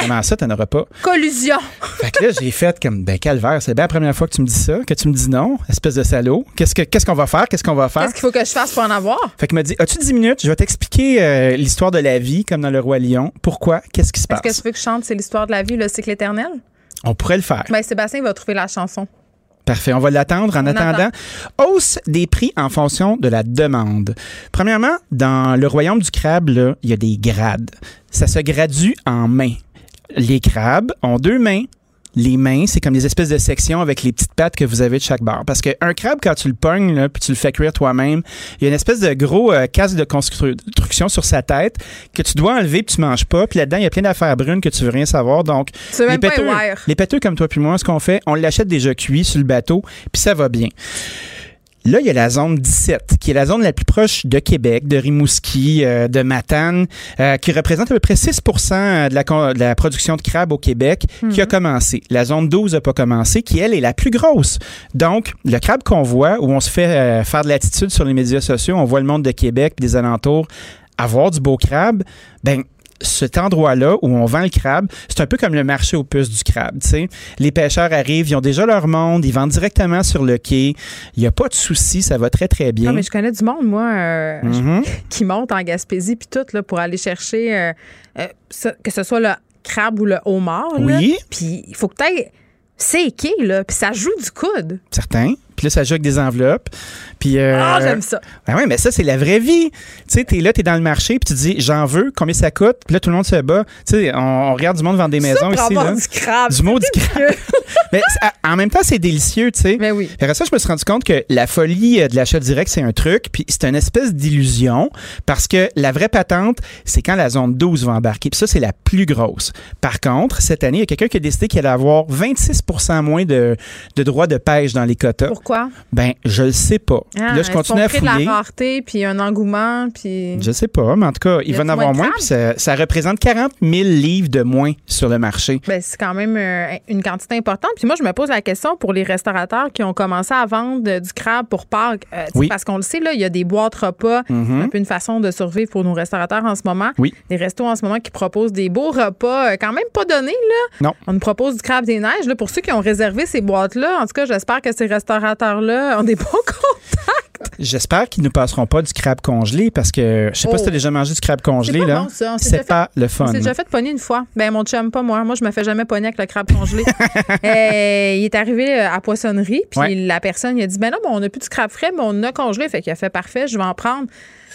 Comment ça, t'en auras pas? Collusion. Fait que là, j'ai fait comme, ben, calvaire, c'est bien la première fois que tu me dis ça, que tu me dis non, espèce de salaud. Qu'est-ce que- qu'est-ce qu'on va faire? Qu'est-ce qu'on va faire? Qu'est-ce qu'il faut que je fasse pour en avoir? Fait qu'il m'a dit As-tu 10 minutes? Je vais t'expliquer euh, l'histoire de la vie, comme dans Le Roi Lion. Pourquoi? Qu'est-ce qui se Est-ce passe? que tu veux que je chante C'est l'histoire de la vie, le cycle éternel? On pourrait le faire. Ben, Sébastien va trouver la chanson. Parfait. On va l'attendre. En On attendant, hausse des prix en fonction de la demande. Premièrement, dans le royaume du crabe, là, il y a des grades. Ça se gradue en mains. Les crabes ont deux mains. Les mains, c'est comme des espèces de sections avec les petites pattes que vous avez de chaque barre. Parce qu'un crabe, quand tu le pognes, là, puis tu le fais cuire toi-même, il y a une espèce de gros euh, casque de construction sur sa tête que tu dois enlever puis tu manges pas. Puis là-dedans, il y a plein d'affaires brunes que tu veux rien savoir. Donc, les même les péteux comme toi puis moi, ce qu'on fait, on l'achète déjà cuit sur le bateau, puis ça va bien. Là, il y a la zone 17, qui est la zone la plus proche de Québec, de Rimouski, euh, de Matane, euh, qui représente à peu près 6 de la, con- de la production de crabe au Québec, qui a commencé. La zone 12 n'a pas commencé, qui, elle, est la plus grosse. Donc, le crabe qu'on voit, où on se fait euh, faire de l'attitude sur les médias sociaux, on voit le monde de Québec et des alentours avoir du beau crabe, ben cet endroit-là où on vend le crabe, c'est un peu comme le marché aux puces du crabe. tu sais. Les pêcheurs arrivent, ils ont déjà leur monde, ils vendent directement sur le quai. Il n'y a pas de souci, ça va très, très bien. Non, mais je connais du monde, moi, euh, Mhm. qui monte en Gaspésie puis tout là, pour aller chercher euh, euh, que ce soit le crabe ou le homard. Oui. Puis il faut que tu ailles séquer, là, puis ça joue du coude. Certain. Puis là, ça joue avec des enveloppes. Puis, euh, Ah, j'aime ça. Ben oui, mais ça, c'est la vraie vie. Tu sais, t'es là, t'es dans le marché, puis tu dis, j'en veux, combien ça coûte? Puis là, tout le monde se bat. Tu sais, on, on regarde du monde vendre des maisons ça, ici. là. du crabe. Du mot du crabe. mais en même temps, c'est délicieux, tu sais. Mais oui. Après ça, je me suis rendu compte que la folie euh, de l'achat direct, c'est un truc, puis c'est une espèce d'illusion, parce que la vraie patente, c'est quand la zone 12 va embarquer. Puis ça, c'est la plus grosse. Par contre, cette année, il y a quelqu'un qui a décidé qu'il allait avoir 26% moins de, de droits de pêche dans les quotas. Pourquoi? Pourquoi? Ben, je le sais pas. Ah, là, je continue à fouiller. de la rareté, puis un engouement, puis... Je sais pas, mais en tout cas, il, va en avoir moins, puis ça, ça, représente 40 000 livres de moins sur le marché. Ben, c'est quand même euh, une quantité importante. Puis moi, je me pose la question pour les restaurateurs qui ont commencé à vendre du crabe pour Pâques. Euh, oui. Parce qu'on le sait, là, il y a des boîtes repas, mm-hmm. un peu une façon de survivre pour nos restaurateurs en ce moment. Oui. Des restos en ce moment qui proposent des beaux repas, euh, quand même pas donnés, là. Non. On nous propose du crabe des neiges. Là, pour ceux qui ont réservé ces boîtes-là, en tout cas, j'espère que ces restaurateurs-là ont des bons contacts. J'espère qu'ils ne passeront pas du crabe congelé parce que je sais pas si tu as oh. déjà mangé du crabe congelé. C'est là. C'est pas le fun. C'est déjà fait pogner une fois. Ben mon chum, pas moi. Moi, je me fais jamais pogner avec le crabe congelé. Euh, il est arrivé euh, à poissonnerie, puis la personne il a dit Ben non, on n'a plus de crabe frais, mais on a congelé. Fait qu'il a fait parfait, je vais en prendre.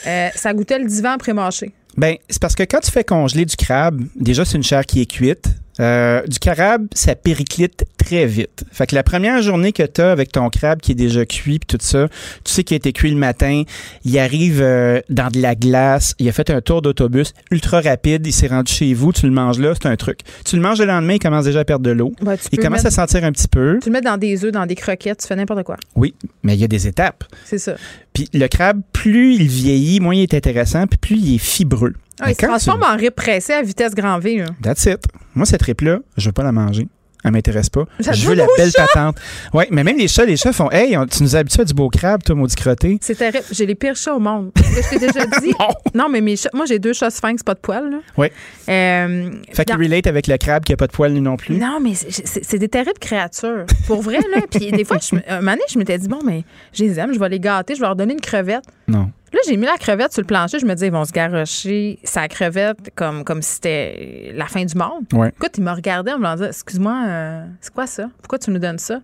Euh, ça goûtait le divan pré-mâché. Ben, c'est parce que quand tu fais congeler du crabe, déjà, c'est une chair qui est cuite. Euh, du crabe, ça périclite très vite. Fait que la première journée que tu as avec ton crabe qui est déjà cuit puis tout ça, tu sais qu'il a été cuit le matin, il arrive euh, dans de la glace, il a fait un tour d'autobus ultra rapide, il s'est rendu chez vous, tu le manges là, c'est un truc. Tu le manges le lendemain, il commence déjà à perdre de l'eau. il commence à sentir un petit peu. Tu le mets dans des œufs, dans des croquettes, tu fais n'importe quoi. Oui, mais il y a des étapes. C'est ça. Puis le crabe, plus il vieillit, moins il est intéressant, puis plus il est fibreux. Ah, il se transforme en rip pressé à vitesse grand V. That's it. Moi, cette rip-là, je veux pas la manger. Elle m'intéresse pas. Je veux la belle patente. Oui, mais même les chats, les chats font Hey, tu nous habitues à du beau crabe, toi, maudit crotté. C'est terrible. J'ai les pires chats au monde. Je t'ai déjà dit. non. mais mes chats, moi, j'ai deux chats sphinx, pas de poils. Oui. Euh, fait qu'il relate avec le crabe qui a pas de poils, lui non plus. Non, mais c'est des terribles créatures. Pour vrai, là. Puis des fois, je, un moment donné, je m'étais dit Bon, mais je les aime, je vais les gâter, je vais leur donner une crevette. Non. Là, j'ai mis la crevette sur le plancher. Je me disais, ils vont se garrocher sa crevette comme, comme si c'était la fin du monde. Ouais. Écoute, il me regardait en me disant, excuse-moi, euh, c'est quoi ça? Pourquoi tu nous donnes ça?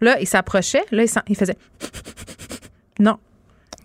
Là, il s'approchait. Là, il, faisait, non.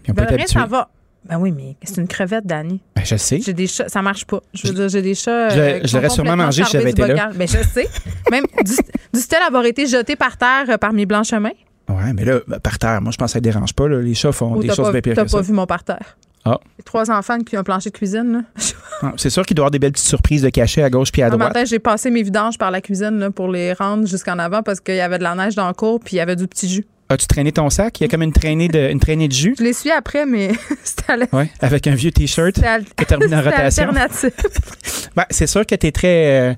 Ben, rien, ça va. Ben oui, mais c'est une crevette, Danny. Ben, je sais. J'ai des chats, ça marche pas. Je veux dire, j'ai des chats. Je, euh, l'aurais sûrement mangé si j'avais été là. Ben, je sais. Même du, du style avoir été jeté par terre euh, par mes blancs chemins. Ouais, mais là, ben, par terre, moi, je pense que ça ne dérange pas. Les chats font des choses bien pires T'as pas vu mon parterre. Ah. Les trois enfants qui ont un plancher de cuisine. Ah, c'est sûr qu'il doit y avoir des belles petites surprises de cachet à gauche puis à droite. Matin, j'ai passé mes vidanges par la cuisine pour les rendre jusqu'en avant parce qu'il y avait de la neige dans le cours puis il y avait du petit jus. As-tu traîné ton sac? Il y a comme une traînée de, une traînée de jus. Je l'ai su après, mais c'était Oui, avec un vieux T-shirt qui termine en rotation. ben, c'est sûr que tu es très, euh,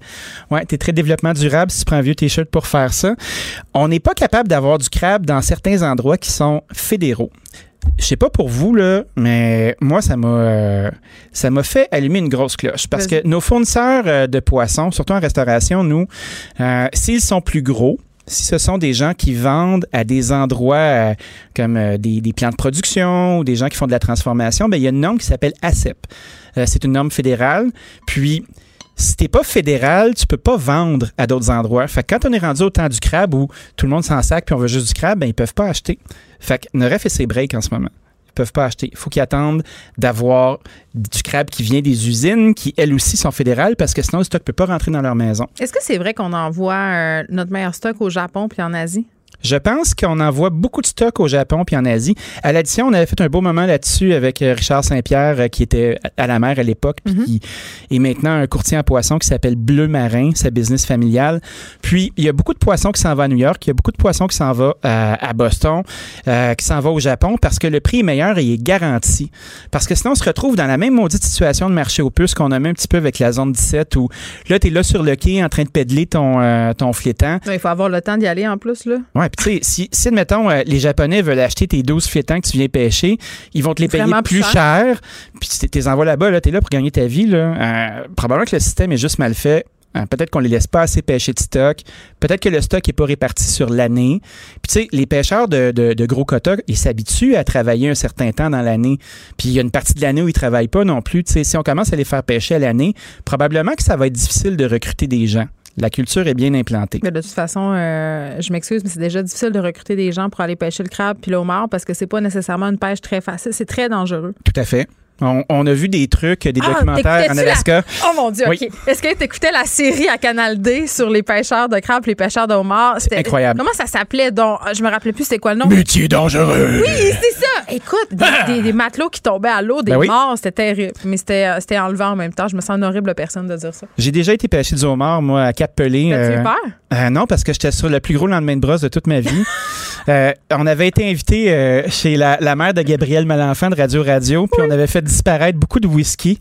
ouais, es très développement durable si tu prends un vieux T-shirt pour faire ça. On n'est pas capable d'avoir du crabe dans certains endroits qui sont fédéraux. Je sais pas pour vous là, mais moi ça m'a euh, ça m'a fait allumer une grosse cloche parce que nos fournisseurs euh, de poissons, surtout en restauration, nous, s'ils sont plus gros, si ce sont des gens qui vendent à des endroits euh, comme euh, des, plants de production ou des gens qui font de la transformation, ben il y a une norme qui s'appelle ACEP. Euh, c'est une norme fédérale. Puis, si t'es pas fédéral, tu peux pas vendre à d'autres endroits. Fait que quand on est rendu au temps du crabe où tout le monde s'en sac puis on veut juste du crabe, ben ils peuvent pas acheter. Fait que Noref fait ses breaks en ce moment peuvent pas acheter. Il faut qu'ils attendent d'avoir du crabe qui vient des usines, qui elles aussi sont fédérales, parce que sinon le stock peut pas rentrer dans leur maison. Est-ce que c'est vrai qu'on envoie notre meilleur stock au Japon puis en Asie? Je pense qu'on envoie beaucoup de stock au Japon puis en Asie. À l'addition, on avait fait un beau moment là-dessus avec euh, Richard Saint-Pierre, euh, qui était à la mer à l'époque, puis mhm. qui est maintenant un courtier en poissons qui s'appelle Bleu Marin, sa business familiale. Puis, il y a beaucoup de poissons qui s'en vont à New York, il y a beaucoup de poissons qui s'en vont euh, à Boston, qui s'en vont au Japon parce que le prix est meilleur et il est garanti. Parce que sinon, on se retrouve dans la même maudite situation de marché aux puces qu'on a même un petit peu avec la zone 17 où là, tu es là sur le quai en train de pédaler ton, ton flétan. Il faut avoir le temps d'y aller en plus, là. Ouais, tu sais, si, si, admettons, euh, les Japonais veulent acheter tes 12 flétans que tu viens pêcher, ils vont te les payer plus cher. puis tu les envoies là-bas, là, tu es là pour gagner ta vie. Là. Euh, probablement que le système est juste mal fait. Euh, peut-être qu'on les laisse pas assez pêcher de stock. Peut-être que le stock est pas réparti sur l'année. Puis tu sais, les pêcheurs de, de, gros quotas, ils s'habituent à travailler un certain temps dans l'année. Puis il y a une partie de l'année où ils travaillent pas non plus. Tu sais, si on commence à les faire pêcher à l'année, probablement que ça va être difficile de recruter des gens. La culture est bien implantée. de toute façon, euh, je m'excuse, mais c'est déjà difficile de recruter des gens pour aller pêcher le crabe puis le homard parce que c'est pas nécessairement une pêche très facile. C'est très dangereux. Tout à fait. On, a vu des trucs, des ah, documentaires en Alaska. Oh mon Dieu, OK. Est-ce que tu écoutais la série à Canal D sur les pêcheurs de crabe, les pêcheurs de? C'était incroyable. Comment ça s'appelait? Donc, je me rappelais plus c'était quoi le nom. Métier dangereux. Oui, c'est ça. Écoute, des, matelots qui tombaient à l'eau, des ben morts, c'était terrible. Mais euh, c'était enlevant en même temps. Je me sens une horrible personne de dire ça. J'ai déjà été pêcher du homard, moi, à Cap-Pelé. T'as-tu eu euh, peur? Euh, non, parce que j'étais sur le plus gros lendemain de brosse de toute ma vie. Euh, on avait été invité euh, chez la, mère de Gabriel Malenfant de Radio Radio, puis on avait fait disparaître beaucoup de whisky.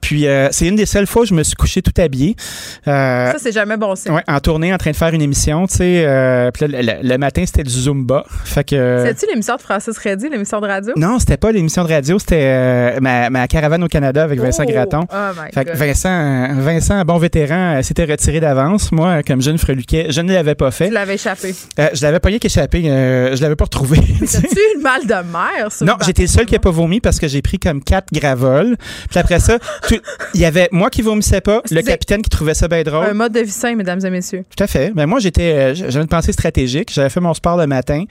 Puis c'est une des seules fois où je me suis couché tout habillé. ça, c'est jamais bon signe. Ouais, en tournée, en train de faire une émission, tu sais. puis le, matin, c'était du Zumba. Fait que. C'était-tu l'émission de Francis Reddy, l'émission de radio? Non, c'était pas l'émission de radio, c'était ma, caravane au Canada avec Vincent oh, Gratton. Oh fait que Vincent, Vincent, bon vétéran, s'était retiré d'avance. Moi, comme jeune freluquet, je ne l'avais pas fait. Tu l'avais échappé. je l'avais pas qu'échappé. Euh, je l'avais pas retrouvé. T'as-tu eu le mal de mer? non, j'étais le seul qui n'a pas vomi parce que j'ai pris comme quatre gravoles. Puis après ça, il y avait moi qui vomissais pas, le capitaine qui trouvait ça bien drôle. Un mode de vie sain, mesdames et messieurs. Tout à fait. Mais moi, j'étais, euh, j'avais une pensée stratégique. J'avais fait mon sport le matin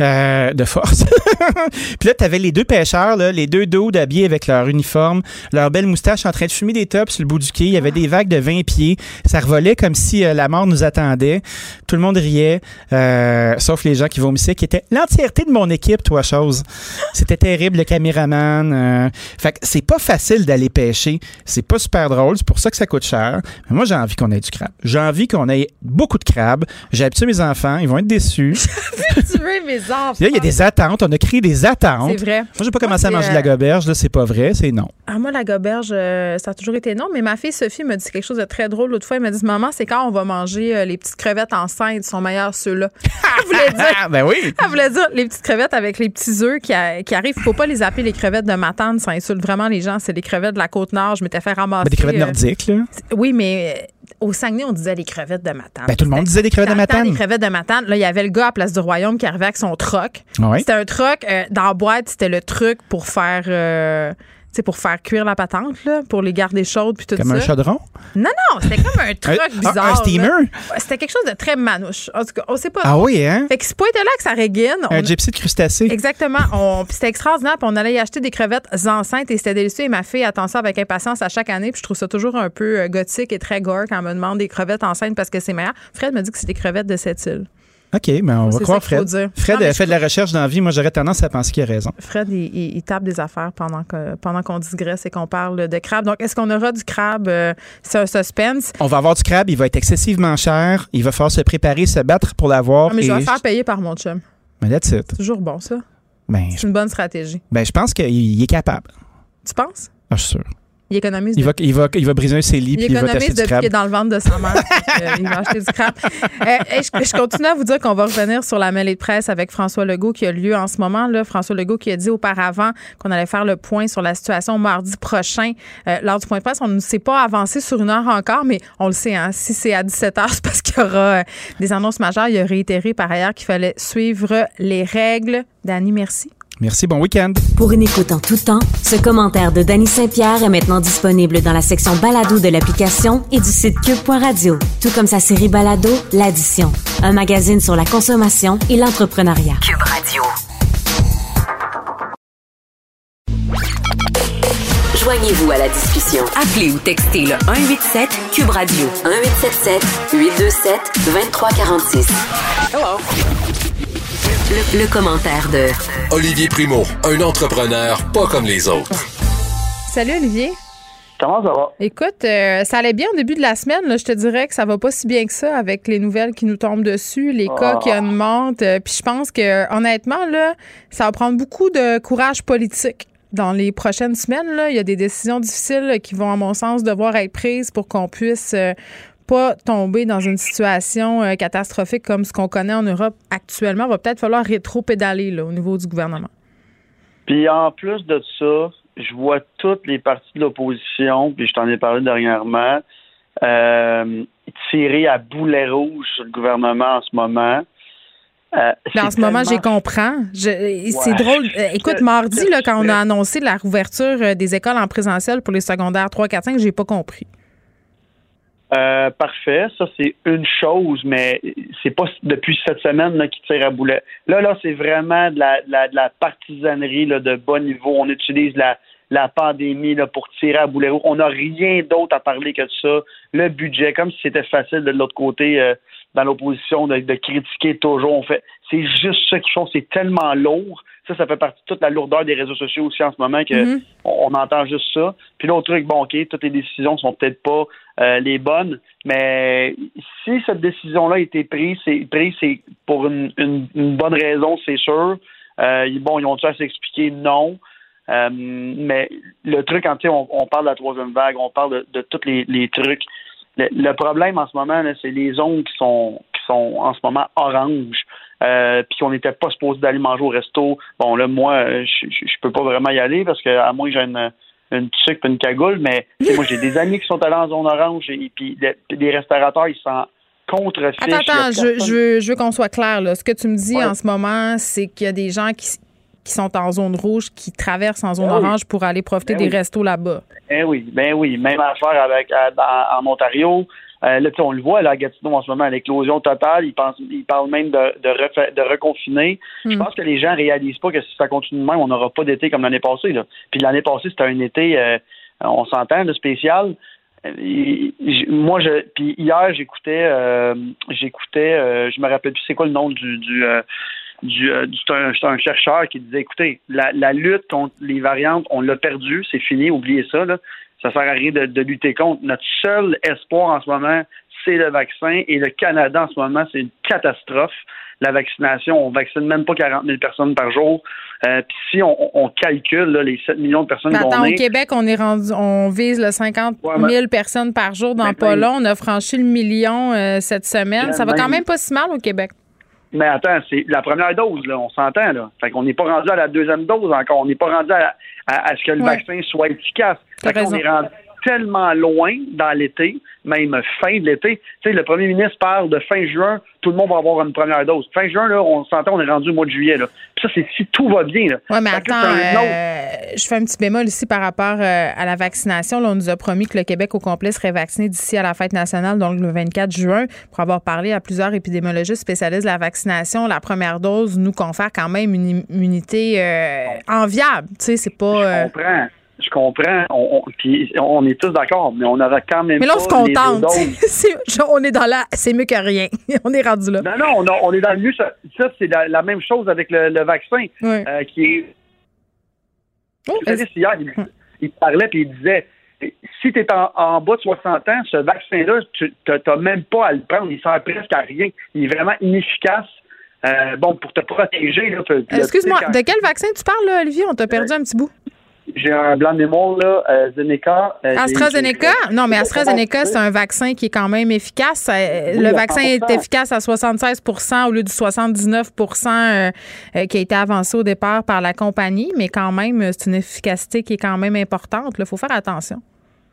euh, de force. puis là, tu avais les deux pêcheurs, là, les deux dos habillés avec leur uniforme, leur belle moustache en train de fumer des tops sur le bout du quai. Il y avait des vagues de 20 pieds. Ça revolait comme si la mort nous attendait. Tout le monde riait, sauf les gens qui qui étaient l'entièreté de mon équipe, toi, chose. C'était terrible, le caméraman. Euh, fait que c'est pas facile d'aller pêcher. C'est pas super drôle. C'est pour ça que ça coûte cher. Mais moi, j'ai envie qu'on ait du crabe. J'ai envie qu'on ait beaucoup de crabes. J'ai habitué mes enfants. Ils vont être déçus. J'ai mes enfants. il y a des attentes. On a créé des attentes. C'est vrai. Moi, j'ai pas commencé à manger de la goberge. Là, c'est pas vrai. C'est non. Ah, moi, la goberge, euh, ça a toujours été non. Mais ma fille Sophie me dit quelque chose de très drôle l'autre fois. Elle m'a dit Maman, c'est quand on va manger euh, les petites crevettes enceintes. Sont meilleurs ceux-là. ben oui. Elle voulait dire les petites crevettes avec les petits œufs qui, qui arrivent. Faut pas les appeler les crevettes de Matane, ça insulte vraiment les gens. C'est les crevettes de la Côte-Nord. Je m'étais fait ramasser. Mais des crevettes euh, nordiques, là. Oui, mais euh, au Saguenay, on disait les crevettes de Matane. Ben, tout le monde disait des crevettes de Matane. Les crevettes de Matane. Là, il y avait le gars à Place du Royaume qui arrivait avec son troc. C'était un troc. Euh, dans la boîte, c'était le truc pour faire c'est pour faire cuire la patente, là, pour les garder chaudes puis tout ça. Comme un chaudron? Non, non, c'était comme un truc bizarre. Un, steamer? C'était quelque chose de très manouche. En tout cas, on sait pas. Ah oui, hein? Fait que c'est pas été là que ça régine. Un gypsy de crustacés. Exactement. On... Puis c'était extraordinaire. Puis on allait y acheter des crevettes enceintes et c'était délicieux. Et ma fille attend ça avec impatience à chaque année. Puis je trouve ça toujours un peu euh, gothique et très gore quand on me demande des crevettes enceintes parce que c'est meilleur. Fred me dit que c'est des crevettes de cette île. OK, mais on va croire Fred. Fred a fait de la recherche dans la vie. Moi, j'aurais tendance à penser qu'il a raison. Fred, il, tape des affaires pendant qu'on pendant qu'on digresse et qu'on parle de crabe. Donc, est-ce qu'on aura du crabe? Euh, c'est un suspense? On va avoir du crabe. Il va être excessivement cher. Il va falloir se préparer, se battre pour l'avoir. mais je vais faire payer par mon chum. Mais that's it. C'est toujours bon, ça. Ben, c'est une bonne stratégie. Ben, je pense qu'il est capable. Tu penses? Ah, je suis sûr. Il économise. Il, va, il, va, il va briser un CELI il puis il va t'acheter du crabe. Il est dans le ventre de sa mère. il va acheter du crabe. Euh, je, continue à vous dire qu'on va revenir sur la mêlée de presse avec François Legault qui a lieu en ce moment. Là, François Legault qui a dit auparavant qu'on allait faire le point sur la situation mardi prochain euh, lors du point de presse. On ne s'est pas avancé sur une heure encore, mais on le sait. Hein, si c'est à 17 heures, c'est parce qu'il y aura euh, des annonces majeures. Il a réitéré par ailleurs qu'il fallait suivre les règles. Dani, merci. Merci, bon week-end. Pour une écoute en tout temps, ce commentaire de Danny Saint-Pierre est maintenant disponible dans la section balado de l'application et du site cube.radio, tout comme sa série balado L'Addition, un magazine sur la consommation et l'entrepreneuriat. Cube Radio. Joignez-vous à la discussion. Appelez ou textez le 187 Cube Radio 1877 827 2346. Hello. Le, commentaire de Olivier Primo, un entrepreneur pas comme les autres. Salut Olivier. Comment ça va? Écoute, euh, ça allait bien au début de la semaine. je te dirais que ça va pas si bien que ça avec les nouvelles qui nous tombent dessus, les cas qui ah. augmentent. Euh, puis je pense que honnêtement, là, ça va prendre beaucoup de courage politique dans les prochaines semaines. Là. Il y a des décisions difficiles qui vont, à mon sens, devoir être prises pour qu'on puisse euh, pas tomber dans une situation euh, catastrophique comme ce qu'on connaît en Europe actuellement. Il va peut-être falloir rétro-pédaler au niveau du gouvernement. Puis en plus de ça, je vois toutes les parties de l'opposition, puis je t'en ai parlé dernièrement, euh, tirer à boulet rouge sur le gouvernement en ce moment. Euh, en ce moment, j'y comprends. C'est drôle. Écoute, mardi, là, quand on a annoncé la rouverture des écoles en présentiel pour les secondaires 3, 4, 5, j'ai pas compris. Euh, parfait, ça c'est une chose, mais c'est pas depuis cette semaine là, qui tire à boulet. Là, là, c'est vraiment de la, de la, partisanerie là, de bas niveau. On utilise la, la pandémie là, pour tirer à boulet. On n'a rien d'autre à parler que de ça. Le budget, comme si c'était facile de l'autre côté euh, dans l'opposition de, critiquer toujours. On fait, c'est juste ça qu'ils font. C'est tellement lourd. Ça, ça fait partie de toute la lourdeur des réseaux sociaux aussi en ce moment que mm-hmm. on, entend juste ça. Puis l'autre truc, bon, ok, toutes les décisions sont peut-être pas euh, les bonnes, mais si cette décision-là a été prise, c'est prise, pour une, bonne raison, c'est sûr. Euh, bon, ils ont-tu à s'expliquer? Non. Euh, mais le truc, quand on, on parle de la troisième vague, on parle de, tous les, trucs le, problème en ce moment, c'est les zones qui sont qui sont en ce moment orange. Euh, puis qu'on n'était pas supposé d'aller manger au resto. Bon, là, moi, je, je, peux pas vraiment y aller parce que à moins que j'ai une, une tuque et une cagoule, mais moi, j'ai des amis qui sont allés en zone orange et, puis les, restaurateurs, ils sont contre Attends, attends, je, je, veux, je veux qu'on soit clair. Là. Ce que tu me dis en ce moment, c'est qu'il y a des gens qui, qui sont en zone rouge, qui traversent en zone ben orange pour aller profiter ben des restos là-bas. Ben oui, ben oui. Même affaire avec en Ontario. Euh, là, on le voit là, à Gatineau en ce moment, l'éclosion totale. Ils, pensent, ils parlent même de, de, de reconfiner. Je hmm. pense que les gens réalisent pas que si ça continue de même, on n'aura pas d'été comme l'année passée. Là. Puis l'année passée, c'était un été, euh, on s'entend, de spécial. Euh, moi, je, puis hier, j'écoutais, euh, j'écoutais, je me rappelle plus c'est quoi le nom du, du du, euh, c'est un, chercheur qui disait écoutez, la, la, lutte contre les variantes, on l'a perdu, c'est fini, oubliez ça. Là. Ça sert à rien de, de, lutter contre. Notre seul espoir en ce moment, c'est le vaccin. Et le Canada, en ce moment, c'est une catastrophe. La vaccination, on vaccine même pas 40 000 personnes par jour. Euh, Puis si on, on calcule là, les 7 millions de personnes qui Attends, au Québec, on est rendu, on vise le 50 000 personnes par jour dans pas long. On a franchi le million euh, cette semaine. Ça va quand même pas si mal au Québec. Mais attends, c'est la première dose, là, on s'entend, là. Fait qu'on n'est pas rendu à la deuxième dose encore. On n'est pas rendu à, ce que le vaccin soit efficace. Fait qu'on est rendu tellement loin dans l'été, même fin de l'été. Tu sais, le premier ministre parle de fin juin, tout le monde va avoir une première dose. Fin juin, là, on s'entend, on est rendu au mois de juillet. Là. Puis ça, c'est si tout va bien. Oui, mais attends, euh, je fais un petit bémol ici par rapport euh, à la vaccination. Là, on nous a promis que le Québec au complet serait vacciné d'ici à la fête nationale, donc le 24 juin. Pour avoir parlé à plusieurs épidémiologistes spécialistes de la vaccination, la première dose nous confère quand même une immunité euh, enviable. Tu sais, c'est pas... Je comprends je comprends, on, on est tous d'accord, mais on aurait quand même. Mais là, on se contente. on est dans la. C'est mieux que rien. on est rendu là. Non, non, on, est dans le mieux. Ça, c'est la, même chose avec le, vaccin, euh, qui est. Oh, hier, il, parlait et il disait si tu es en, bas de 60 ans, ce vaccin-là, tu n'as même pas à le prendre. Il sert presque à rien. Il est vraiment inefficace. Euh, bon, pour te protéger. Excuse-moi, de quel vaccin tu parles, Olivier? On t'a perdu un petit bout j'ai un blanc de mémoire, là, euh, Zeneca. Euh, AstraZeneca? Non, mais AstraZeneca, c'est un vaccin qui est quand même efficace. Euh, le vaccin est efficace à 76% au lieu du 79% qui a été avancé au départ par la compagnie, mais quand même, c'est une efficacité qui est quand même importante. Il faut faire attention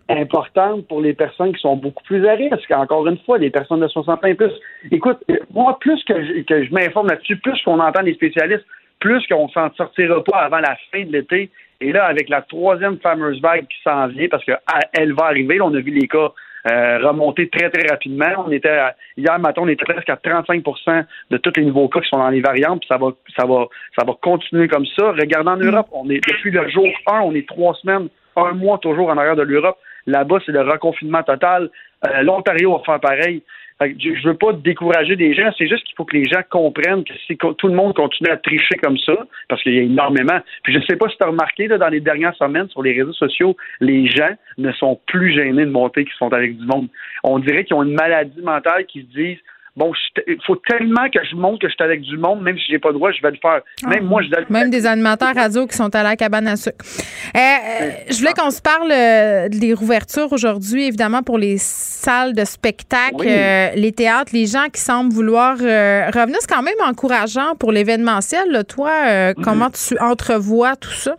importante pour les personnes qui sont beaucoup plus à risque. Encore une fois, les personnes de 60 ans et plus. Écoute, moi, plus que je, que je m'informe là-dessus, plus qu'on entend les spécialistes, plus qu'on s'en sortira pas avant la fin de l'été et là, avec la troisième fameuse vague qui s'en vient, parce qu'elle va arriver, on a vu les cas euh, remonter très, très rapidement. On était hier matin, on était presque à 35% de tous les nouveaux cas qui sont dans les variantes, puis ça va, ça va, ça va continuer comme ça. Regardons en Europe, on est depuis le jour 1, on est trois semaines, un mois toujours en arrière de l'Europe. Là-bas, c'est le reconfinement total. Euh, L'Ontario va faire pareil. Je veux pas décourager des gens, c'est juste qu'il faut que les gens comprennent que si tout le monde continue à tricher comme ça, parce qu'il y a énormément. Puis je ne sais pas si tu as remarqué là, dans les dernières semaines sur les réseaux sociaux, les gens ne sont plus gênés de monter qu'ils sont avec du monde. On dirait qu'ils ont une maladie mentale qui se disent bon, il faut tellement que je montre que je suis avec du monde, même si j'ai pas le droit, je vais le faire. Même moi, je dois Même des animateurs radio qui sont à la cabane à sucre. Euh, euh, je voulais qu'on se parle euh, des rouvertures aujourd'hui, évidemment, pour les salles de spectacle, les théâtres, les gens qui semblent vouloir revenir. C'est quand même encourageant pour l'événementiel. Toi, mm-hmm. comment tu entrevois tout ça?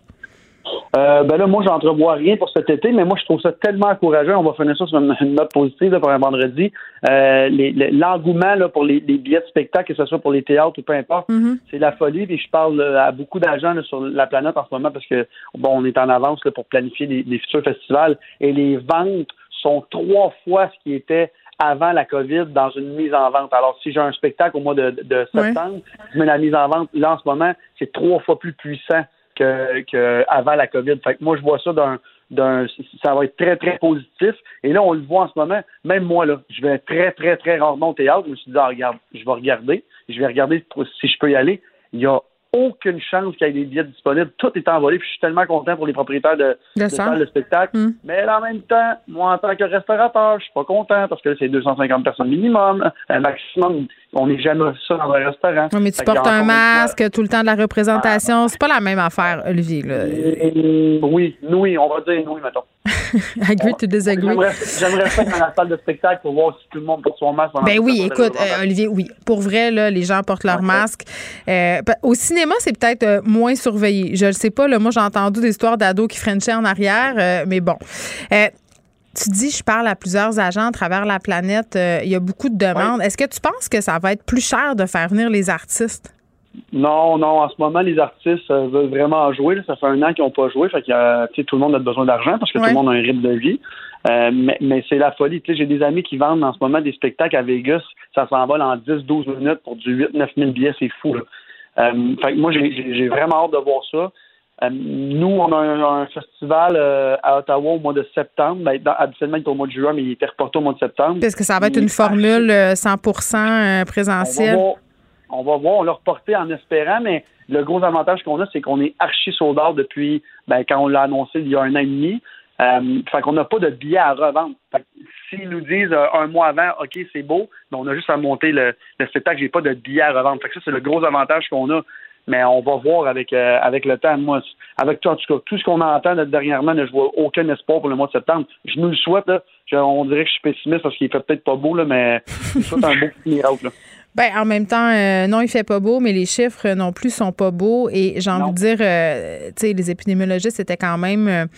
Euh, ben là, moi, j'entrevois rien pour cet été, mais moi, je trouve ça tellement encourageant. On va finir ça sur une, note positive pour un vendredi. Euh, l'engouement là, pour les, billets de spectacle, que ce soit pour les théâtres ou peu importe, mm-hmm. c'est la folie. Puis je parle à beaucoup d'agents sur la planète en ce moment parce que bon, on est en avance pour planifier des, futurs festivals et les ventes sont trois fois ce qui était avant la COVID dans une mise en vente. Alors, si j'ai un spectacle au mois de, septembre, je mets la mise en vente, là, en ce moment, c'est trois fois plus puissant que, que avant la COVID. Fait que moi, je vois ça d'un d'un ça va être très, très positif. Et là, on le voit en ce moment. Même moi, là, je vais très, très, très rarement au théâtre. Je me suis dit, ah, regarde, je vais regarder. Je vais regarder si je peux y aller. Il y a aucune chance qu'il y ait des billets disponibles. Tout est envolé. Puis je suis tellement content pour les propriétaires de, de, salles de spectacle. Hmm. Mais en même temps, moi, en tant que restaurateur, je suis pas content parce que c'est 250 personnes minimum. Un maximum, on n'est jamais ça dans un restaurant. mais tu portes un masque tout le temps de la représentation. C'est pas la même affaire, Olivier. oui, oui, on va dire oui, mettons. Agree to disagree. J'aimerais faire dans la salle de spectacle pour voir si tout le monde porte son masque. Ben oui, écoute, euh, Olivier, oui. Pour vrai, là, les gens portent leur masque. Euh, au cinéma, c'est peut-être euh, moins surveillé. Je le sais pas. Là, moi, j'ai entendu des histoires d'ados qui frenchaient en arrière, mais bon. Tu dis, je parle à plusieurs agents à travers la planète. il y a beaucoup de demandes. Est-ce que tu penses que ça va être plus cher de faire venir les artistes? Non, non. En ce moment, les artistes euh, veulent vraiment jouer. Ça fait un an qu'ils n'ont pas joué. Fait que tout le monde a besoin d'argent parce que tout le monde a un rythme de vie. Euh, mais, c'est la folie. J'ai des amis qui vendent en ce moment des spectacles à Vegas. Ça s'envole en 10-12 minutes pour du 8-9 000 billets. C'est fou. Euh, fait que moi, j'ai vraiment hâte de voir ça. Nous, on a un, festival à Ottawa au mois de septembre. Ben, habituellement, il est au mois de juin, mais il était reporté au mois de septembre. Est-ce que ça va être une formule 100% présentielle? on va voir, on l'a reporté en espérant, mais le gros avantage qu'on a, c'est qu'on est archi sold depuis ben, quand on l'a annoncé il y a un an et demi. Euh, fait qu'on n'a pas de billets à revendre. s'ils nous disent euh, un mois avant, OK, c'est beau, mais on a juste à monter le, le spectacle, j'ai pas de billets à revendre. Fait que ça, c'est le gros avantage qu'on a. Mais on va voir avec euh, avec le temps. Moi, avec tout, en tout cas, tout ce qu'on entend dernièrement, je vois aucun espoir pour le mois de septembre. Je nous le souhaite. Là. on dirait que je suis pessimiste parce qu'il fait peut-être pas beau, là, mais c'est un beau miracle. Là. Ben, en même temps, euh, non, il fait pas beau, mais les chiffres non plus sont pas beaux. Et j'ai envie de dire, euh, tu sais, les épidémiologistes étaient quand même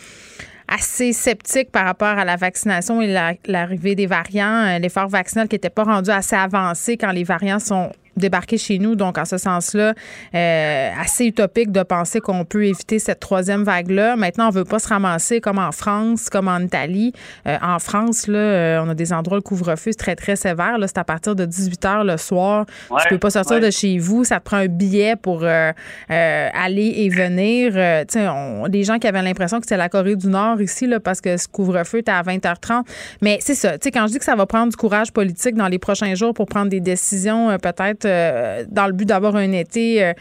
assez sceptiques par rapport à la vaccination et l'arrivée des variants, l'effort vaccinal qui n'était pas rendu assez avancé quand les variants sont débarquer chez nous. Donc, en ce sens-là, euh, assez utopique de penser qu'on peut éviter cette troisième vague-là. Maintenant, on veut pas se ramasser comme en France, comme en Italie. Euh, en France, là, euh, on a des endroits, le couvre-feu, c'est très, très sévère. Là, c'est à partir de 18 heures le soir. Ouais, tu peux pas sortir de chez vous. Ça te prend un billet pour aller et venir. tu sais, les gens qui avaient l'impression que c'était la Corée du Nord ici, là, parce que ce couvre-feu était à 20h30. Mais c'est ça. Tu sais, quand je dis que ça va prendre du courage politique dans les prochains jours pour prendre des décisions peut-être euh, dans le but d'avoir un été euh,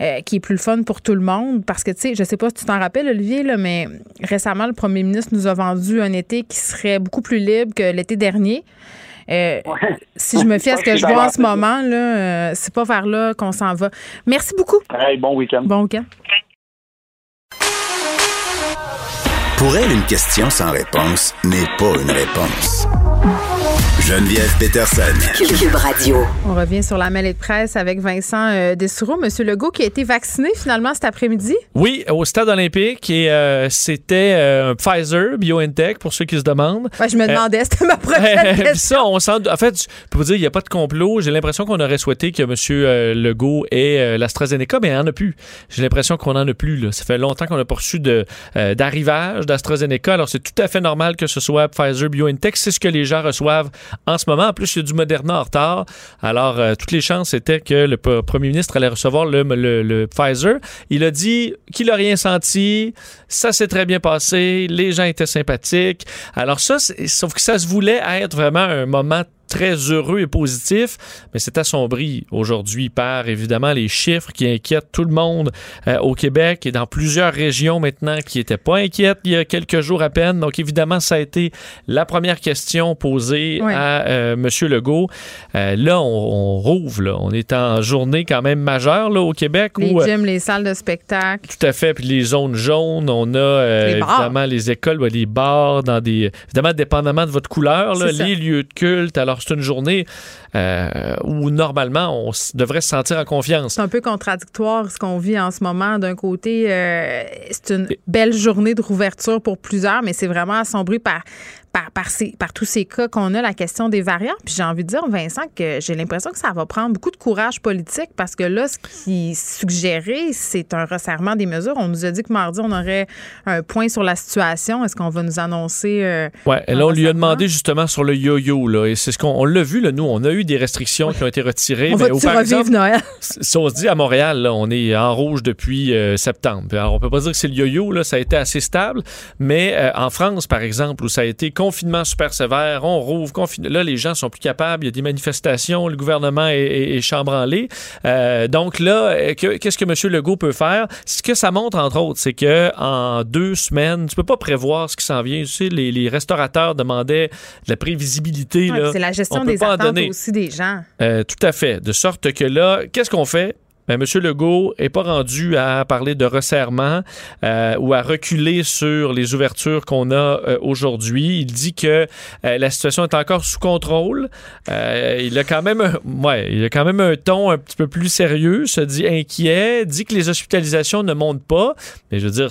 euh, qui est plus le fun pour tout le monde. Parce que, tu sais, je sais pas si tu t'en rappelles, Olivier, là, mais récemment, le premier ministre nous a vendu un été qui serait beaucoup plus libre que l'été dernier. Si je me fie à ce que je vois en ce moment, là, c'est pas vers là qu'on s'en va. Merci beaucoup. bon week-end. Bon week-end. Pour elle, une question sans réponse n'est pas une réponse. Geneviève Peterson. Cube Radio. On revient sur la mêlée de presse avec Vincent euh, Dessoureau. Monsieur Legault qui a été vacciné finalement cet après-midi. Oui, au stade olympique. Et euh, c'était euh, Pfizer, BioNTech, pour ceux qui se demandent. je me demandais, c'était ma prochaine question. ça, on sent. En fait, pour vous dire, il n'y a pas de complot. J'ai l'impression qu'on aurait souhaité que Monsieur Legault ait l'AstraZeneca, mais il n'y en a plus. J'ai l'impression qu'on n'en a plus. Là. Ça fait longtemps qu'on n'a pas reçu d'arrivage d'AstraZeneca. Alors, c'est tout à fait normal que ce soit Pfizer, BioNTech. C'est ce que les gens reçoivent en ce moment. En plus, a du Moderna en retard. Alors, euh, toutes les chances étaient que le premier ministre allait recevoir le, Pfizer. Il a dit qu'il n'a rien senti. Ça s'est très bien passé. Les gens étaient sympathiques. Alors ça, sauf que ça se voulait être vraiment un moment très heureux et positif, mais c'est assombri aujourd'hui par évidemment les chiffres qui inquiètent tout le monde euh, au Québec et dans plusieurs régions maintenant qui n'étaient pas inquiètes il y a quelques jours à peine. Donc évidemment, ça a été la première question posée à euh, M. Legault. Euh, là, on, rouvre, là. on est en journée quand même majeure là, au Québec. Les gyms, les salles de spectacle. Tout à fait, puis les zones jaunes, on a évidemment les écoles, les bars, dans des évidemment dépendamment de votre couleur, là, les lieux de culte. Alors c'est une journée euh, où normalement on devrait se sentir en confiance. C'est un peu contradictoire ce qu'on vit en ce moment. D'un côté, euh, c'est une belle journée de rouverture pour plusieurs, mais c'est vraiment assombri par par, par, par tous ces cas qu'on a, la question des variants. Puis j'ai envie de dire, Vincent, que j'ai l'impression que ça va prendre beaucoup de courage politique parce que là, ce qui est suggéré, c'est un resserrement des mesures. On nous a dit que mardi, on aurait un point sur la situation. Est-ce qu'on va nous annoncer. Euh, ouais, et là, on lui a demandé justement sur le yo-yo. Là, et c'est ce qu'on l'a vu, là, nous, on a eu des restrictions qui ont été retirées. On mais va par exemple, Noël? Si on se dit à Montréal, là, on est en rouge depuis euh, septembre. Alors, on peut pas dire que c'est le yo-yo, là, ça a été assez stable. Mais euh, en France, par exemple, où ça a été confinement super sévère, on rouvre, confinement. Là, les gens sont plus capables, il y a des manifestations, le gouvernement est, est, chambranlé. donc là, qu'est-ce que M. Legault peut faire? Ce que ça montre, entre autres, c'est que en deux semaines, tu peux pas prévoir ce qui s'en vient. Tu sais, les, restaurateurs demandaient de la prévisibilité. c'est la gestion des attentes aussi des gens. Euh, tout à fait. De sorte que là, qu'est-ce qu'on fait? Ben, M. Legault n'est pas rendu à parler de resserrement euh, ou à reculer sur les ouvertures qu'on a euh, aujourd'hui. Il dit que euh, la situation est encore sous contrôle. il a quand même un, ouais, il a quand même un ton un petit peu plus sérieux, se dit inquiet, dit que les hospitalisations ne montent pas. Mais je veux dire,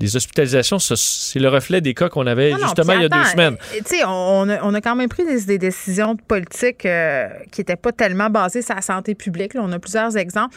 les hospitalisations, c'est le reflet des cas qu'on avait justement il y a deux semaines. Tu sais, on, on, a quand même pris des, décisions politiques qui n'étaient pas tellement basées sur la santé publique. on a plusieurs exemples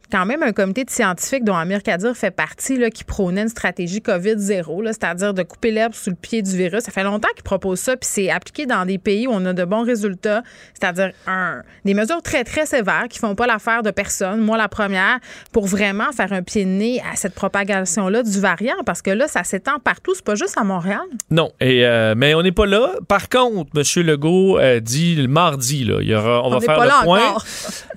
quand même un comité de scientifiques dont Amir Kadir fait partie là, qui prônait une stratégie COVID-0, c'est-à-dire de couper l'herbe sous le pied du virus. Ça fait longtemps qu'ils proposent ça, puis c'est appliqué dans des pays où on a de bons résultats, c'est-à-dire un, des mesures très, très sévères qui font pas l'affaire de personne. Moi, la première, pour vraiment faire un pied de nez à cette propagation-là du variant, parce que là, ça s'étend partout, c'est pas juste à Montréal. Non, et, euh, mais on n'est pas là. Par contre, M. Legault euh, dit le mardi, là, il y aura, on, va faire le point.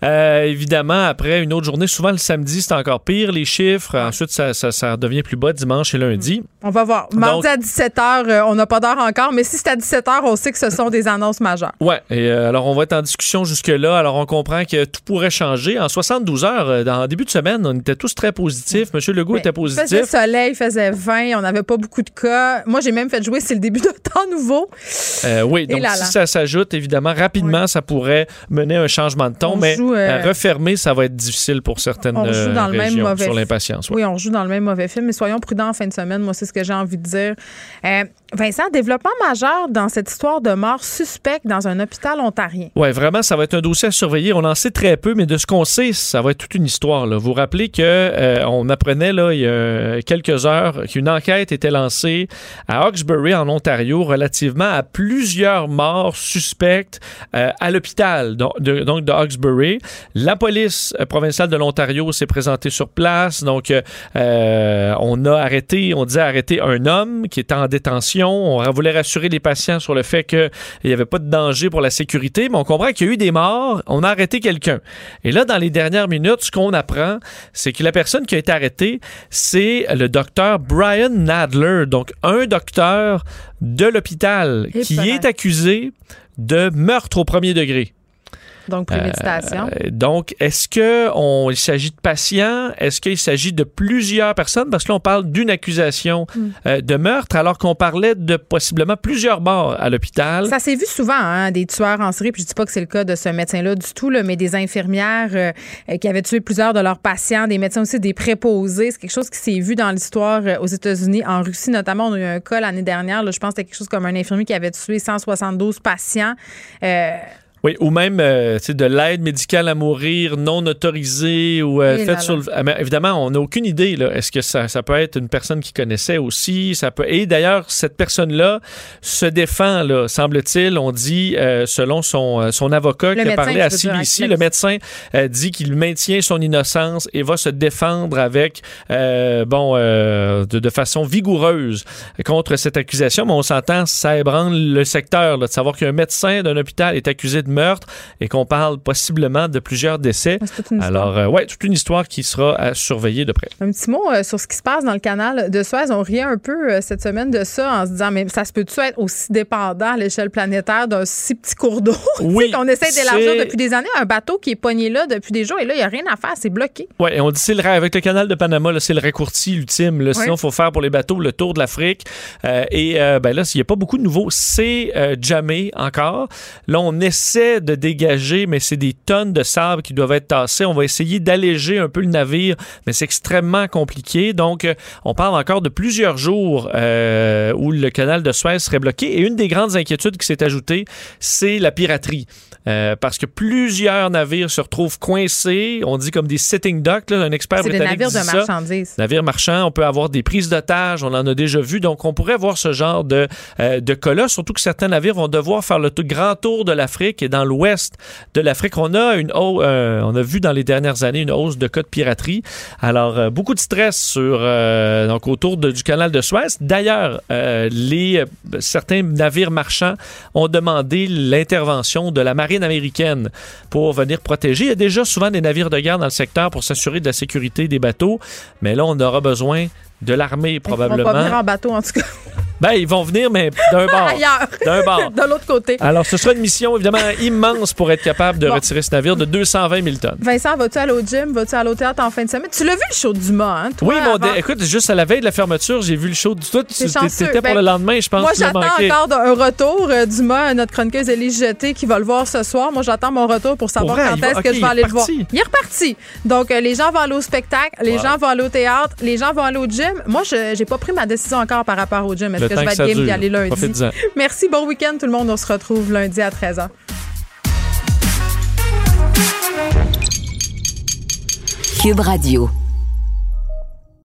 Euh, évidemment, après une autre journée, souvent le samedi, c'est encore pire, les chiffres. Ensuite, ça, ça, devient plus bas dimanche et lundi. On va voir. Mardi à 17h, euh, on n'a pas d'heure encore, mais si c'est à 17h, on sait que ce sont des annonces majeures. Ouais. Et euh, alors, on va être en discussion jusque-là. Alors, on comprend que tout pourrait changer. En 72 heures, euh, dans le début de semaine, on était tous très positifs. Monsieur Legault était positif. Il faisait soleil, il faisait 20, on n'avait pas beaucoup de cas. Moi, j'ai même fait jouer, c'est le début d'un temps nouveau. oui, donc si ça s'ajoute, évidemment, rapidement, ça pourrait mener à un changement de ton, mais refermer, ça va être difficile pour certains on joue dans le même mauvais sur l'impatience. Oui, on joue dans le même mauvais film, mais soyons prudents en fin de semaine. Moi, c'est ce que j'ai envie de dire. Euh, Vincent, développement majeur dans cette histoire de mort suspecte dans un hôpital ontarien. Oui, vraiment, ça va être un dossier à surveiller. On en sait très peu, mais de ce qu'on sait, ça va être toute une histoire. Vous vous rappelez qu'on euh, apprenait là, il y a quelques heures qu'une enquête était lancée à Hawkesbury, en Ontario, relativement à plusieurs morts suspectes euh, à l'hôpital donc de, donc de Hawkesbury. La police provinciale de l'Ontario s'est présenté sur place. Donc, euh, euh, on a arrêté, on disait arrêter un homme qui était en détention. On voulait rassurer les patients sur le fait qu'il n'y avait pas de danger pour la sécurité, mais on comprend qu'il y a eu des morts. On a arrêté quelqu'un. Et là, dans les dernières minutes, ce qu'on apprend, c'est que la personne qui a été arrêtée, c'est le docteur Brian Nadler, donc un docteur de l'hôpital qui est accusé de meurtre au premier degré. Donc, préméditation. Euh, donc, est-ce qu'il s'agit de patients? Est-ce qu'il s'agit de plusieurs personnes? Parce que là, on parle d'une accusation hmm. euh, de meurtre, alors qu'on parlait de possiblement plusieurs morts à l'hôpital. Ça s'est vu souvent, hein, des tueurs en série. Puis je dis pas que c'est le cas de ce médecin-là du tout, là, mais des infirmières euh, qui avaient tué plusieurs de leurs patients, des médecins aussi, des préposés. C'est quelque chose qui s'est vu dans l'histoire aux États-Unis, en Russie notamment. On a eu un cas l'année dernière. Là, je pense que c'était quelque chose comme un infirmier qui avait tué 172 patients. Oui, ou même euh, de l'aide médicale à mourir non autorisée ou euh, faite sur le... Ah, évidemment, on n'a aucune idée. Est-ce que ça, ça, peut être une personne qui connaissait aussi? Ça peut... Et d'ailleurs, cette personne-là se défend, là, semble-t-il. On dit, euh, selon son, euh, son avocat qui a parlé à CBC, le médecin dit qu'il maintient son innocence et va se défendre avec, bon, de, de, façon vigoureuse contre cette accusation. Mais on s'entend, ça ébranle le secteur là, de savoir qu'un médecin d'un hôpital est accusé de meurtre et qu'on parle possiblement de plusieurs décès. Alors, euh, ouais, toute une histoire qui sera à surveiller de près. Un petit mot euh, sur ce qui se passe dans le canal de Suez. On riait un peu euh, cette semaine de ça en se disant, mais ça se peut-tu être aussi dépendant à l'échelle planétaire d'un si petit cours d'eau? Oui, qu'on essaie d'élargir depuis des années? Un bateau qui est pogné là depuis des jours et là, il n'y a rien à faire, c'est bloqué. Oui, et on dit c'est le avec le canal de Panama, c'est le raccourci ultime. Là, Sinon, il faut faire pour les bateaux le tour de l'Afrique. et ben là, s'il n'y a pas beaucoup de nouveaux, c'est jamais encore. Là, on essaie essaie de dégager, mais c'est des tonnes de sable qui doivent être tassées. On va essayer d'alléger un peu le navire, mais c'est extrêmement compliqué. Donc, euh, on parle encore de plusieurs jours euh, où le canal de Suez serait bloqué. Et une des grandes inquiétudes qui s'est ajoutée, c'est la piraterie. Euh, parce que plusieurs navires se retrouvent coincés, on dit comme des sitting docks, là, un expert britannique C'est des navires dit de ça. marchandises. Navires marchands, on peut avoir des prises d'otages, on en a déjà vu, donc on pourrait voir ce genre de, euh, de cas-là, surtout que certains navires vont devoir faire le grand tour de l'Afrique et dans l'ouest de l'Afrique, on a une hau- euh, on a vu dans les dernières années une hausse de cas de piraterie. Alors euh, beaucoup de stress sur euh, donc autour de- du canal de Suez. D'ailleurs, les certains navires marchands ont demandé l'intervention de la marine américaine pour venir protéger. Il y a déjà souvent des navires de guerre dans le secteur pour s'assurer de la sécurité des bateaux, mais là on aura besoin de l'armée Ils vont probablement. pas venir en bateau, en tout cas. Ben, ils vont venir, mais d'un bord. Ailleurs. D'un bord. de l'autre côté. Alors, ce sera une mission évidemment immense pour être capable de Bon. retirer ce navire de 220 000 tonnes. Vincent, vas-tu aller au gym? Vas-tu aller au théâtre en fin de semaine? Tu l'as vu le show de Dumas, hein? Toi, oui, mon avant? écoute, juste à la veille de la fermeture, j'ai vu le show du tout. Tu étais pour Ben, le lendemain, je pense. Moi, j'attends encore un retour. euh, Dumas, notre chroniqueuse Élise Jeté, qui va le voir ce soir. Moi, j'attends mon retour pour savoir vrai, quand est-ce que je vais aller le voir. Il est reparti. Donc, euh, les gens vont aller au spectacle, les Wow. gens vont aller au théâtre, les gens vont aller au gym. Moi, je n'ai pas pris ma décision encore par rapport au gym. Est-ce Le que temps je vais que être ça game d'y dure. aller lundi? Merci, bon week-end tout le monde. On se retrouve lundi à 13h. Cube Radio.